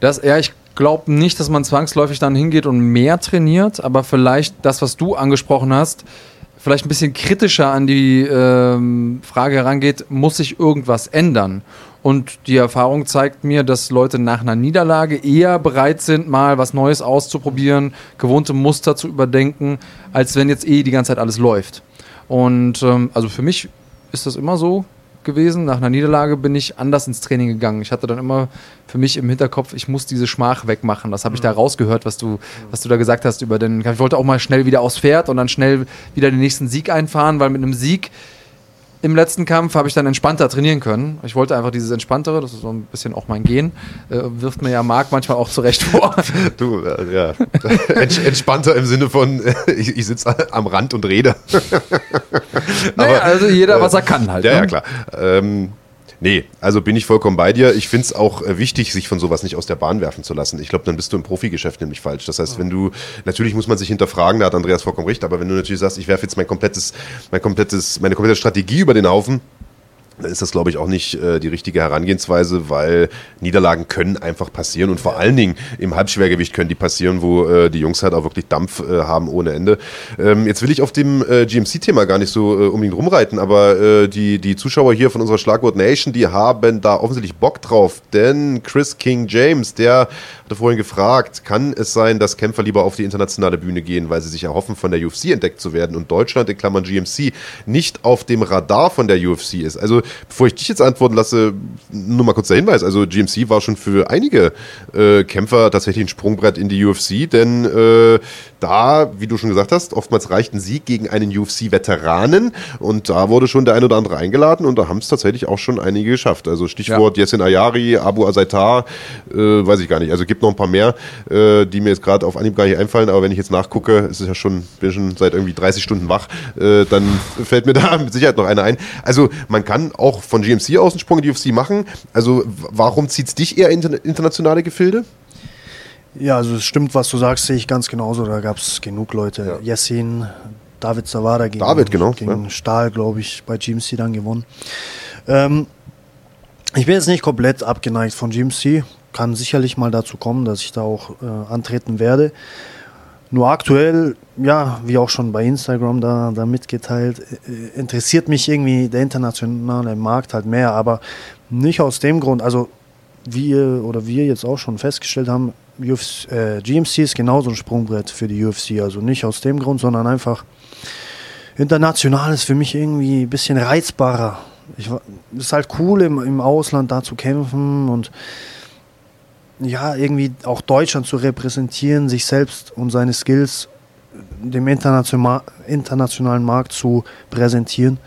Das, ja, ich glaube nicht, dass man zwangsläufig dann hingeht und mehr trainiert, aber vielleicht das, was du angesprochen hast, vielleicht ein bisschen kritischer an die ähm, Frage herangeht, muss sich irgendwas ändern? Und die Erfahrung zeigt mir, dass Leute nach einer Niederlage eher bereit sind, mal was Neues auszuprobieren, gewohnte Muster zu überdenken, als wenn jetzt eh die ganze Zeit alles läuft. Und ähm, also für mich ist das immer so gewesen. Nach einer Niederlage bin ich anders ins Training gegangen. Ich hatte dann immer für mich im Hinterkopf, ich muss diese Schmach wegmachen. Das habe ich da rausgehört, was du, was du da gesagt hast über den. Ich wollte auch mal schnell wieder aufs Pferd und dann schnell wieder den nächsten Sieg einfahren, weil mit einem Sieg im letzten Kampf habe ich dann entspannter trainieren können. Ich wollte einfach dieses Entspanntere, das ist so ein bisschen auch mein Gen, äh, wirft mir ja Marc manchmal auch zurecht vor. Du, äh, ja. Ents- Entspannter im Sinne von, ich, ich sitze am Rand und rede. naja, also jeder, was er kann halt. Ja, ne? ja, klar. Ähm, nee, also bin ich vollkommen bei dir. Ich finde es auch äh, wichtig, sich von sowas nicht aus der Bahn werfen zu lassen. Ich glaube, dann bist du im Profigeschäft nämlich falsch. Das heißt, wenn du, natürlich muss man sich hinterfragen, da hat Andreas vollkommen recht, aber wenn du natürlich sagst, ich werfe jetzt mein komplettes, mein komplettes, meine komplette Strategie über den Haufen, dann ist das, glaube ich, auch nicht äh, die richtige Herangehensweise, weil Niederlagen können einfach passieren und vor allen Dingen im Halbschwergewicht können die passieren, wo äh, die Jungs halt auch wirklich Dampf äh, haben ohne Ende. Ähm, jetzt will ich auf dem äh, GMC-Thema gar nicht so äh, unbedingt rumreiten, aber äh, die, die Zuschauer hier von unserer Schlagwort Nation, die haben da offensichtlich Bock drauf, denn Chris King James, der hatte vorhin gefragt, kann es sein, dass Kämpfer lieber auf die internationale Bühne gehen, weil sie sich erhoffen, von der UFC entdeckt zu werden und Deutschland, in Klammern GMC, nicht auf dem Radar von der UFC ist? Also, bevor ich dich jetzt antworten lasse, nur mal kurz der Hinweis, also GMC war schon für einige äh, Kämpfer tatsächlich ein Sprungbrett in die UFC, denn äh, da, wie du schon gesagt hast, oftmals reicht ein Sieg gegen einen UFC-Veteranen und da wurde schon der ein oder andere eingeladen und da haben es tatsächlich auch schon einige geschafft. Also Stichwort Yassin Ayari, Abu Azaitar, äh, weiß ich gar nicht. Also gibt noch ein paar mehr, äh, die mir jetzt gerade auf Anhieb gar nicht einfallen, aber wenn ich jetzt nachgucke, ist es ja schon, bin schon seit irgendwie 30 Stunden wach, äh, dann fällt mir da mit Sicherheit noch einer ein. Also man kann auch von GMC aus einen Sprung in die UFC machen. Also warum zieht es dich eher in inter- internationale Gefilde? Ja, also es stimmt, was du sagst, sehe ich ganz genauso. Da gab es genug Leute. Yassin, David Zawada gegen, David, genau, gegen ja. Stahl, glaube ich, bei GMC dann gewonnen. Ähm, ich bin jetzt nicht komplett abgeneigt von GMC. kann sicherlich mal dazu kommen, dass ich da auch äh, antreten werde. Nur aktuell, ja, wie auch schon bei Instagram da, da mitgeteilt, äh, interessiert mich irgendwie der internationale Markt halt mehr, aber nicht aus dem Grund, also wir oder wir jetzt auch schon festgestellt haben, UFC, äh, GMC ist genauso ein Sprungbrett für die UFC, also nicht aus dem Grund, sondern einfach international ist für mich irgendwie ein bisschen reizbarer. Es ist halt cool im, im Ausland da zu kämpfen und ja, irgendwie auch Deutschland zu repräsentieren, sich selbst und seine Skills dem international, internationalen Markt zu präsentieren.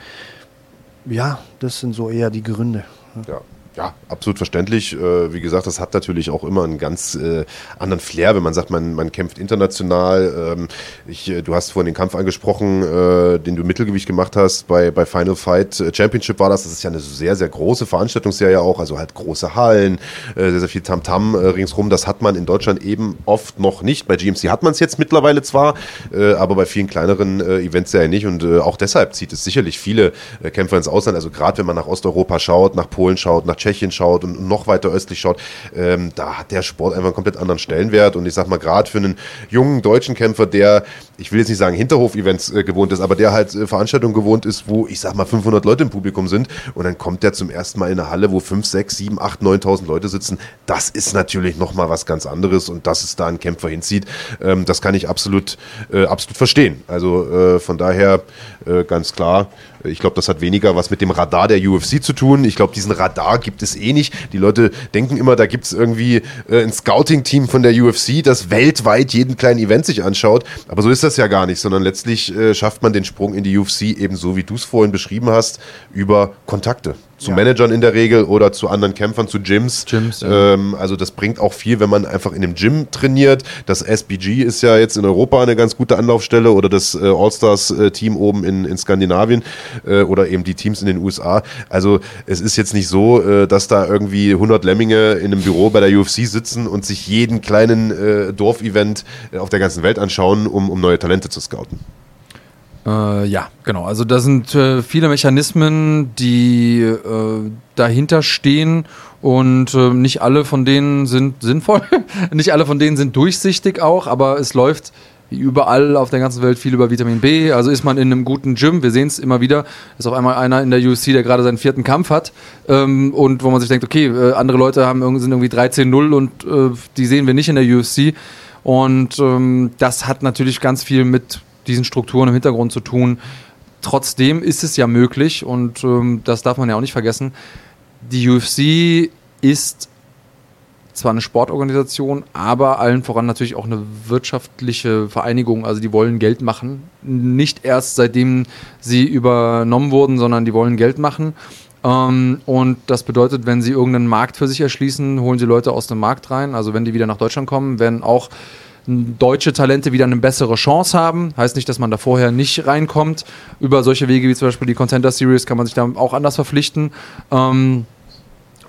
Ja, das sind so eher die Gründe. Ja. Ja, absolut verständlich. Äh, wie gesagt, das hat natürlich auch immer einen ganz äh, anderen Flair, wenn man sagt, man, man kämpft international. Ähm, ich, äh, du hast vorhin den Kampf angesprochen, den du Mittelgewicht gemacht hast. Bei, bei Final Fight Championship war das. Das ist ja eine sehr, sehr große Veranstaltungsserie auch. Also halt große Hallen, sehr, sehr viel Tamtam äh, ringsrum. Das hat man in Deutschland eben oft noch nicht. Bei GMC hat man es jetzt mittlerweile zwar, aber bei vielen kleineren Events ja nicht. Und auch deshalb zieht es sicherlich viele Kämpfer ins Ausland. Also gerade wenn man nach Osteuropa schaut, nach Polen schaut, nach Tschechien schaut und noch weiter östlich schaut, ähm, da hat der Sport einfach einen komplett anderen Stellenwert. Und ich sag mal, gerade für einen jungen deutschen Kämpfer, der, ich will jetzt nicht sagen Hinterhof-Events äh, gewohnt ist, aber der halt äh, Veranstaltungen gewohnt ist, wo ich sag mal 500 Leute im Publikum sind und dann kommt der zum ersten Mal in eine Halle, wo 5, 6, 7, 8, 9.000 Leute sitzen. Das ist natürlich nochmal was ganz anderes und dass es da einen Kämpfer hinzieht, ähm, das kann ich absolut, äh, absolut verstehen. Also äh, von daher äh, ganz klar, ich glaube, das hat weniger was mit dem Radar der UFC zu tun. Ich glaube, diesen Radar gibt es eh nicht. Die Leute denken immer, da gibt es irgendwie äh, ein Scouting-Team von der UFC, das weltweit jeden kleinen Event sich anschaut. Aber so ist das ja gar nicht, sondern letztlich äh, schafft man den Sprung in die UFC ebenso, wie du es vorhin beschrieben hast, über Kontakte. Zu Managern in der Regel oder zu anderen Kämpfern, zu Gyms. Gyms, ja. ähm, also das bringt auch viel, wenn man einfach in einem Gym trainiert. Das SBG ist ja jetzt in Europa eine ganz gute Anlaufstelle oder das äh, All-Stars-Team oben in, in Skandinavien äh, oder eben die Teams in den USA. Also es ist jetzt nicht so, äh, dass da irgendwie 100 Lemminge in einem Büro bei der UFC sitzen und sich jeden kleinen äh, Dorfevent äh, auf der ganzen Welt anschauen, um, um neue Talente zu scouten. Äh, ja, genau. Also da sind äh, viele Mechanismen, die äh, dahinter stehen und äh, nicht alle von denen sind sinnvoll. nicht alle von denen sind durchsichtig auch, aber es läuft wie überall auf der ganzen Welt viel über Vitamin B. Also ist man in einem guten Gym, wir sehen es immer wieder, ist auf einmal einer in der UFC, der gerade seinen vierten Kampf hat ähm, und wo man sich denkt, okay, äh, andere Leute haben, sind irgendwie 13-0 und äh, die sehen wir nicht in der UFC. Und ähm, das hat natürlich ganz viel mit diesen Strukturen im Hintergrund zu tun. Trotzdem ist es ja möglich und ähm, das darf man ja auch nicht vergessen. Die UFC ist zwar eine Sportorganisation, aber allen voran natürlich auch eine wirtschaftliche Vereinigung. Also die wollen Geld machen. Nicht erst seitdem sie übernommen wurden, sondern die wollen Geld machen. Ähm, und das bedeutet, wenn sie irgendeinen Markt für sich erschließen, holen sie Leute aus dem Markt rein. Also wenn die wieder nach Deutschland kommen, werden auch deutsche Talente wieder eine bessere Chance haben. Heißt nicht, dass man da vorher nicht reinkommt. Über solche Wege wie zum Beispiel die Contender Series kann man sich da auch anders verpflichten. Ähm,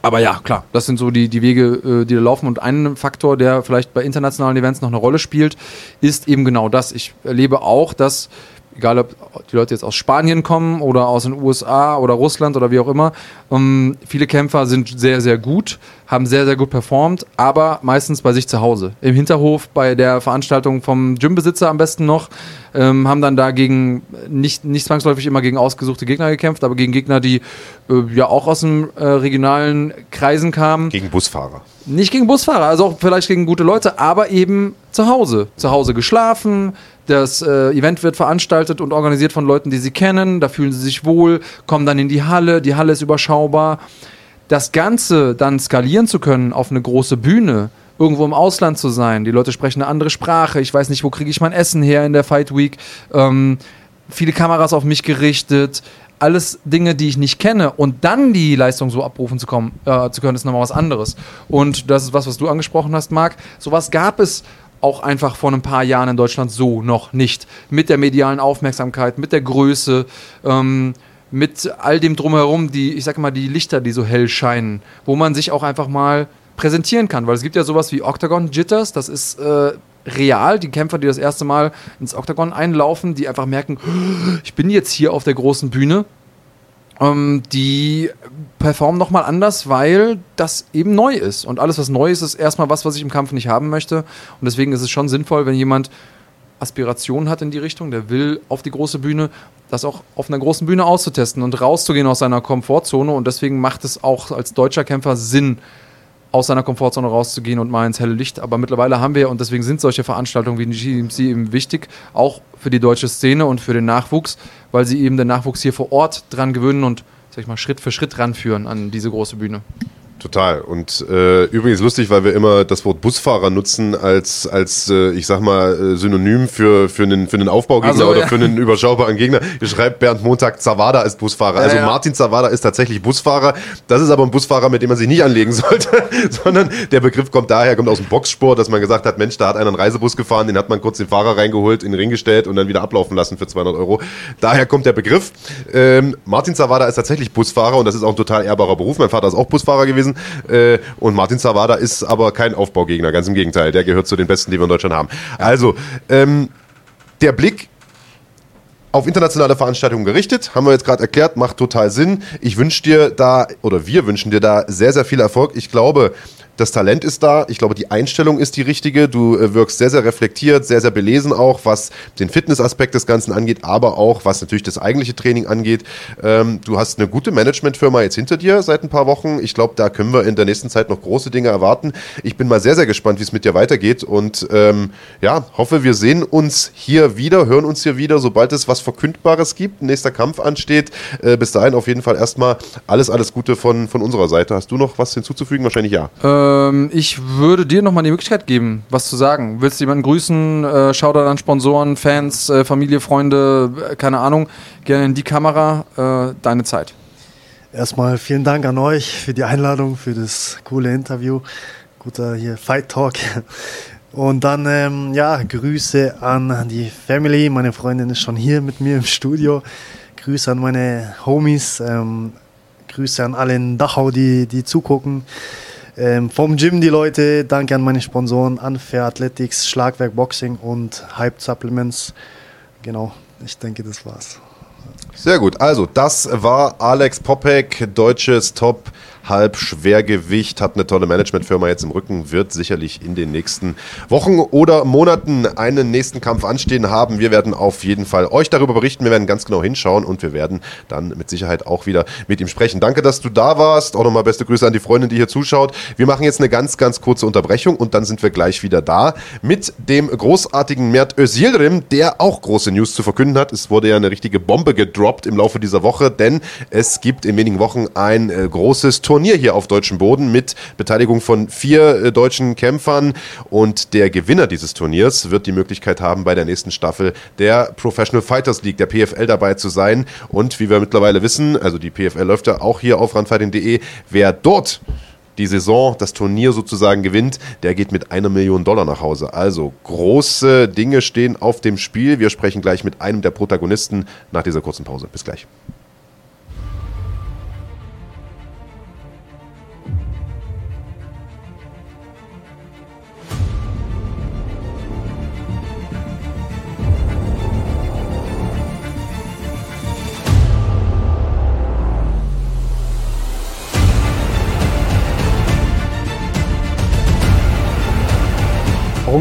aber ja, klar, das sind so die, die Wege, äh, die da laufen. Und ein Faktor, der vielleicht bei internationalen Events noch eine Rolle spielt, ist eben genau das. Ich erlebe auch, dass, egal ob die Leute jetzt aus Spanien kommen oder aus den USA oder Russland oder wie auch immer, ähm, viele Kämpfer sind sehr, sehr gut, haben sehr, sehr gut performt, aber meistens bei sich zu Hause. Im Hinterhof, bei der Veranstaltung vom Gymbesitzer am besten noch, ähm, haben dann da gegen, nicht, nicht zwangsläufig immer gegen ausgesuchte Gegner gekämpft, aber gegen Gegner, die äh, ja auch aus den äh, regionalen Kreisen kamen. Gegen Busfahrer. Nicht gegen Busfahrer, also auch vielleicht gegen gute Leute, aber eben zu Hause. Zu Hause geschlafen, das äh, Event wird veranstaltet und organisiert von Leuten, die sie kennen, da fühlen sie sich wohl, kommen dann in die Halle, die Halle ist überschaubar. Das Ganze dann skalieren zu können auf eine große Bühne, irgendwo im Ausland zu sein, die Leute sprechen eine andere Sprache, ich weiß nicht, wo kriege ich mein Essen her in der Fight Week, ähm, viele Kameras auf mich gerichtet, alles Dinge, die ich nicht kenne. Und dann die Leistung so abrufen zu, kommen, äh, zu können, ist nochmal was anderes. Und das ist was, was du angesprochen hast, Marc. Sowas gab es auch einfach vor ein paar Jahren in Deutschland so noch nicht. Mit der medialen Aufmerksamkeit, mit der Größe, ähm, mit all dem drumherum, die, ich sag mal, die Lichter, die so hell scheinen, wo man sich auch einfach mal präsentieren kann. Weil es gibt ja sowas wie Octagon Jitters, das ist äh, real, die Kämpfer, die das erste Mal ins Octagon einlaufen, die einfach merken, ich bin jetzt hier auf der großen Bühne ähm, die performen nochmal anders, weil das eben neu ist. Und alles, was neu ist, ist erstmal was, was ich im Kampf nicht haben möchte. Und deswegen ist es schon sinnvoll, wenn jemand Aspirationen hat in die Richtung, der will auf die große Bühne, das auch auf einer großen Bühne auszutesten und rauszugehen aus seiner Komfortzone. Und deswegen macht es auch als deutscher Kämpfer Sinn, aus seiner Komfortzone rauszugehen und mal ins helle Licht. Aber mittlerweile haben wir, und deswegen sind solche Veranstaltungen wie die GMC eben wichtig, auch für die deutsche Szene und für den Nachwuchs, weil sie eben den Nachwuchs hier vor Ort dran gewöhnen und sag ich mal, Schritt für Schritt ranführen an diese große Bühne. Total. Und äh, übrigens lustig, weil wir immer das Wort Busfahrer nutzen als, als äh, ich sag mal, äh, Synonym für, für, einen, für einen Aufbaugegner Also, oder ja. für einen überschaubaren Gegner. Hier schreibt Bernd Montag, Zawada ist Busfahrer. Also ja. Martin Zawada ist tatsächlich Busfahrer. Das ist aber ein Busfahrer, mit dem man sich nicht anlegen sollte, sondern der Begriff kommt daher, kommt aus dem Boxsport, dass man gesagt hat, Mensch, da hat einer einen Reisebus gefahren, den hat man kurz den Fahrer reingeholt, in den Ring gestellt und dann wieder ablaufen lassen für 200 Euro. Daher kommt der Begriff. Ähm, Martin Zawada ist tatsächlich Busfahrer und das ist auch ein total ehrbarer Beruf. Mein Vater ist auch Busfahrer gewesen. Äh, und Martin Zawada ist aber kein Aufbaugegner, ganz im Gegenteil. Der gehört zu den Besten, die wir in Deutschland haben. Also, ähm, der Blick auf internationale Veranstaltungen gerichtet, haben wir jetzt gerade erklärt, macht total Sinn. Ich wünsche dir da, oder wir wünschen dir da sehr, sehr viel Erfolg. Ich glaube, das Talent ist da. Ich glaube, die Einstellung ist die richtige. Du äh, wirkst sehr, sehr reflektiert, sehr, sehr belesen auch, was den Fitnessaspekt des Ganzen angeht, aber auch, was natürlich das eigentliche Training angeht. Ähm, du hast eine gute Managementfirma jetzt hinter dir seit ein paar Wochen. Ich glaube, da können wir in der nächsten Zeit noch große Dinge erwarten. Ich bin mal sehr, sehr gespannt, wie es mit dir weitergeht und ähm, ja, hoffe, wir sehen uns hier wieder, hören uns hier wieder, sobald es was Verkündbares gibt, ein nächster Kampf ansteht. Äh, bis dahin auf jeden Fall erstmal alles, alles Gute von, von unserer Seite. Hast du noch was hinzuzufügen? Wahrscheinlich ja. Ähm, ich würde dir nochmal die Möglichkeit geben, was zu sagen. Willst du jemanden grüßen? Äh, Shoutout an Sponsoren, Fans, äh, Familie, Freunde, äh, keine Ahnung. Gerne in die Kamera. Äh, deine Zeit. Erstmal vielen Dank an euch für die Einladung, für das coole Interview. Guter hier Fight Talk. Und dann, ähm, ja, Grüße an die Family. Meine Freundin ist schon hier mit mir im Studio. Grüße an meine Homies. Ähm, Grüße an alle in Dachau, die, die zugucken. Ähm, vom Gym die Leute. Danke an meine Sponsoren, Unfair Athletics, Schlagwerk Boxing und Hype Supplements. Genau, ich denke, das war's. Sehr gut. Also, das war Alex Popek, deutsches Top. Halbschwergewicht, hat eine tolle Managementfirma jetzt im Rücken, wird sicherlich in den nächsten Wochen oder Monaten einen nächsten Kampf anstehen haben. Wir werden auf jeden Fall euch darüber berichten, wir werden ganz genau hinschauen und wir werden dann mit Sicherheit auch wieder mit ihm sprechen. Danke, dass du da warst. Auch nochmal beste Grüße an die Freundin, die hier zuschaut. Wir machen jetzt eine ganz, ganz kurze Unterbrechung und dann sind wir gleich wieder da mit dem großartigen Mert Özildirim, der auch große News zu verkünden hat. Es wurde ja eine richtige Bombe gedroppt im Laufe dieser Woche, denn es gibt in wenigen Wochen ein äh, großes Turnier hier auf deutschem Boden mit Beteiligung von vier äh, deutschen Kämpfern und der Gewinner dieses Turniers wird die Möglichkeit haben, bei der nächsten Staffel der Professional Fighters League, der PFL, dabei zu sein. Und wie wir mittlerweile wissen, also die PFL läuft ja auch hier auf randfighting.de, wer dort die Saison, das Turnier sozusagen gewinnt, der geht mit einer Million Dollar nach Hause. Also große Dinge stehen auf dem Spiel. Wir sprechen gleich mit einem der Protagonisten nach dieser kurzen Pause. Bis gleich.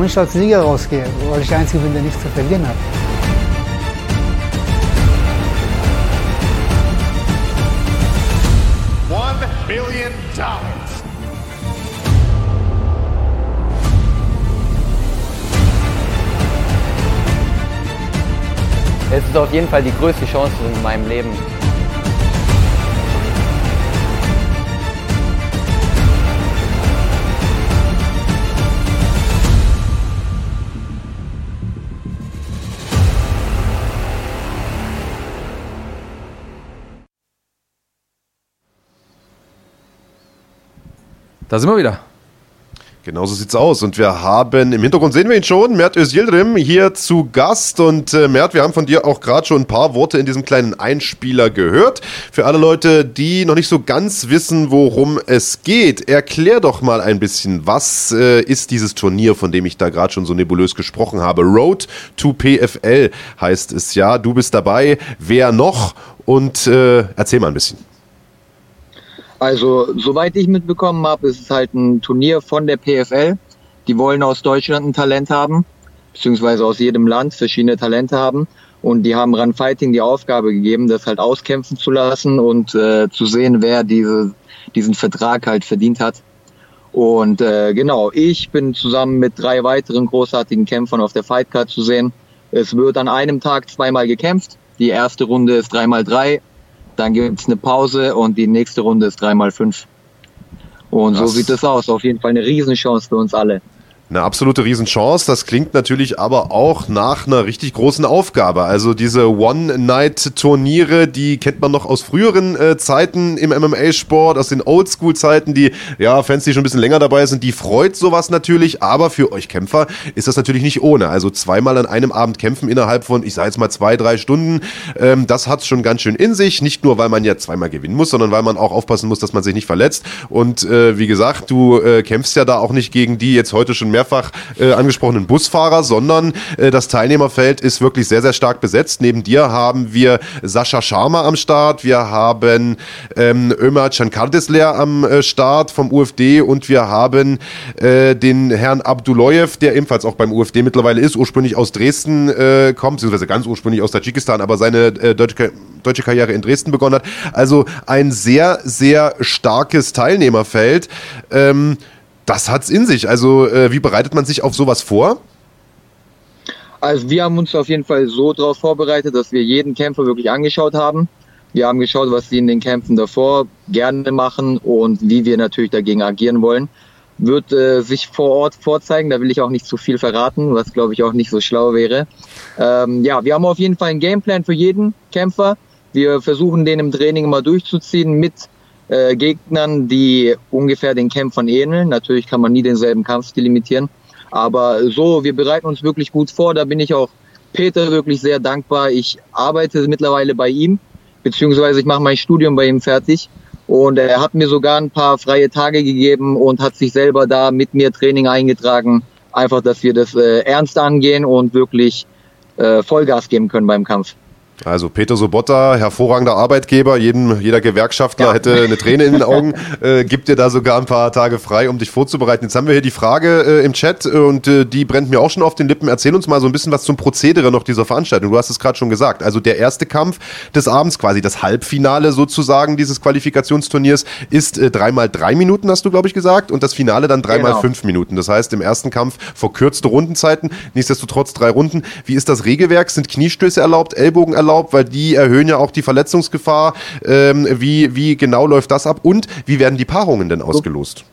Ich als Sieger rausgehe? Weil ich der Einzige bin, der nichts zu verlieren hat. One billion dollars. Es ist auf jeden Fall die größte Chance in meinem Leben. Da sind wir wieder. Genauso sieht's aus. Und wir haben, im Hintergrund sehen wir ihn schon, Mert Özildirim hier zu Gast. Und äh, Mert, wir haben von dir auch gerade schon ein paar Worte in diesem kleinen Einspieler gehört. Für alle Leute, die noch nicht so ganz wissen, worum es geht, erklär doch mal ein bisschen, was äh, ist dieses Turnier, von dem ich da gerade schon so nebulös gesprochen habe. Road to PFL heißt es ja. Du bist dabei. Wer noch? und äh, erzähl mal ein bisschen. Also, soweit ich mitbekommen habe, ist es halt ein Turnier von der PFL. Die wollen aus Deutschland ein Talent haben, beziehungsweise aus jedem Land verschiedene Talente haben. Und die haben Run Fighting die Aufgabe gegeben, das halt auskämpfen zu lassen und äh, zu sehen, wer diese, diesen Vertrag halt verdient hat. Und äh, genau, ich bin zusammen mit drei weiteren großartigen Kämpfern auf der Fightcard zu sehen. Es wird an einem Tag zweimal gekämpft. Die erste Runde ist dreimal drei, dann gibt es eine Pause und die nächste Runde ist dreimal fünf. Und Krass. so sieht es aus. Auf jeden Fall eine Riesenchance für uns alle. Eine absolute Riesenchance. Das klingt natürlich aber auch nach einer richtig großen Aufgabe. Also diese One-Night-Turniere, die kennt man noch aus früheren äh, Zeiten im MMA-Sport, aus den Oldschool-Zeiten, die, ja, Fans, die schon ein bisschen länger dabei sind, die freut sowas natürlich. Aber für euch Kämpfer ist das natürlich nicht ohne. Also zweimal an einem Abend kämpfen innerhalb von, ich sage jetzt mal zwei, drei Stunden, ähm, das hat schon ganz schön in sich. Nicht nur, weil man ja zweimal gewinnen muss, sondern weil man auch aufpassen muss, dass man sich nicht verletzt. Und äh, wie gesagt, du äh, kämpfst ja da auch nicht gegen die jetzt heute schon mehrfach äh, angesprochenen Busfahrer, sondern äh, das Teilnehmerfeld ist wirklich sehr, sehr stark besetzt. Neben dir haben wir Sascha Sharma am Start, wir haben ähm, Ömer Cankardisler am äh, Start vom UFD und wir haben äh, den Herrn Abduloyev, der ebenfalls auch beim UFD mittlerweile ist, ursprünglich aus Dresden äh, kommt, beziehungsweise ganz ursprünglich aus Tadschikistan, aber seine äh, deutsche, deutsche Karriere in Dresden begonnen hat. Also ein sehr, sehr starkes Teilnehmerfeld. Ähm, das hat's in sich. Also, äh, wie bereitet man sich auf sowas vor? Also wir haben uns auf jeden Fall so darauf vorbereitet, dass wir jeden Kämpfer wirklich angeschaut haben. Wir haben geschaut, was sie in den Kämpfen davor gerne machen und wie wir natürlich dagegen agieren wollen. Wird äh, sich vor Ort vorzeigen, da will ich auch nicht zu viel verraten, was glaube ich auch nicht so schlau wäre. Ähm, ja, wir haben auf jeden Fall einen Gameplan für jeden Kämpfer. Wir versuchen den im Training immer durchzuziehen mit äh, Gegnern, die ungefähr den Kämpfern ähneln. Natürlich kann man nie denselben Kampfstil imitieren. Aber so, wir bereiten uns wirklich gut vor. Da bin ich auch Peter wirklich sehr dankbar. Ich arbeite mittlerweile bei ihm, beziehungsweise ich mache mein Studium bei ihm fertig. Und er hat mir sogar ein paar freie Tage gegeben und hat sich selber da mit mir Training eingetragen. Einfach, dass wir das äh, ernst angehen und wirklich äh, Vollgas geben können beim Kampf. Also Peter Sobotta, hervorragender Arbeitgeber, jedem, jeder Gewerkschaftler Ja. hätte eine Träne in den Augen, äh, gibt dir da sogar ein paar Tage frei, um dich vorzubereiten. Jetzt haben wir hier die Frage äh, im Chat äh, und äh, die brennt mir auch schon auf den Lippen. Erzähl uns mal so ein bisschen was zum Prozedere noch dieser Veranstaltung. Du hast es gerade schon gesagt. Also der erste Kampf des Abends, quasi das Halbfinale sozusagen dieses Qualifikationsturniers, ist äh, dreimal drei Minuten, hast du, glaube ich, gesagt, und das Finale dann dreimal Genau. fünf Minuten. Das heißt, im ersten Kampf verkürzte Rundenzeiten, nichtsdestotrotz drei Runden. Wie ist das Regelwerk? Sind Kniestöße erlaubt, Ellbogen erlaubt? Weil die erhöhen ja auch die Verletzungsgefahr. Ähm, wie, wie genau läuft das ab? Und wie werden die Paarungen denn ausgelost?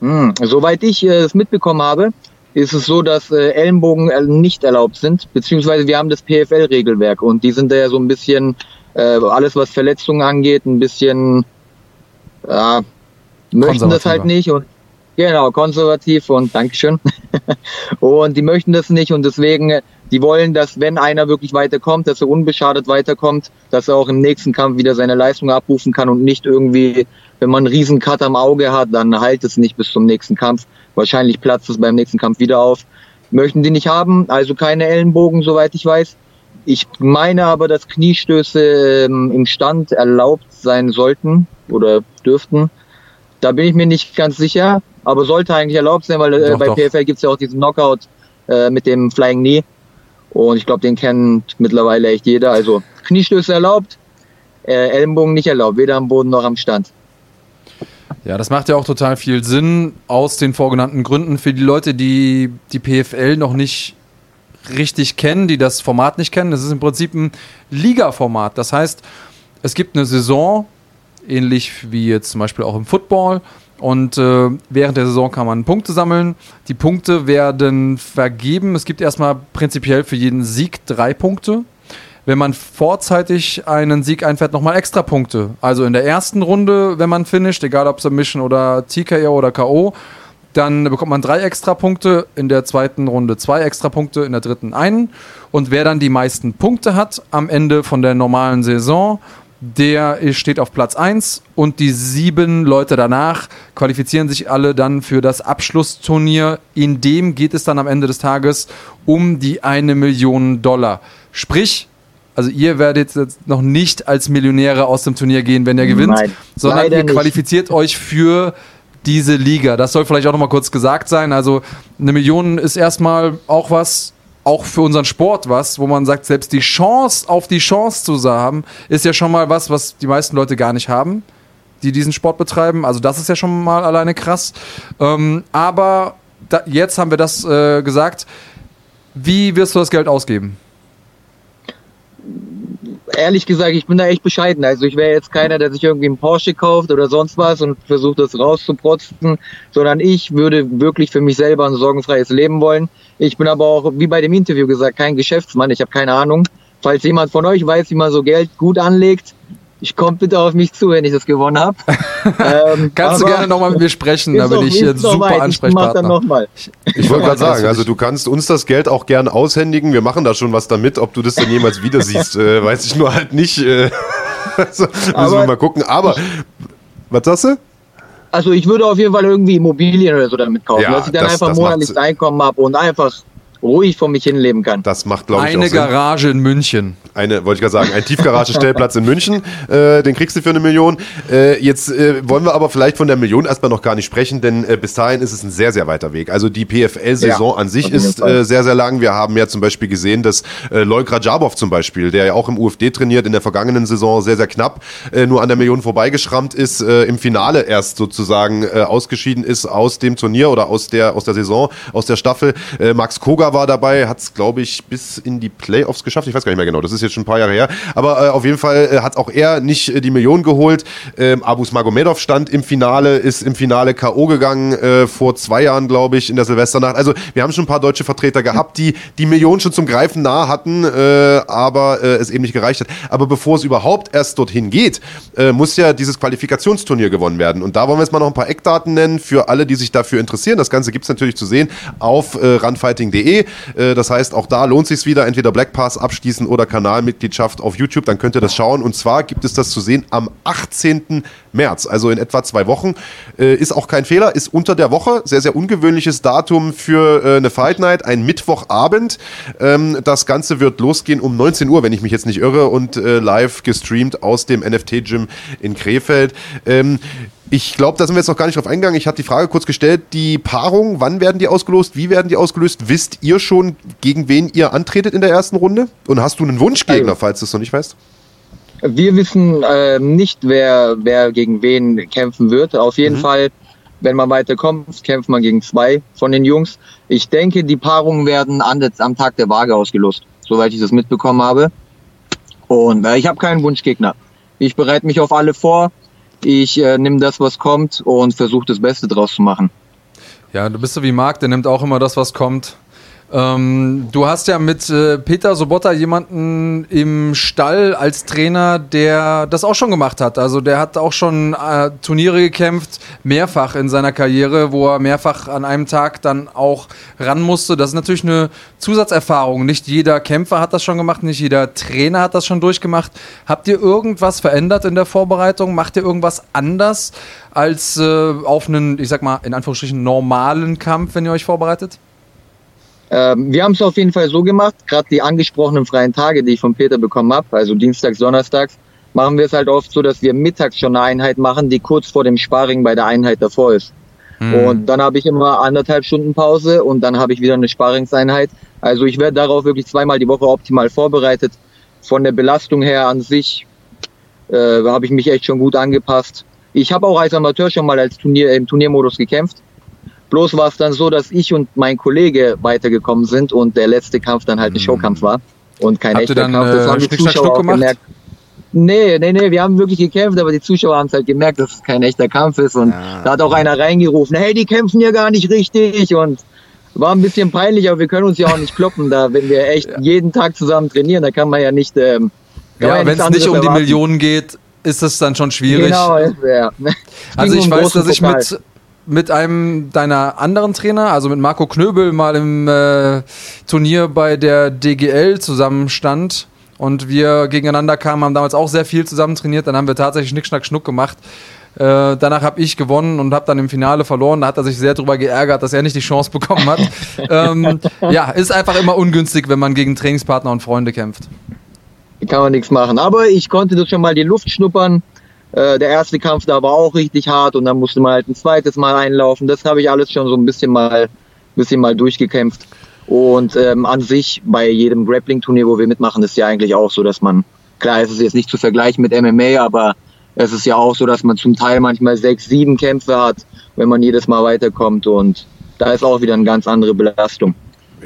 Hm, soweit ich äh, es mitbekommen habe, ist es so, dass äh, Ellenbogen äh, nicht erlaubt sind, beziehungsweise wir haben das PFL-Regelwerk und die sind da ja so ein bisschen, äh, alles was Verletzungen angeht, ein bisschen, ja, möchten das halt nicht und genau, konservativ und Dankeschön. und die möchten das nicht und deswegen, äh, die wollen, dass wenn einer wirklich weiterkommt, dass er unbeschadet weiterkommt, dass er auch im nächsten Kampf wieder seine Leistung abrufen kann und nicht irgendwie, wenn man einen riesen Cut am Auge hat, dann heilt es nicht bis zum nächsten Kampf. Wahrscheinlich platzt es beim nächsten Kampf wieder auf. Möchten die nicht haben, also keine Ellenbogen, soweit ich weiß. Ich meine aber, dass Kniestöße ähm, im Stand erlaubt sein sollten oder dürften. Da bin ich mir nicht ganz sicher, aber sollte eigentlich erlaubt sein, weil äh, Doch, bei doch. PFL gibt's ja auch diesen Knockout äh, mit dem Flying Knee. Und ich glaube, den kennt mittlerweile echt jeder. Also Kniestöße erlaubt, äh, Ellenbogen nicht erlaubt, weder am Boden noch am Stand. Ja, das macht ja auch total viel Sinn aus den vorgenannten Gründen. Für die Leute, die die PFL noch nicht richtig kennen, die das Format nicht kennen, das ist im Prinzip ein Liga-Format. Das heißt, es gibt eine Saison, ähnlich wie jetzt zum Beispiel auch im Football. Und äh, während der Saison kann man Punkte sammeln. Die Punkte werden vergeben. Es gibt erstmal prinzipiell für jeden Sieg drei Punkte. Wenn man vorzeitig einen Sieg einfährt, nochmal extra Punkte. Also in der ersten Runde, wenn man finisht, egal ob Submission oder TKO oder K.O., dann bekommt man drei extra Punkte, in der zweiten Runde zwei extra Punkte, in der dritten einen. Und wer dann die meisten Punkte hat am Ende von der normalen Saison, der steht auf Platz 1 und die sieben Leute danach qualifizieren sich alle dann für das Abschlussturnier. In dem geht es dann am Ende des Tages um die eine Million Dollar. Sprich, Also ihr werdet jetzt noch nicht als Millionäre aus dem Turnier gehen, wenn ihr gewinnt, Nein, sondern ihr nicht. qualifiziert euch für diese Liga. Das soll vielleicht auch noch mal kurz gesagt sein. Also eine Million ist erstmal auch was, auch für unseren Sport was, wo man sagt, selbst die Chance auf die Chance zu haben, ist ja schon mal was, was die meisten Leute gar nicht haben, die diesen Sport betreiben. Also das ist ja schon mal alleine krass. Ähm, aber da, jetzt haben wir das äh, gesagt. Wie wirst du das Geld ausgeben? Ehrlich gesagt, ich bin da echt bescheiden. Also ich wäre jetzt keiner, der sich irgendwie einen Porsche kauft oder sonst was und versucht das rauszuprotzen, sondern ich würde wirklich für mich selber ein sorgenfreies Leben wollen. Ich bin aber auch, wie bei dem Interview gesagt, kein Geschäftsmann. Ich habe keine Ahnung. Falls jemand von euch weiß, wie man so Geld gut anlegt, ich kommt bitte auf mich zu, wenn ich das gewonnen habe. ähm, Kannst du gerne nochmal mit mir sprechen, da bin ich noch super weit. Ich dann Ansprechpartner. nochmal. Ich wollte gerade sagen, also du kannst uns das Geld auch gern aushändigen. Wir machen da schon was damit. Ob du das dann jemals wieder siehst, äh, weiß ich nur halt nicht. Äh, also, müssen wir Aber- mal gucken. Aber, was sagst du? Also ich würde auf jeden Fall irgendwie Immobilien oder so damit kaufen, Ja, dass ich dann das- einfach das monatliches Einkommen habe und einfach ruhig vor mich hinleben kann. Das macht, glaube ich, Eine. Garage in München. Eine, wollte ich gerade sagen, ein Tiefgaragenstellplatz in München, äh, den kriegst du für eine Million. Äh, jetzt äh, wollen wir aber vielleicht von der Million erstmal noch gar nicht sprechen, denn äh, bis dahin ist es ein sehr, sehr weiter Weg. Also die PFL-Saison Ja, an sich ist äh, sehr, sehr lang. Wir haben ja zum Beispiel gesehen, dass äh, Leuk Rajabov zum Beispiel, der ja auch im UFD trainiert, in der vergangenen Saison sehr, sehr knapp äh, nur an der Million vorbeigeschrammt ist, äh, im Finale erst sozusagen äh, ausgeschieden ist aus dem Turnier oder aus der, aus der Saison, aus der Staffel. Äh, Max Koga war dabei, hat es, glaube ich, bis in die Playoffs geschafft. Ich weiß gar nicht mehr genau, das ist jetzt schon ein paar Jahre her. Aber äh, auf jeden Fall äh, hat auch er nicht äh, die Million geholt. Ähm, Abus Magomedov stand im Finale, ist im Finale K.O. gegangen, äh, vor zwei Jahren, glaube ich, in der Silvesternacht. Also wir haben schon ein paar deutsche Vertreter gehabt, die die Million schon zum Greifen nah hatten, äh, aber äh, es eben nicht gereicht hat. Aber bevor es überhaupt erst dorthin geht, äh, muss ja dieses Qualifikationsturnier gewonnen werden. Und da wollen wir jetzt mal noch ein paar Eckdaten nennen für alle, die sich dafür interessieren. Das Ganze gibt es natürlich zu sehen auf äh, runfighting.de. Äh, das heißt, auch da lohnt sich wieder, entweder Black Pass abschließen oder Kanalmitgliedschaft auf YouTube. Dann könnt ihr das schauen. Und zwar gibt es das zu sehen am 18. März, also in etwa zwei Wochen. Äh, ist auch kein Fehler, ist unter der Woche. Sehr, sehr ungewöhnliches Datum für äh, eine Fight Night, ein Mittwochabend. Ähm, das Ganze wird losgehen um 19 Uhr, wenn ich mich jetzt nicht irre, und äh, live gestreamt aus dem NFT-Gym in Krefeld. Ähm, ich glaube, da sind wir jetzt noch gar nicht drauf eingegangen. Ich hatte die Frage kurz gestellt, die Paarung, wann werden die ausgelost, wie werden die ausgelöst? Wisst ihr schon, gegen wen ihr antretet in der ersten Runde? Und hast du einen Wunschgegner, Also- falls du es noch nicht weißt? Wir wissen äh, nicht, wer, wer gegen wen kämpfen wird. Auf jeden Fall, wenn man weiterkommt, kämpft man gegen zwei von den Jungs. Ich denke, die Paarungen werden an am Tag der Waage ausgelost, soweit ich das mitbekommen habe. Und äh, ich habe keinen Wunschgegner. Ich bereite mich auf alle vor. Ich äh, nehme das, was kommt und versuche das Beste draus zu machen. Ja, du bist so wie Marc, der nimmt auch immer das, was kommt. Ähm, du hast ja mit äh, Peter Sobotta jemanden im Stall als Trainer, der das auch schon gemacht hat. Also der hat auch schon äh, Turniere gekämpft, mehrfach in seiner Karriere, wo er mehrfach an einem Tag dann auch ran musste. Das ist natürlich eine Zusatzerfahrung. Nicht jeder Kämpfer hat das schon gemacht, nicht jeder Trainer hat das schon durchgemacht. Habt ihr irgendwas verändert in der Vorbereitung? Macht ihr irgendwas anders als äh, auf einen, ich sag mal, in Anführungsstrichen normalen Kampf, wenn ihr euch vorbereitet? Ähm, wir haben es auf jeden Fall so gemacht, gerade die angesprochenen freien Tage, die ich von Peter bekommen habe, also Dienstags, Donnerstags, machen wir es halt oft so, dass wir mittags schon eine Einheit machen, die kurz vor dem Sparring bei der Einheit davor ist. Und dann habe ich immer anderthalb Stunden Pause und dann habe ich wieder eine Sparringseinheit. Also ich werde darauf wirklich zweimal die Woche optimal vorbereitet. Von der Belastung her an sich äh, habe ich mich echt schon gut angepasst. Ich habe auch als Amateur schon mal als Turnier im Turniermodus gekämpft. Bloß war es dann so, dass ich und mein Kollege weitergekommen sind und der letzte Kampf dann halt ein Showkampf war und kein Habt echter dann, Kampf. Das äh, haben die Zuschauer auch gemacht? gemerkt. Nee, nee, nee, wir haben wirklich gekämpft, aber die Zuschauer haben es halt gemerkt, dass es kein echter Kampf ist. Und da hat auch einer reingerufen, hey, die kämpfen ja gar nicht richtig. Und war ein bisschen peinlich, aber wir können uns ja auch nicht kloppen, da wenn wir echt jeden Tag zusammen trainieren, da kann man ja nicht. Ähm, man Ja, wenn es nicht um die erwarten. Millionen geht, ist es dann schon schwierig. Genau, ja. Also ich weiß, dass ich Pokal. mit, mit einem deiner anderen Trainer, also mit Marco Knöbel, mal im äh, Turnier bei der DGL zusammenstand und wir gegeneinander kamen, haben damals auch sehr viel zusammen trainiert, dann haben wir tatsächlich Schnick, Schnack, Schnuck gemacht. Äh, danach habe ich gewonnen und habe dann im Finale verloren. Da hat er sich sehr darüber geärgert, dass er nicht die Chance bekommen hat. ähm, ja, ist einfach immer ungünstig, wenn man gegen Trainingspartner und Freunde kämpft. kann man nichts machen. Aber ich konnte das schon mal die Luft schnuppern. Äh, der erste Kampf da war auch richtig hart und dann musste man halt ein zweites Mal einlaufen. Das habe ich alles schon so ein bisschen mal, bisschen mal durchgekämpft. Und ähm, an sich bei jedem Grappling-Turnier, wo wir mitmachen, ist ja eigentlich auch so, dass man, klar, es ist jetzt nicht zu vergleichen mit MMA, aber es ist ja auch so, dass man zum Teil manchmal sechs, sieben Kämpfe hat, wenn man jedes Mal weiterkommt und da ist auch wieder eine ganz andere Belastung.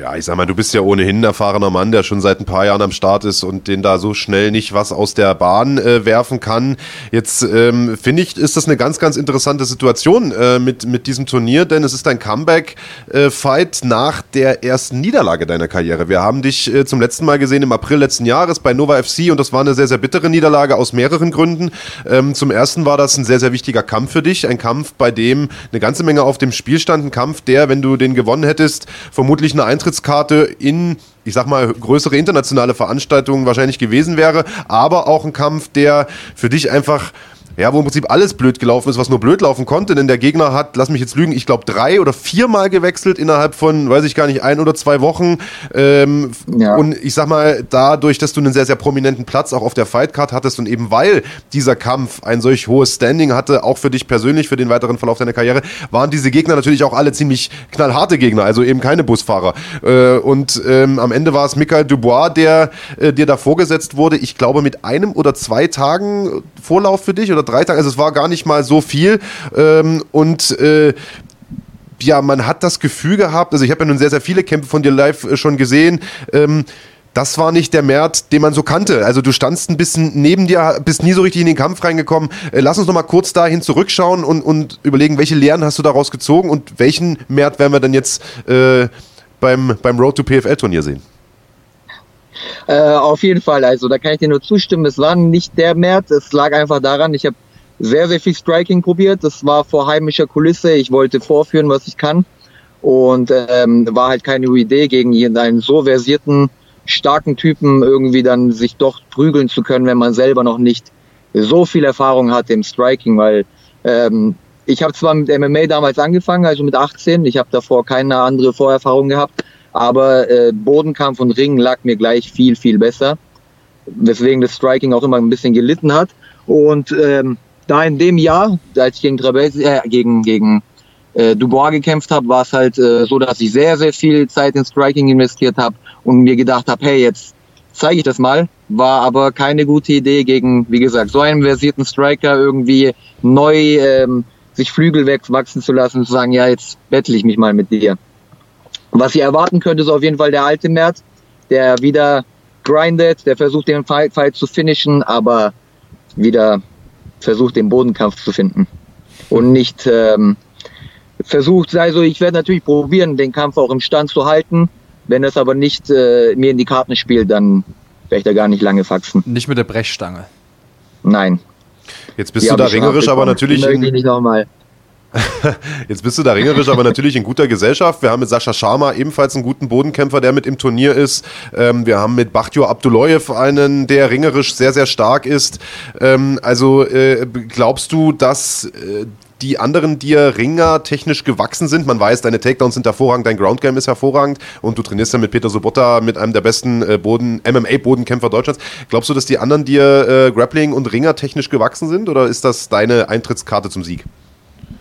Ja, ich sag mal, du bist ja ohnehin ein erfahrener Mann, der schon seit ein paar Jahren am Start ist und den da so schnell nicht was aus der Bahn äh, werfen kann. Jetzt ähm, finde ich, ist das eine ganz, ganz interessante Situation äh, mit, mit diesem Turnier, denn es ist ein Comeback-Fight äh, nach der ersten Niederlage deiner Karriere. Wir haben dich äh, zum letzten Mal gesehen im April letzten Jahres bei Nova FC und das war eine sehr, sehr bittere Niederlage aus mehreren Gründen. Ähm, zum ersten war das ein sehr, sehr wichtiger Kampf für dich, ein Kampf, bei dem eine ganze Menge auf dem Spiel stand, ein Kampf, der, wenn du den gewonnen hättest, vermutlich eine Eintrittskarte in, ich sag mal, größere internationale Veranstaltungen wahrscheinlich gewesen wäre, aber auch ein Kampf, der für dich einfach ja, wo im Prinzip alles blöd gelaufen ist, was nur blöd laufen konnte, denn der Gegner hat, lass mich jetzt lügen, ich glaube drei oder viermal gewechselt innerhalb von, weiß ich gar nicht, ein oder zwei Wochen. Ähm, ja. Und ich sag mal, dadurch, dass du einen sehr, sehr prominenten Platz auch auf der Fightcard hattest und eben weil dieser Kampf ein solch hohes Standing hatte, auch für dich persönlich, für den weiteren Verlauf deiner Karriere, waren diese Gegner natürlich auch alle ziemlich knallharte Gegner, also eben keine Busfahrer. Äh, und ähm, am Ende war es Michael Dubois, der äh, dir da vorgesetzt wurde, ich glaube mit einem oder zwei Tagen Vorlauf für dich oder oder drei Tage, also es war gar nicht mal so viel. Ähm, und äh, ja, man hat das Gefühl gehabt, also ich habe ja nun sehr, sehr viele Kämpfe von dir live äh, schon gesehen. Ähm, das war nicht der Mert, den man so kannte. Also du standst ein bisschen neben dir, bist nie so richtig in den Kampf reingekommen. Äh, lass uns noch mal kurz dahin zurückschauen und, und überlegen, welche Lehren hast du daraus gezogen und welchen Mert werden wir dann jetzt äh, beim, beim Road to PFL-Turnier sehen? Äh, auf jeden Fall, also da kann ich dir nur zustimmen. Es war nicht der Mert, es lag einfach daran, ich habe sehr, sehr viel Striking probiert. Das war vor heimischer Kulisse. Ich wollte vorführen, was ich kann. Und ähm, war halt keine Idee, gegen einen so versierten, starken Typen irgendwie dann sich doch prügeln zu können, wenn man selber noch nicht so viel Erfahrung hat im Striking, weil ähm, ich habe zwar mit MMA damals angefangen, also mit 18, ich habe davor keine andere Vorerfahrung gehabt, aber äh, Bodenkampf und Ringen lag mir gleich viel, viel besser, weswegen das Striking auch immer ein bisschen gelitten hat. Und ähm, da in dem Jahr, als ich gegen Trabelsi, äh, gegen, gegen äh, Dubois gekämpft habe, war es halt äh, so, dass ich sehr, sehr viel Zeit in Striking investiert habe und mir gedacht habe, hey, jetzt zeige ich das mal. War aber keine gute Idee gegen, wie gesagt, so einen versierten Striker irgendwie neu ähm, sich Flügel wegwachsen zu lassen und zu sagen, ja, jetzt bettle ich mich mal mit dir. Was ihr erwarten könnt, ist auf jeden Fall der alte Mert, der wieder grindet, der versucht den Fight, Fight zu finishen, aber wieder versucht den Bodenkampf zu finden. Und nicht ähm, versucht, also ich werde natürlich probieren, den Kampf auch im Stand zu halten. Wenn es aber nicht äh, mir in die Karten spielt, dann werde ich da gar nicht lange faxen. Nicht mit der Brechstange. Nein. Jetzt bist die du da ringerisch, aber natürlich. In, nicht nochmal. Jetzt bist du da ringerisch, aber natürlich in guter Gesellschaft. Wir haben mit Sascha Sharma ebenfalls einen guten Bodenkämpfer, der mit im Turnier ist. Ähm, wir haben mit Bachtio Abduloyev einen, der ringerisch sehr, sehr stark ist. Ähm, also äh, glaubst du, dass äh, die anderen dir Ringer technisch gewachsen sind. Man weiß, deine Takedowns sind hervorragend, dein Groundgame ist hervorragend und du trainierst ja mit Peter Sobotta, mit einem der besten äh, Boden, MMA-Bodenkämpfer Deutschlands. Glaubst du, dass die anderen dir äh, Grappling und Ringer technisch gewachsen sind oder ist das deine Eintrittskarte zum Sieg?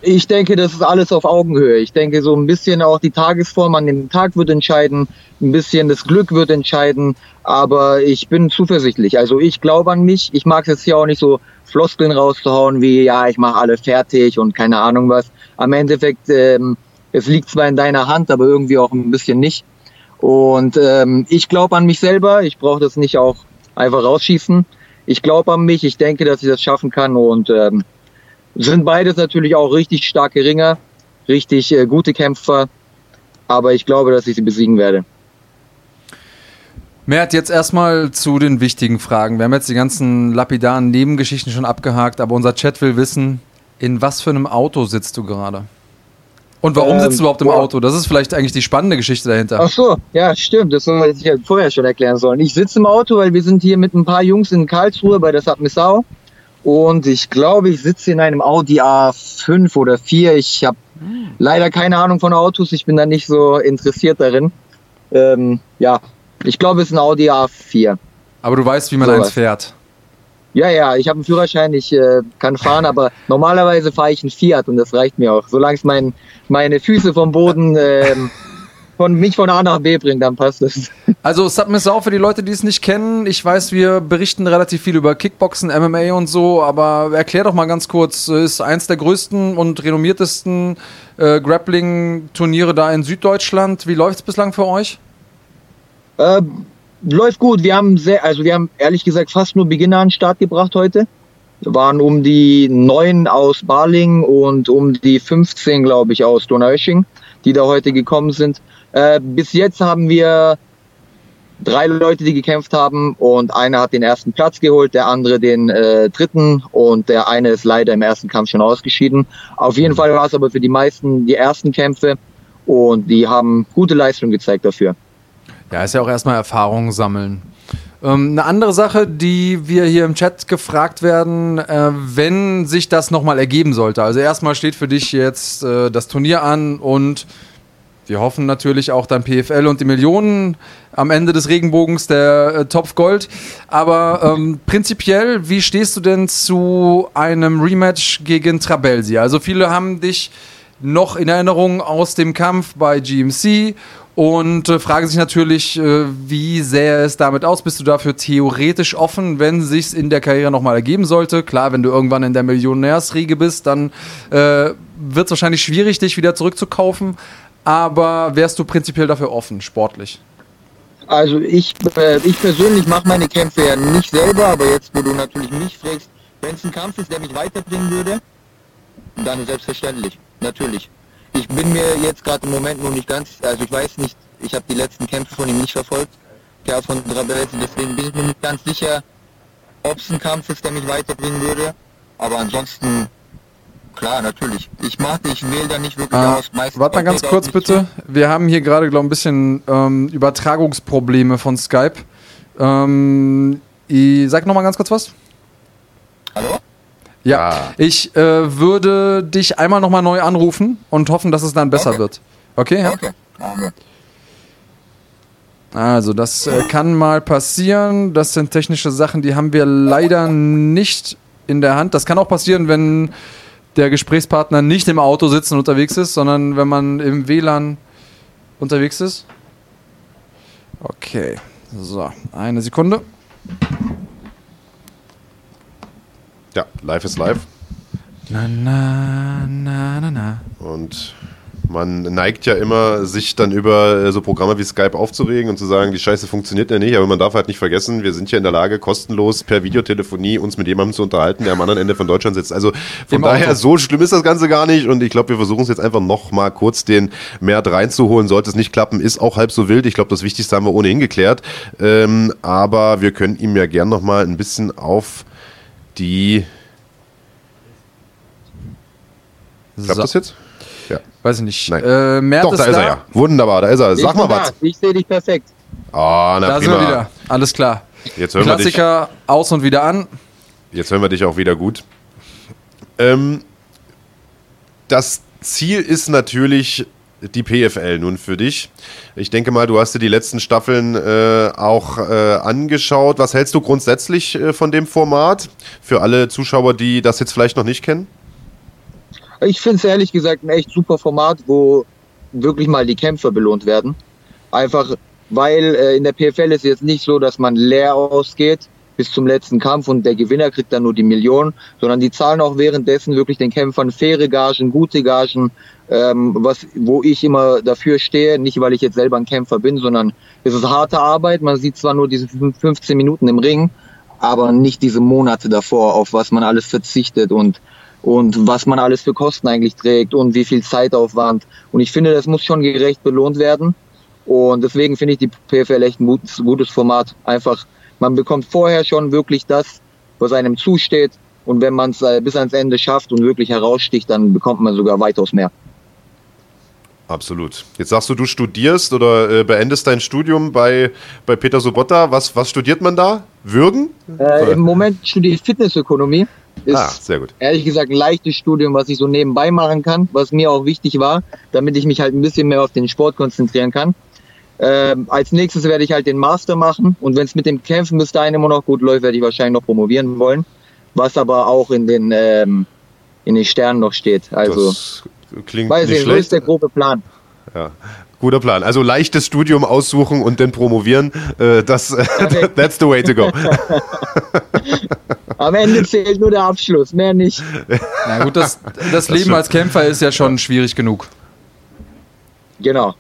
Ich denke, das ist alles auf Augenhöhe. Ich denke, so ein bisschen auch die Tagesform an dem Tag wird entscheiden, ein bisschen das Glück wird entscheiden, aber ich bin zuversichtlich. Also ich glaube an mich. Ich mag es jetzt hier auch nicht so Floskeln rauszuhauen wie, ja, ich mache alle fertig und keine Ahnung was. Am Endeffekt, ähm, es liegt zwar in deiner Hand, aber irgendwie auch ein bisschen nicht. Und ähm, ich glaube an mich selber. Ich brauche das nicht auch einfach rausschießen. Ich glaube an mich. Ich denke, dass ich das schaffen kann und ähm, sind beides natürlich auch richtig starke Ringer, richtig äh, gute Kämpfer, aber ich glaube, dass ich sie besiegen werde. Mert, jetzt erstmal zu den wichtigen Fragen. Wir haben jetzt die ganzen lapidaren Nebengeschichten schon abgehakt, aber unser Chat will wissen, in was für einem Auto sitzt du gerade? Und warum ähm, sitzt du überhaupt im Auto? Das ist vielleicht eigentlich die spannende Geschichte dahinter. Ach so, ja, stimmt. Das hätte ich ja vorher schon erklären sollen. Ich sitze im Auto, weil wir sind hier mit ein paar Jungs in Karlsruhe bei der Submissau. Und ich glaube, ich sitze in einem Audi A5 oder 4. Ich habe leider keine Ahnung von Autos. Ich bin da nicht so interessiert darin. Ähm, ja, ich glaube, es ist ein Audi A4. Aber du weißt, wie man So eins was. fährt. Ja, ja, ich habe einen Führerschein, ich äh, kann fahren, aber normalerweise fahre ich einen Fiat und das reicht mir auch. Solange es mein, meine Füße vom Boden ähm, von mich von A nach B bringt, dann passt es. Also Submiss auch für die Leute, die es nicht kennen. Ich weiß, wir berichten relativ viel über Kickboxen, MMA und so, aber erklär doch mal ganz kurz, ist eins der größten und renommiertesten äh, Grappling-Turniere da in Süddeutschland. Wie läuft es bislang für euch? Äh, läuft gut. Wir haben sehr, also wir haben ehrlich gesagt fast nur Beginner an den Start gebracht heute. Wir waren um die neun aus Barling und um die 15, glaube ich, aus Donaueschingen, die da heute gekommen sind. Äh, bis jetzt haben wir drei Leute, die gekämpft haben und einer hat den ersten Platz geholt, der andere den äh, dritten und der eine ist leider im ersten Kampf schon ausgeschieden. Auf jeden Fall war es aber für die meisten die ersten Kämpfe und die haben gute Leistung gezeigt dafür. Ja, ist ja auch erstmal Erfahrung sammeln. Ähm, eine andere Sache, die wir hier im Chat gefragt werden, äh, wenn sich das nochmal ergeben sollte. Also erstmal steht für dich jetzt äh, das Turnier an und wir hoffen natürlich auch dann PFL und die Millionen am Ende des Regenbogens der äh, Topf Gold. Aber ähm, prinzipiell, wie stehst du denn zu einem Rematch gegen Trabelsi? Also viele haben dich noch in Erinnerung aus dem Kampf bei GMC und äh, fragen sich natürlich, äh, wie sähe es damit aus? Bist du dafür theoretisch offen, wenn sich's in der Karriere nochmal ergeben sollte? Klar, wenn du irgendwann in der Millionärsriege bist, dann äh, wird es wahrscheinlich schwierig, dich wieder zurückzukaufen. Aber wärst du prinzipiell dafür offen, sportlich? Also ich, äh, ich persönlich mache meine Kämpfe ja nicht selber, aber jetzt, wo du natürlich mich fragst, wenn es ein Kampf ist, der mich weiterbringen würde, dann selbstverständlich, natürlich. Ich bin mir jetzt gerade im Moment noch nicht ganz, also ich weiß nicht, ich habe die letzten Kämpfe von ihm nicht verfolgt, der von Drabelsi, deswegen bin ich mir nicht ganz sicher, ob es ein Kampf ist, der mich weiterbringen würde, aber ansonsten, klar, natürlich. Ich mache, ich wähle da nicht wirklich Ah, aus. Meistens Warte mal ganz kurz bitte. Wir haben hier gerade, glaube ich, ein bisschen ähm, Übertragungsprobleme von Skype. Ähm, ich, sag noch mal ganz kurz was. Hallo? Ja, Ah. ich äh, würde dich einmal noch mal neu anrufen und hoffen, dass es dann besser Okay. wird. Okay? Ja? Okay. Also, das äh, kann mal passieren. Das sind technische Sachen, die haben wir leider nicht in der Hand. Das kann auch passieren, wenn der Gesprächspartner nicht im Auto sitzt und unterwegs ist, sondern wenn man im WLAN unterwegs ist. Okay, so, eine Sekunde. Ja, live ist live. Na, na, na, na, na. Und man neigt ja immer, sich dann über äh, so Programme wie Skype aufzuregen und zu sagen, die Scheiße funktioniert ja nicht, aber man darf halt nicht vergessen, wir sind ja in der Lage, kostenlos per Videotelefonie uns mit jemandem zu unterhalten, der am anderen Ende von Deutschland sitzt. Also von Im daher, Auto. so schlimm ist das Ganze gar nicht und ich glaube, wir versuchen es jetzt einfach noch mal kurz den Mert reinzuholen. Sollte es nicht klappen, ist auch halb so wild. Ich glaube, das Wichtigste haben wir ohnehin geklärt. Ähm, aber wir können ihm ja gern noch mal ein bisschen auf die... Klappt So, das jetzt? Ja. weiß ich nicht. Nein. Äh, Mert Doch, da ist er ja. Wunderbar, da ist er. Sag Ich mal was. da. Ich sehe dich perfekt. Ah, na Da sind prima. wir wieder. Alles klar. Jetzt hören, wir dich, Klassiker aus und wieder an. jetzt hören wir dich auch wieder gut. Ähm, das Ziel ist natürlich die PFL nun für dich. Ich denke mal, du hast dir die letzten Staffeln äh, auch äh, angeschaut. Was hältst du grundsätzlich äh, von dem Format? Für alle Zuschauer, die das jetzt vielleicht noch nicht kennen? Ich finde es ehrlich gesagt ein echt super Format, wo wirklich mal die Kämpfer belohnt werden. Einfach, weil äh, in der PFL ist es jetzt nicht so, dass man leer ausgeht bis zum letzten Kampf und der Gewinner kriegt dann nur die Million, sondern die zahlen auch währenddessen wirklich den Kämpfern faire Gagen, gute Gagen, ähm, was, wo ich immer dafür stehe, nicht weil ich jetzt selber ein Kämpfer bin, sondern es ist harte Arbeit. Man sieht zwar nur diese 15 Minuten im Ring, aber nicht diese Monate davor, auf was man alles verzichtet und und was man alles für Kosten eigentlich trägt und wie viel Zeitaufwand. Und ich finde, das muss schon gerecht belohnt werden. Und deswegen finde ich die PFL echt ein gutes, gutes Format. Einfach, man bekommt vorher schon wirklich das, was einem zusteht. Und wenn man es äh, bis ans Ende schafft und wirklich heraussticht, dann bekommt man sogar weitaus mehr. Absolut. Jetzt sagst du, du studierst oder äh, beendest dein Studium bei, bei Peter Sobotta. Was, was studiert man da? Würgen? Äh, Im Moment studiere ich Fitnessökonomie. Ist Ah, sehr gut. ehrlich gesagt ein leichtes Studium, was ich so nebenbei machen kann, was mir auch wichtig war, damit ich mich halt ein bisschen mehr auf den Sport konzentrieren kann. Ähm, als nächstes werde ich halt den Master machen und wenn es mit dem Kämpfen bis dahin immer noch gut läuft, werde ich wahrscheinlich noch promovieren wollen, was aber auch in den ähm, in den Sternen noch steht. Also das klingt weiß nicht ich, so schlecht. ist der grobe Plan. Ja. Guter Plan. Also leichtes Studium aussuchen und dann promovieren. Äh, das, that's the way to go. Am Ende zählt nur der Abschluss, mehr nicht. Na gut, das, das Leben stimmt. als Kämpfer ist ja schon schwierig genug. Genau.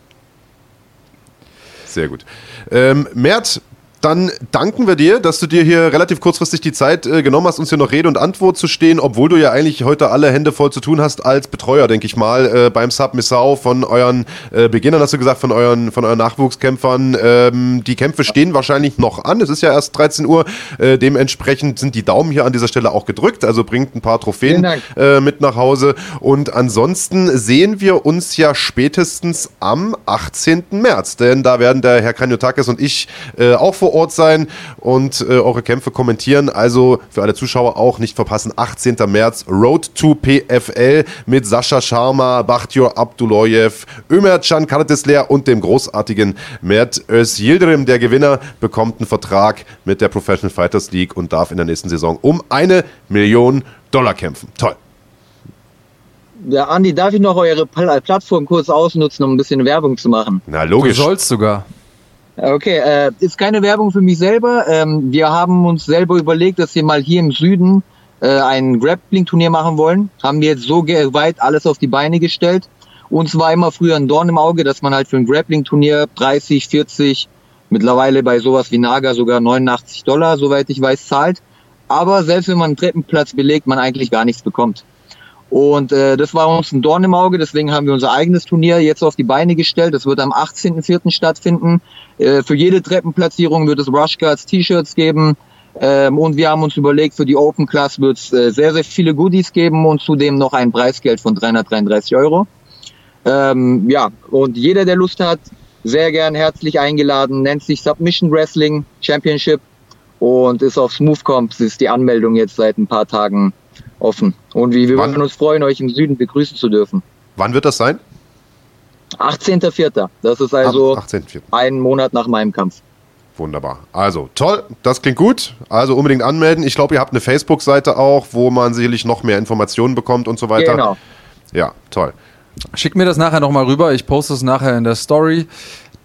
Sehr gut. Ähm, Mert, dann danken wir dir, dass du dir hier relativ kurzfristig die Zeit äh, genommen hast, uns hier noch Rede und Antwort zu stehen, obwohl du ja eigentlich heute alle Hände voll zu tun hast als Betreuer, denke ich mal, äh, beim Sub Missau von euren äh, Beginnern, hast du gesagt, von euren, von euren Nachwuchskämpfern. Ähm, die Kämpfe stehen wahrscheinlich noch an. Es ist ja erst 13 Uhr. Äh, dementsprechend sind die Daumen hier an dieser Stelle auch gedrückt. Also bringt ein paar Trophäen äh, mit nach Hause. Und ansonsten sehen wir uns ja spätestens am 18. März, denn da werden der Herr Kanyotakis und ich äh, auch vor Ort sein und äh, eure Kämpfe kommentieren. Also für alle Zuschauer auch nicht verpassen, 18. März, Road to PFL mit Sascha Sharma, Bachtyor Abduloyev, Ömer Can Karatesler und dem großartigen Mert Özildirim. Der Gewinner bekommt einen Vertrag mit der Professional Fighters League und darf in der nächsten Saison um eine Million Dollar kämpfen. Toll. Ja, Andi, darf ich noch eure Pl Plattform kurz ausnutzen, um ein bisschen Werbung zu machen? Na, Du logisch. sollst sogar. Okay, äh, ist keine Werbung für mich selber. Ähm, wir haben uns selber überlegt, dass wir mal hier im Süden äh, ein Grappling-Turnier machen wollen. Haben wir jetzt so weit alles auf die Beine gestellt. Uns war immer früher ein Dorn im Auge, dass man halt für ein Grappling-Turnier 30, 40, mittlerweile bei sowas wie Naga sogar 89 Dollar, soweit ich weiß, zahlt. Aber selbst wenn man einen Treppenplatz belegt, man eigentlich gar nichts bekommt. Und äh, das war uns ein Dorn im Auge, deswegen haben wir unser eigenes Turnier jetzt auf die Beine gestellt. Das wird am 18.04. stattfinden. Äh, für jede Treppenplatzierung wird es Rushguards T-Shirts geben. Ähm, und wir haben uns überlegt, für die Open Class wird es äh, sehr, sehr viele Goodies geben und zudem noch ein Preisgeld von 333 Euro. Ähm, ja, und jeder, der Lust hat, sehr gern herzlich eingeladen, nennt sich Submission Wrestling Championship und ist auf Smoothcomps, ist die Anmeldung jetzt seit ein paar Tagen offen. Und wir, wir Wann? würden uns freuen, euch im Süden begrüßen zu dürfen. Wann wird das sein? 18.04. Das ist also Am 18.04. einen Monat nach meinem Kampf. Wunderbar. Also, toll, das klingt gut. Also unbedingt anmelden. Ich glaube, ihr habt eine Facebook-Seite auch, wo man sicherlich noch mehr Informationen bekommt und so weiter. Genau. Ja, toll. Schick mir das nachher nochmal rüber. Ich poste es nachher in der Story,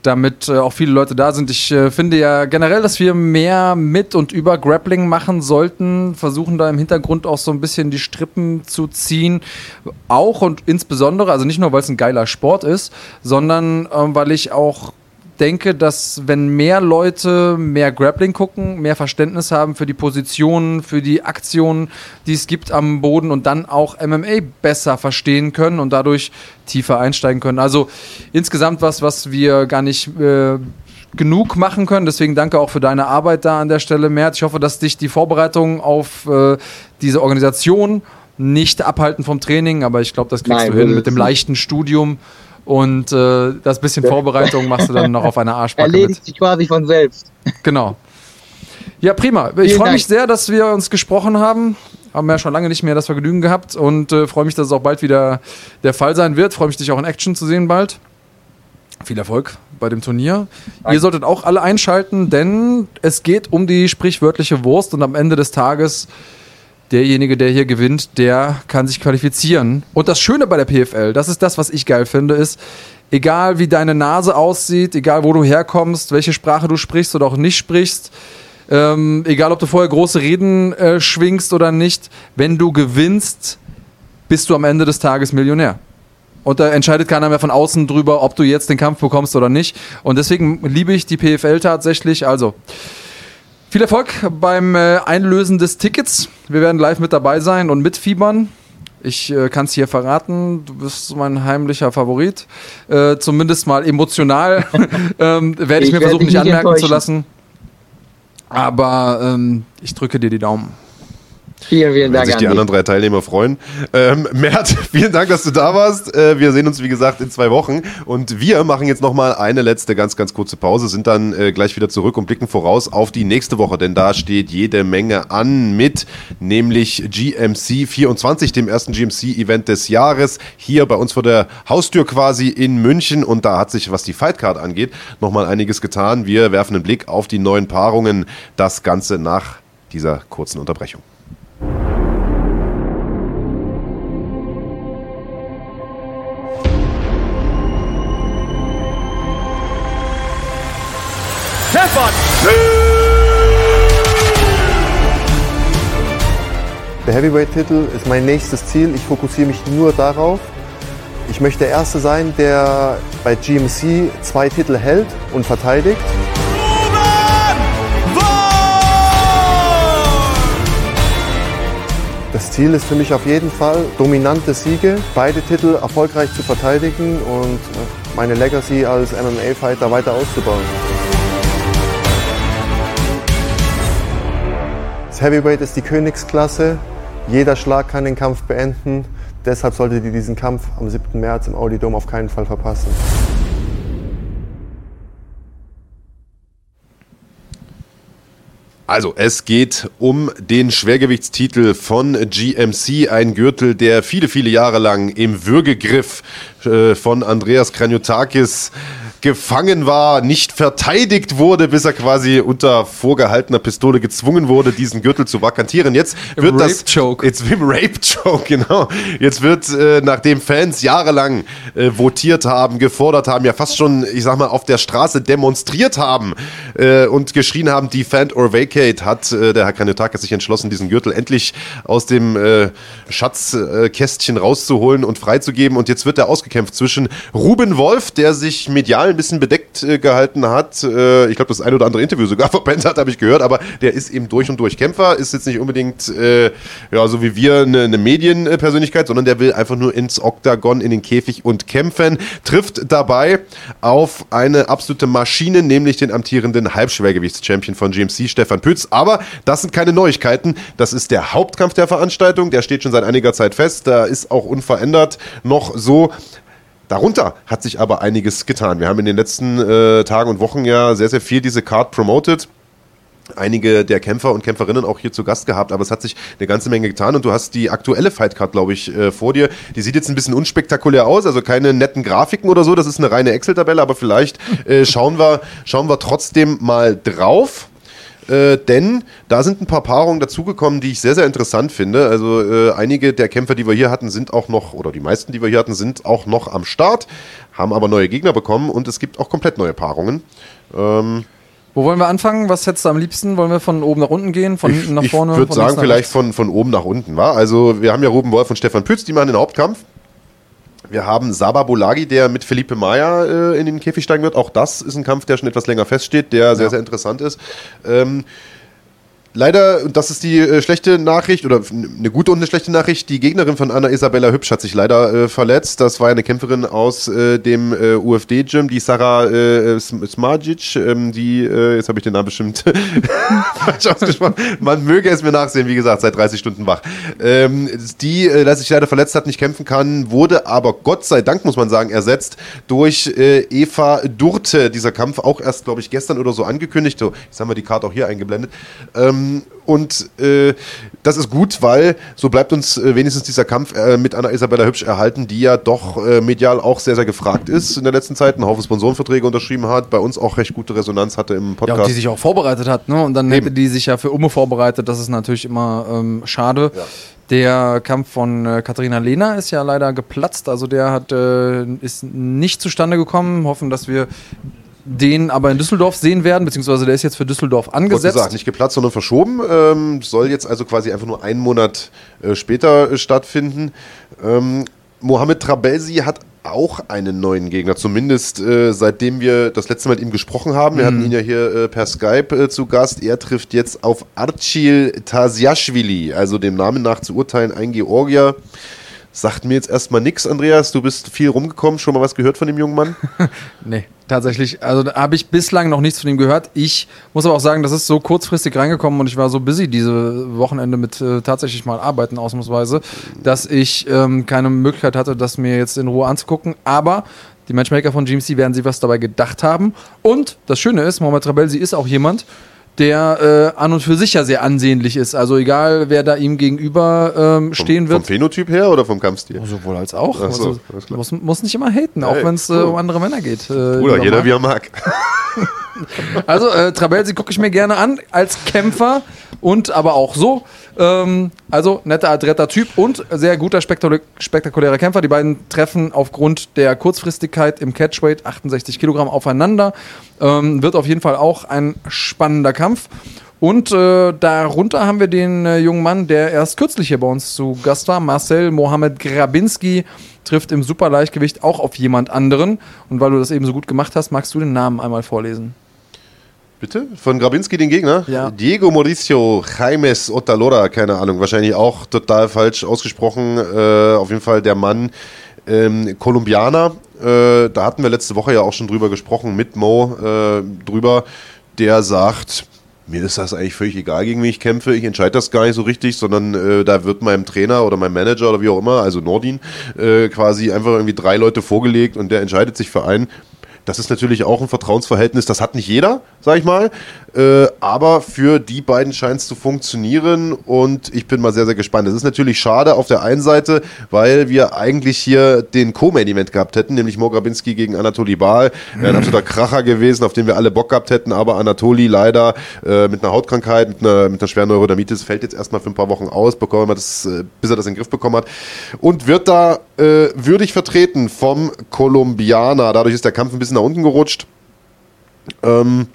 damit äh, auch viele Leute da sind. Ich äh, finde ja generell, dass wir mehr mit und über Grappling machen sollten. Versuchen da im Hintergrund auch so ein bisschen die Strippen zu ziehen. Auch und insbesondere, also nicht nur, weil es ein geiler Sport ist, sondern ähm, weil ich auch denke, dass wenn mehr Leute mehr Grappling gucken, mehr Verständnis haben für die Positionen, für die Aktionen, die es gibt am Boden und dann auch MMA besser verstehen können und dadurch tiefer einsteigen können. Also insgesamt was, was wir gar nicht äh, genug machen können. Deswegen danke auch für deine Arbeit da an der Stelle, Mert. Ich hoffe, dass dich die Vorbereitung auf äh, diese Organisation nicht abhalten vom Training, aber ich glaube, das kriegst Nein, du hin mit dem leichten Studium. Und äh, das bisschen Vorbereitung machst du dann noch auf einer Arschbacke mit. Erledigt sich quasi von selbst. Genau. Ja, prima. Ich freue mich sehr, dass wir uns gesprochen haben. Haben ja schon lange nicht mehr das Vergnügen gehabt und äh, freue mich, dass es auch bald wieder der Fall sein wird. Freue mich, dich auch in Action zu sehen bald. Viel Erfolg bei dem Turnier. Ihr solltet auch alle einschalten, denn es geht um die sprichwörtliche Wurst und am Ende des Tages derjenige, der hier gewinnt, der kann sich qualifizieren. Und das Schöne bei der PFL, das ist das, was ich geil finde, ist, egal wie deine Nase aussieht, egal wo du herkommst, welche Sprache du sprichst oder auch nicht sprichst, ähm, egal ob du vorher große Reden äh, schwingst oder nicht, wenn du gewinnst, bist du am Ende des Tages Millionär. Und da entscheidet keiner mehr von außen drüber, ob du jetzt den Kampf bekommst oder nicht. Und deswegen liebe ich die PFL tatsächlich. Also, viel Erfolg beim äh, Einlösen des Tickets. Wir werden live mit dabei sein und mitfiebern. Ich äh, kann es hier verraten, du bist mein heimlicher Favorit. Äh, zumindest mal emotional ähm, werde ich, Ich mir versuchen, nicht anmerken zu lassen. Aber ähm, ich drücke dir die Daumen. Vielen, vielen Wenn Dank sich an die anderen drei Teilnehmer freuen. Ähm, Mert, vielen Dank, dass du da warst. Äh, wir sehen uns, wie gesagt, in zwei Wochen. Und wir machen jetzt nochmal eine letzte ganz, ganz kurze Pause, sind dann äh, gleich wieder zurück und blicken voraus auf die nächste Woche, denn da steht jede Menge an mit, nämlich GMC 24, dem ersten GMC-Event des Jahres, hier bei uns vor der Haustür quasi in München. Und da hat sich, was die Fightcard angeht, nochmal einiges getan. Wir werfen einen Blick auf die neuen Paarungen. Das Ganze nach dieser kurzen Unterbrechung. Der Heavyweight-Titel ist mein nächstes Ziel. Ich fokussiere mich nur darauf. Ich möchte der Erste sein, der bei GMC zwei Titel hält und verteidigt. Das Ziel ist für mich auf jeden Fall, dominante Siege, beide Titel erfolgreich zu verteidigen und meine Legacy als MMA-Fighter weiter auszubauen. Das Heavyweight ist die Königsklasse. Jeder Schlag kann den Kampf beenden. Deshalb solltet ihr diesen Kampf am 7. März im Audi Dome auf keinen Fall verpassen. Also, es geht um den Schwergewichtstitel von GMC, ein Gürtel, der viele, viele Jahre lang im Würgegriff äh, von Andreas Kranjotakis gefangen war, nicht verteidigt wurde, bis er quasi unter vorgehaltener Pistole gezwungen wurde, diesen Gürtel zu vakantieren. Jetzt wird Im das Rape-Choke. Jetzt im Rape-Choke, genau. Jetzt wird, äh, nachdem Fans jahrelang äh, votiert haben, gefordert haben, ja fast schon, ich sag mal, auf der Straße demonstriert haben äh, und geschrien haben, Defend or Vacate, hat äh, der Herr Kanyotakis sich entschlossen, diesen Gürtel endlich aus dem äh, Schatzkästchen rauszuholen und freizugeben. Und jetzt wird er ausgekämpft zwischen Ruben Wolf, der sich medial ein bisschen bedeckt äh, gehalten hat. Äh, ich glaube, das ein oder andere Interview sogar verpennt hat, habe ich gehört, aber der ist eben durch und durch Kämpfer, ist jetzt nicht unbedingt, äh, ja, so wie wir eine, eine Medienpersönlichkeit, sondern der will einfach nur ins Oktagon, in den Käfig und kämpfen, trifft dabei auf eine absolute Maschine, nämlich den amtierenden Halbschwergewichtschampion von GMC, Stefan Pütz. Aber das sind keine Neuigkeiten. Das ist der Hauptkampf der Veranstaltung. Der steht schon seit einiger Zeit fest. Da ist auch unverändert noch so. Darunter hat sich aber einiges getan. Wir haben in den letzten äh, Tagen und Wochen ja sehr, sehr viel diese Card promoted einige der Kämpfer und Kämpferinnen auch hier zu Gast gehabt, aber es hat sich eine ganze Menge getan und du hast die aktuelle Fightcard, glaube ich, äh, vor dir. Die sieht jetzt ein bisschen unspektakulär aus, also keine netten Grafiken oder so, das ist eine reine Excel-Tabelle, aber vielleicht äh, schauen, wir, schauen wir trotzdem mal drauf. Äh, denn da sind ein paar Paarungen dazugekommen, die ich sehr, sehr interessant finde. Also äh, einige der Kämpfer, die wir hier hatten, sind auch noch, oder die meisten, die wir hier hatten, sind auch noch am Start, haben aber neue Gegner bekommen und es gibt auch komplett neue Paarungen. Ähm, Wo wollen wir anfangen? Was hättest du am liebsten? Wollen wir von oben nach unten gehen? Von hinten nach ich vorne? würde von links sagen, vielleicht rechts? von, von oben nach unten. War. Also wir haben ja Ruben Wolf und Stefan Pütz, die machen den Hauptkampf. Wir haben Saba Bolagi, der mit Felipe Maya äh, in den Käfig steigen wird. Auch das ist ein Kampf, der schon etwas länger feststeht, der sehr, sehr interessant ist. Ähm, Leider, und das ist die äh, schlechte Nachricht, oder eine gute und eine schlechte Nachricht, die Gegnerin von Anna Isabella Hübsch hat sich leider äh, verletzt. Das war eine Kämpferin aus äh, dem äh, UFD-Gym, die Sarah äh, Sm- Smajic, ähm, die, äh, jetzt habe ich den Namen bestimmt falsch ausgesprochen, man möge es mir nachsehen, wie gesagt, seit 30 Stunden wach. Ähm, die äh, sich leider verletzt hat, nicht kämpfen kann, wurde aber Gott sei Dank, muss man sagen, ersetzt durch äh, Eva Durte. Dieser Kampf auch erst, glaube ich, gestern oder so angekündigt. So, jetzt haben wir die Karte auch hier eingeblendet. Ähm, und äh, das ist gut, weil so bleibt uns äh, wenigstens dieser Kampf äh, mit Anna Isabella Hübsch erhalten, die ja doch äh, medial auch sehr, sehr gefragt ist in der letzten Zeit, einen Haufen Sponsorenverträge unterschrieben hat, bei uns auch recht gute Resonanz hatte im Ja, Podcast. und die sich auch vorbereitet hat, ne? Und dann hätte Eben. die sich ja für Umme vorbereitet. Das ist natürlich immer ähm, schade. Der Kampf von äh, Katharina Lehner ist ja leider geplatzt. Also der hat, äh, ist nicht zustande gekommen. Hoffen, dass wir den aber in Düsseldorf sehen werden, beziehungsweise der ist jetzt für Düsseldorf angesetzt. gesagt, nicht geplatzt, sondern verschoben. Ähm, soll jetzt also quasi einfach nur einen Monat äh, später äh, stattfinden. Ähm, Mohamed Trabelsi hat auch einen neuen Gegner, zumindest äh, seitdem wir das letzte Mal mit ihm gesprochen haben. Wir hatten ihn ja hier äh, per Skype äh, zu Gast. Er trifft jetzt auf Archil Tasiashvili, also dem Namen nach zu urteilen ein Georgier. Sagt mir jetzt erstmal nichts, Andreas. Du bist viel rumgekommen, schon mal was gehört von dem jungen Mann? Nee, tatsächlich. Also da habe ich bislang noch nichts von ihm gehört. Ich muss aber auch sagen, das ist so kurzfristig reingekommen und ich war so busy diese Wochenende mit äh, tatsächlich mal arbeiten ausnahmsweise, dass ich ähm, keine Möglichkeit hatte, das mir jetzt in Ruhe anzugucken. Aber die Matchmaker von GMC werden sich was dabei gedacht haben. Und das Schöne ist, Mohamed Rabelsi ist auch jemand, der äh, an und für sich ja sehr ansehnlich ist. Also egal, wer da ihm gegenüber ähm, stehen Vom wird. Phänotyp her oder vom Kampfstil? Sowohl als auch. So, also, muss, muss nicht immer haten, auch Ey, wenn es äh, cool. um andere Männer geht. Äh, Bruder, jeder Marc. wie er mag. Also äh, Trabelsi gucke ich mir gerne an als Kämpfer und aber auch so. Ähm, also netter, adretter Typ und sehr guter, spektakul spektakulärer Kämpfer. Die beiden treffen aufgrund der Kurzfristigkeit im Catchweight 68 Kilogramm aufeinander. Ähm, wird auf jeden Fall auch ein spannender Kampf. Und äh, darunter haben wir den äh, jungen Mann, der erst kürzlich hier bei uns zu Gast war, Marcel Mohamed Grabinski, trifft im Superleichtgewicht auch auf jemand anderen. Und weil du das eben so gut gemacht hast, magst du den Namen einmal vorlesen? Bitte? Von Grabinski den Gegner? Ja. Diego Mauricio Jaimes Otalora, keine Ahnung, wahrscheinlich auch total falsch ausgesprochen. Äh, auf jeden Fall der Mann, ähm, Kolumbianer. Äh, da hatten wir letzte Woche ja auch schon drüber gesprochen mit Mo äh, drüber, der sagt, mir ist das eigentlich völlig egal, gegen wen ich kämpfe. Ich entscheide das gar nicht so richtig, sondern äh, da wird meinem Trainer oder meinem Manager oder wie auch immer, also Nordin, äh, quasi einfach irgendwie drei Leute vorgelegt und der entscheidet sich für einen. Das ist natürlich auch ein Vertrauensverhältnis, das hat nicht jeder, sag ich mal. Äh, aber für die beiden scheint es zu funktionieren und ich bin mal sehr, sehr gespannt. Es ist natürlich schade auf der einen Seite, weil wir eigentlich hier den Co-Main-Event gehabt hätten, nämlich Mogabinski gegen Anatoli Baal. Wäre ein absoluter Kracher gewesen, auf den wir alle Bock gehabt hätten, aber Anatoli leider äh, mit einer Hautkrankheit, mit einer, mit einer schweren Neurodermitis, fällt jetzt erstmal für ein paar Wochen aus, bekommen wir das, äh, bis er das in den Griff bekommen hat. Und wird da äh, würdig vertreten vom Kolumbianer. Dadurch ist der Kampf ein bisschen nach unten gerutscht. Ähm,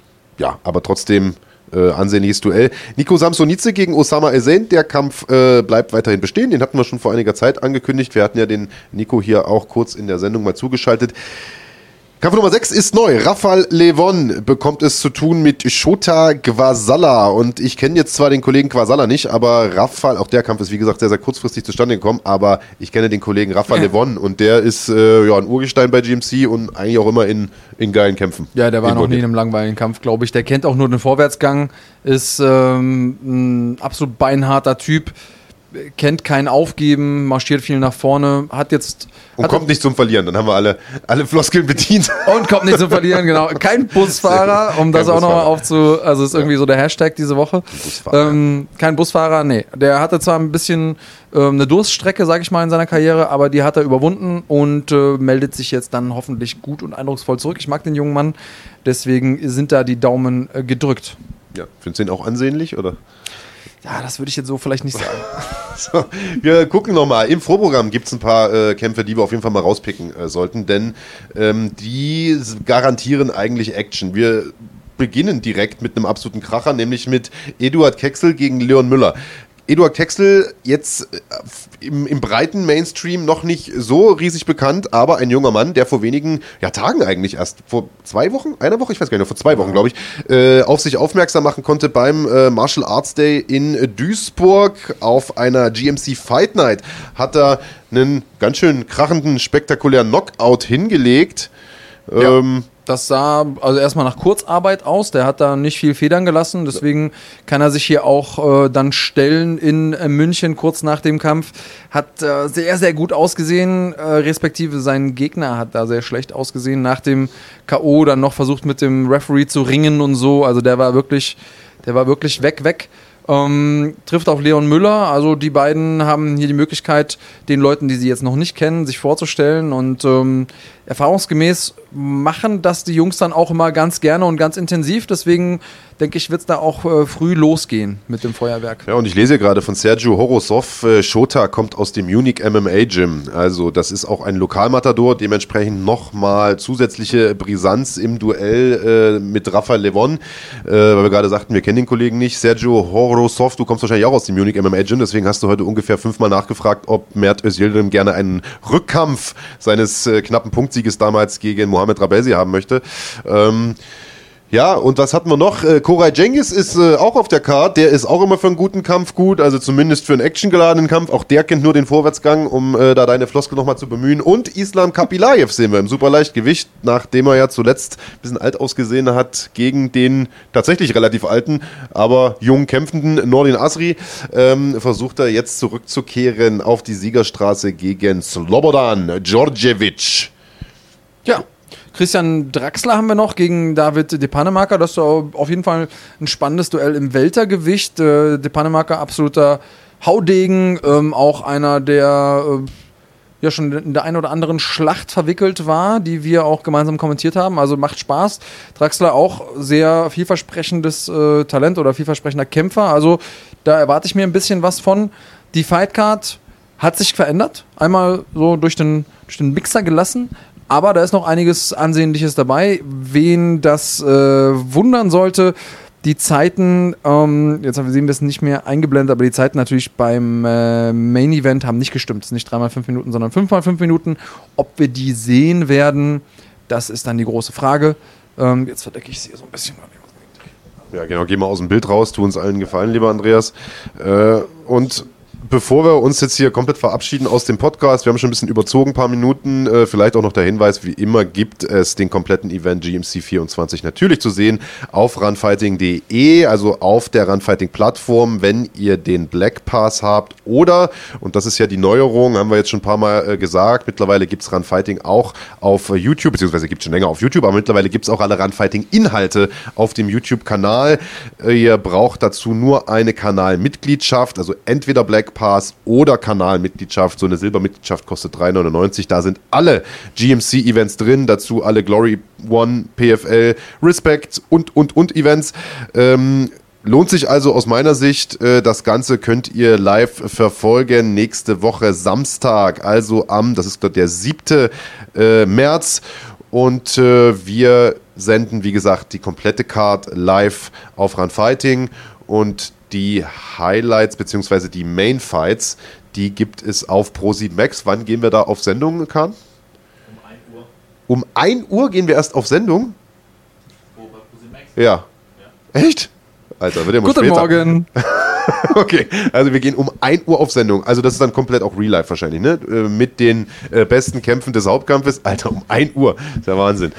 ja, aber trotzdem äh, ansehnliches Duell. Nico Samsonice gegen Osama Ezein. Der Kampf äh, bleibt weiterhin bestehen. Den hatten wir schon vor einiger Zeit angekündigt. Wir hatten ja den Nico hier auch kurz in der Sendung mal zugeschaltet. Kampf Nummer 6 ist neu. Rafael Levon bekommt es zu tun mit Shota Gwasala. Und ich kenne jetzt zwar den Kollegen Gwasala nicht, aber Rafael, auch der Kampf ist wie gesagt sehr, sehr kurzfristig zustande gekommen, aber ich kenne den Kollegen Rafael Levon und der ist äh, ja, ein Urgestein bei GMC und eigentlich auch immer in, in geilen Kämpfen. Ja, der war noch nie in einem langweiligen Kampf, glaube ich. Der kennt auch nur den Vorwärtsgang, ist ähm, ein absolut beinharter Typ, kennt kein Aufgeben, marschiert viel nach vorne, hat jetzt. Und hat kommt nicht zum Verlieren. Dann haben wir alle, alle Floskeln bedient. und kommt nicht zum Verlieren, genau. Kein Busfahrer, um das Kein auch nochmal Busfahrer. aufzu. Also ist irgendwie so der Hashtag diese Woche. Busfahrer. Ähm, kein Busfahrer, nee. Der hatte zwar ein bisschen ähm, eine Durststrecke, sag ich mal, in seiner Karriere, aber die hat er überwunden und äh, meldet sich jetzt dann hoffentlich gut und eindrucksvoll zurück. Ich mag den jungen Mann, deswegen sind da die Daumen äh, gedrückt. Ja, findest du ihn auch ansehnlich, oder? Ja, das würde ich jetzt so vielleicht nicht sagen. So, wir gucken nochmal. Im Vorprogramm gibt es ein paar äh, Kämpfe, die wir auf jeden Fall mal rauspicken äh, sollten, denn ähm, die garantieren eigentlich Action. Wir beginnen direkt mit einem absoluten Kracher, nämlich mit Eduard Kexel gegen Leon Müller. Eduard Kexel jetzt äh, im, im breiten Mainstream noch nicht so riesig bekannt, aber ein junger Mann, der vor wenigen ja, Tagen eigentlich erst, vor zwei Wochen, einer Woche, ich weiß gar nicht, vor zwei Wochen, glaube ich, äh, auf sich aufmerksam machen konnte beim äh, Martial Arts Day in Duisburg auf einer GMC Fight Night. Hat er einen ganz schön krachenden, spektakulären Knockout hingelegt. Ähm, Das sah also erstmal nach Kurzarbeit aus. Der hat da nicht viel Federn gelassen. Deswegen kann er sich hier auch äh, dann stellen in äh, München kurz nach dem Kampf. Hat äh, sehr, sehr gut ausgesehen. Äh, respektive sein Gegner hat da sehr schlecht ausgesehen. Nach dem K.O. dann noch versucht mit dem Referee zu ringen und so. Also der war wirklich, der war wirklich weg, weg. Ähm, trifft auch Leon Müller. Also die beiden haben hier die Möglichkeit, den Leuten, die sie jetzt noch nicht kennen, sich vorzustellen. Und ähm, erfahrungsgemäß machen das die Jungs dann auch immer ganz gerne und ganz intensiv. Deswegen denke ich, wird es da auch äh, früh losgehen mit dem Feuerwerk. Ja, und ich lese gerade von Sergio Horosov, äh, Shota kommt aus dem Munich MMA Gym. Also das ist auch ein Lokalmatador, dementsprechend nochmal zusätzliche Brisanz im Duell äh, mit Rafael Levon. Äh, weil wir gerade sagten, wir kennen den Kollegen nicht. Sergio Horosov, du kommst wahrscheinlich auch aus dem Munich MMA Gym, deswegen hast du heute ungefähr fünfmal nachgefragt, ob Mert Özildirim gerne einen Rückkampf seines äh, knappen Punktsieges damals gegen Mohamed Rabesi haben möchte. Ähm, Ja, und was hatten wir noch? Äh, Koray Jengis ist äh, auch auf der Card. Der ist auch immer für einen guten Kampf gut, also zumindest für einen actiongeladenen Kampf. Auch der kennt nur den Vorwärtsgang, um äh, da deine Floskel nochmal zu bemühen. Und Islam Kapilayev sehen wir im Superleichtgewicht, nachdem er ja zuletzt ein bisschen alt ausgesehen hat gegen den tatsächlich relativ alten, aber jung kämpfenden Nordin Asri. Ähm, versucht er jetzt zurückzukehren auf die Siegerstraße gegen Slobodan Djordjevic. Ja. Christian Draxler haben wir noch gegen David De Panemaker. Das ist auf jeden Fall ein spannendes Duell im Weltergewicht. Äh, De Panemaker absoluter Haudegen, ähm, auch einer, der äh, ja schon in der einen oder anderen Schlacht verwickelt war, die wir auch gemeinsam kommentiert haben. Also macht Spaß. Draxler auch sehr vielversprechendes äh, Talent oder vielversprechender Kämpfer. Also da erwarte ich mir ein bisschen was von. Die Fightcard hat sich verändert. Einmal so durch den, durch den Mixer gelassen. Aber da ist noch einiges Ansehnliches dabei. Wen das äh, wundern sollte, die Zeiten, ähm, jetzt haben wir sehen wir es nicht mehr eingeblendet, aber die Zeiten natürlich beim äh, Main Event haben nicht gestimmt. Es sind nicht dreimal fünf Minuten, sondern fünfmal fünf Minuten. Ob wir die sehen werden, das ist dann die große Frage. Ähm, jetzt verdecke ich sie so ein bisschen. Ja, genau, geh mal aus dem Bild raus, tu uns allen Gefallen, lieber Andreas. Äh, und bevor wir uns jetzt hier komplett verabschieden aus dem Podcast, wir haben schon ein bisschen überzogen, ein paar Minuten, äh, vielleicht auch noch der Hinweis, wie immer gibt es den kompletten Event GMC 24 natürlich zu sehen auf runfighting.de, also auf der Runfighting-Plattform, wenn ihr den Black Pass habt oder, und das ist ja die Neuerung, haben wir jetzt schon ein paar Mal äh, gesagt, mittlerweile gibt es Runfighting auch auf YouTube, beziehungsweise gibt es schon länger auf YouTube, aber mittlerweile gibt es auch alle Runfighting-Inhalte auf dem YouTube-Kanal. Äh, ihr braucht dazu nur eine Kanalmitgliedschaft, also entweder Black Pass oder Kanalmitgliedschaft. So eine Silbermitgliedschaft kostet 3,99. Da sind alle GMC-Events drin, dazu alle Glory One, PFL, Respect und, und, und Events. Ähm, Lohnt sich also aus meiner Sicht. Äh, das Ganze könnt ihr live verfolgen nächste Woche Samstag, also am, das ist der 7. Äh, März. Und äh, wir senden, wie gesagt, die komplette Card live auf Run Fighting. Und die Highlights bzw. die Main Fights, die gibt es auf Pro7 Max. Wann gehen wir da auf Sendung, Kahn? Um 1 Uhr. Um 1 Uhr gehen wir erst auf Sendung? Wo, bei ProSieben Max? Ja. ja. Echt? Alter, wird ja mal Guten später. Morgen. okay, also wir gehen um 1 Uhr auf Sendung. Also das ist dann komplett auch Real Life wahrscheinlich, ne? Äh, mit den äh, besten Kämpfen des Hauptkampfes. Alter, um 1 Uhr. Das ist ja Wahnsinn.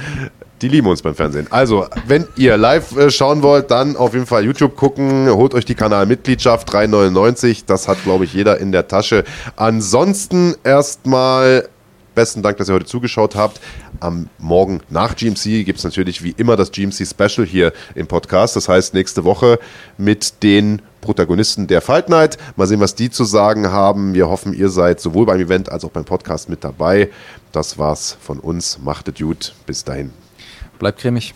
Die lieben uns beim Fernsehen. Also, wenn ihr live äh, schauen wollt, dann auf jeden Fall YouTube gucken. Holt euch die Kanalmitgliedschaft 3,99. Das hat, glaube ich, jeder in der Tasche. Ansonsten erstmal besten Dank, dass ihr heute zugeschaut habt. Am Morgen nach GMC gibt es natürlich wie immer das GMC Special hier im Podcast. Das heißt, nächste Woche mit den Protagonisten der Fight Night. Mal sehen, was die zu sagen haben. Wir hoffen, ihr seid sowohl beim Event als auch beim Podcast mit dabei. Das war's von uns. Macht es gut. Bis dahin. Bleibt cremig.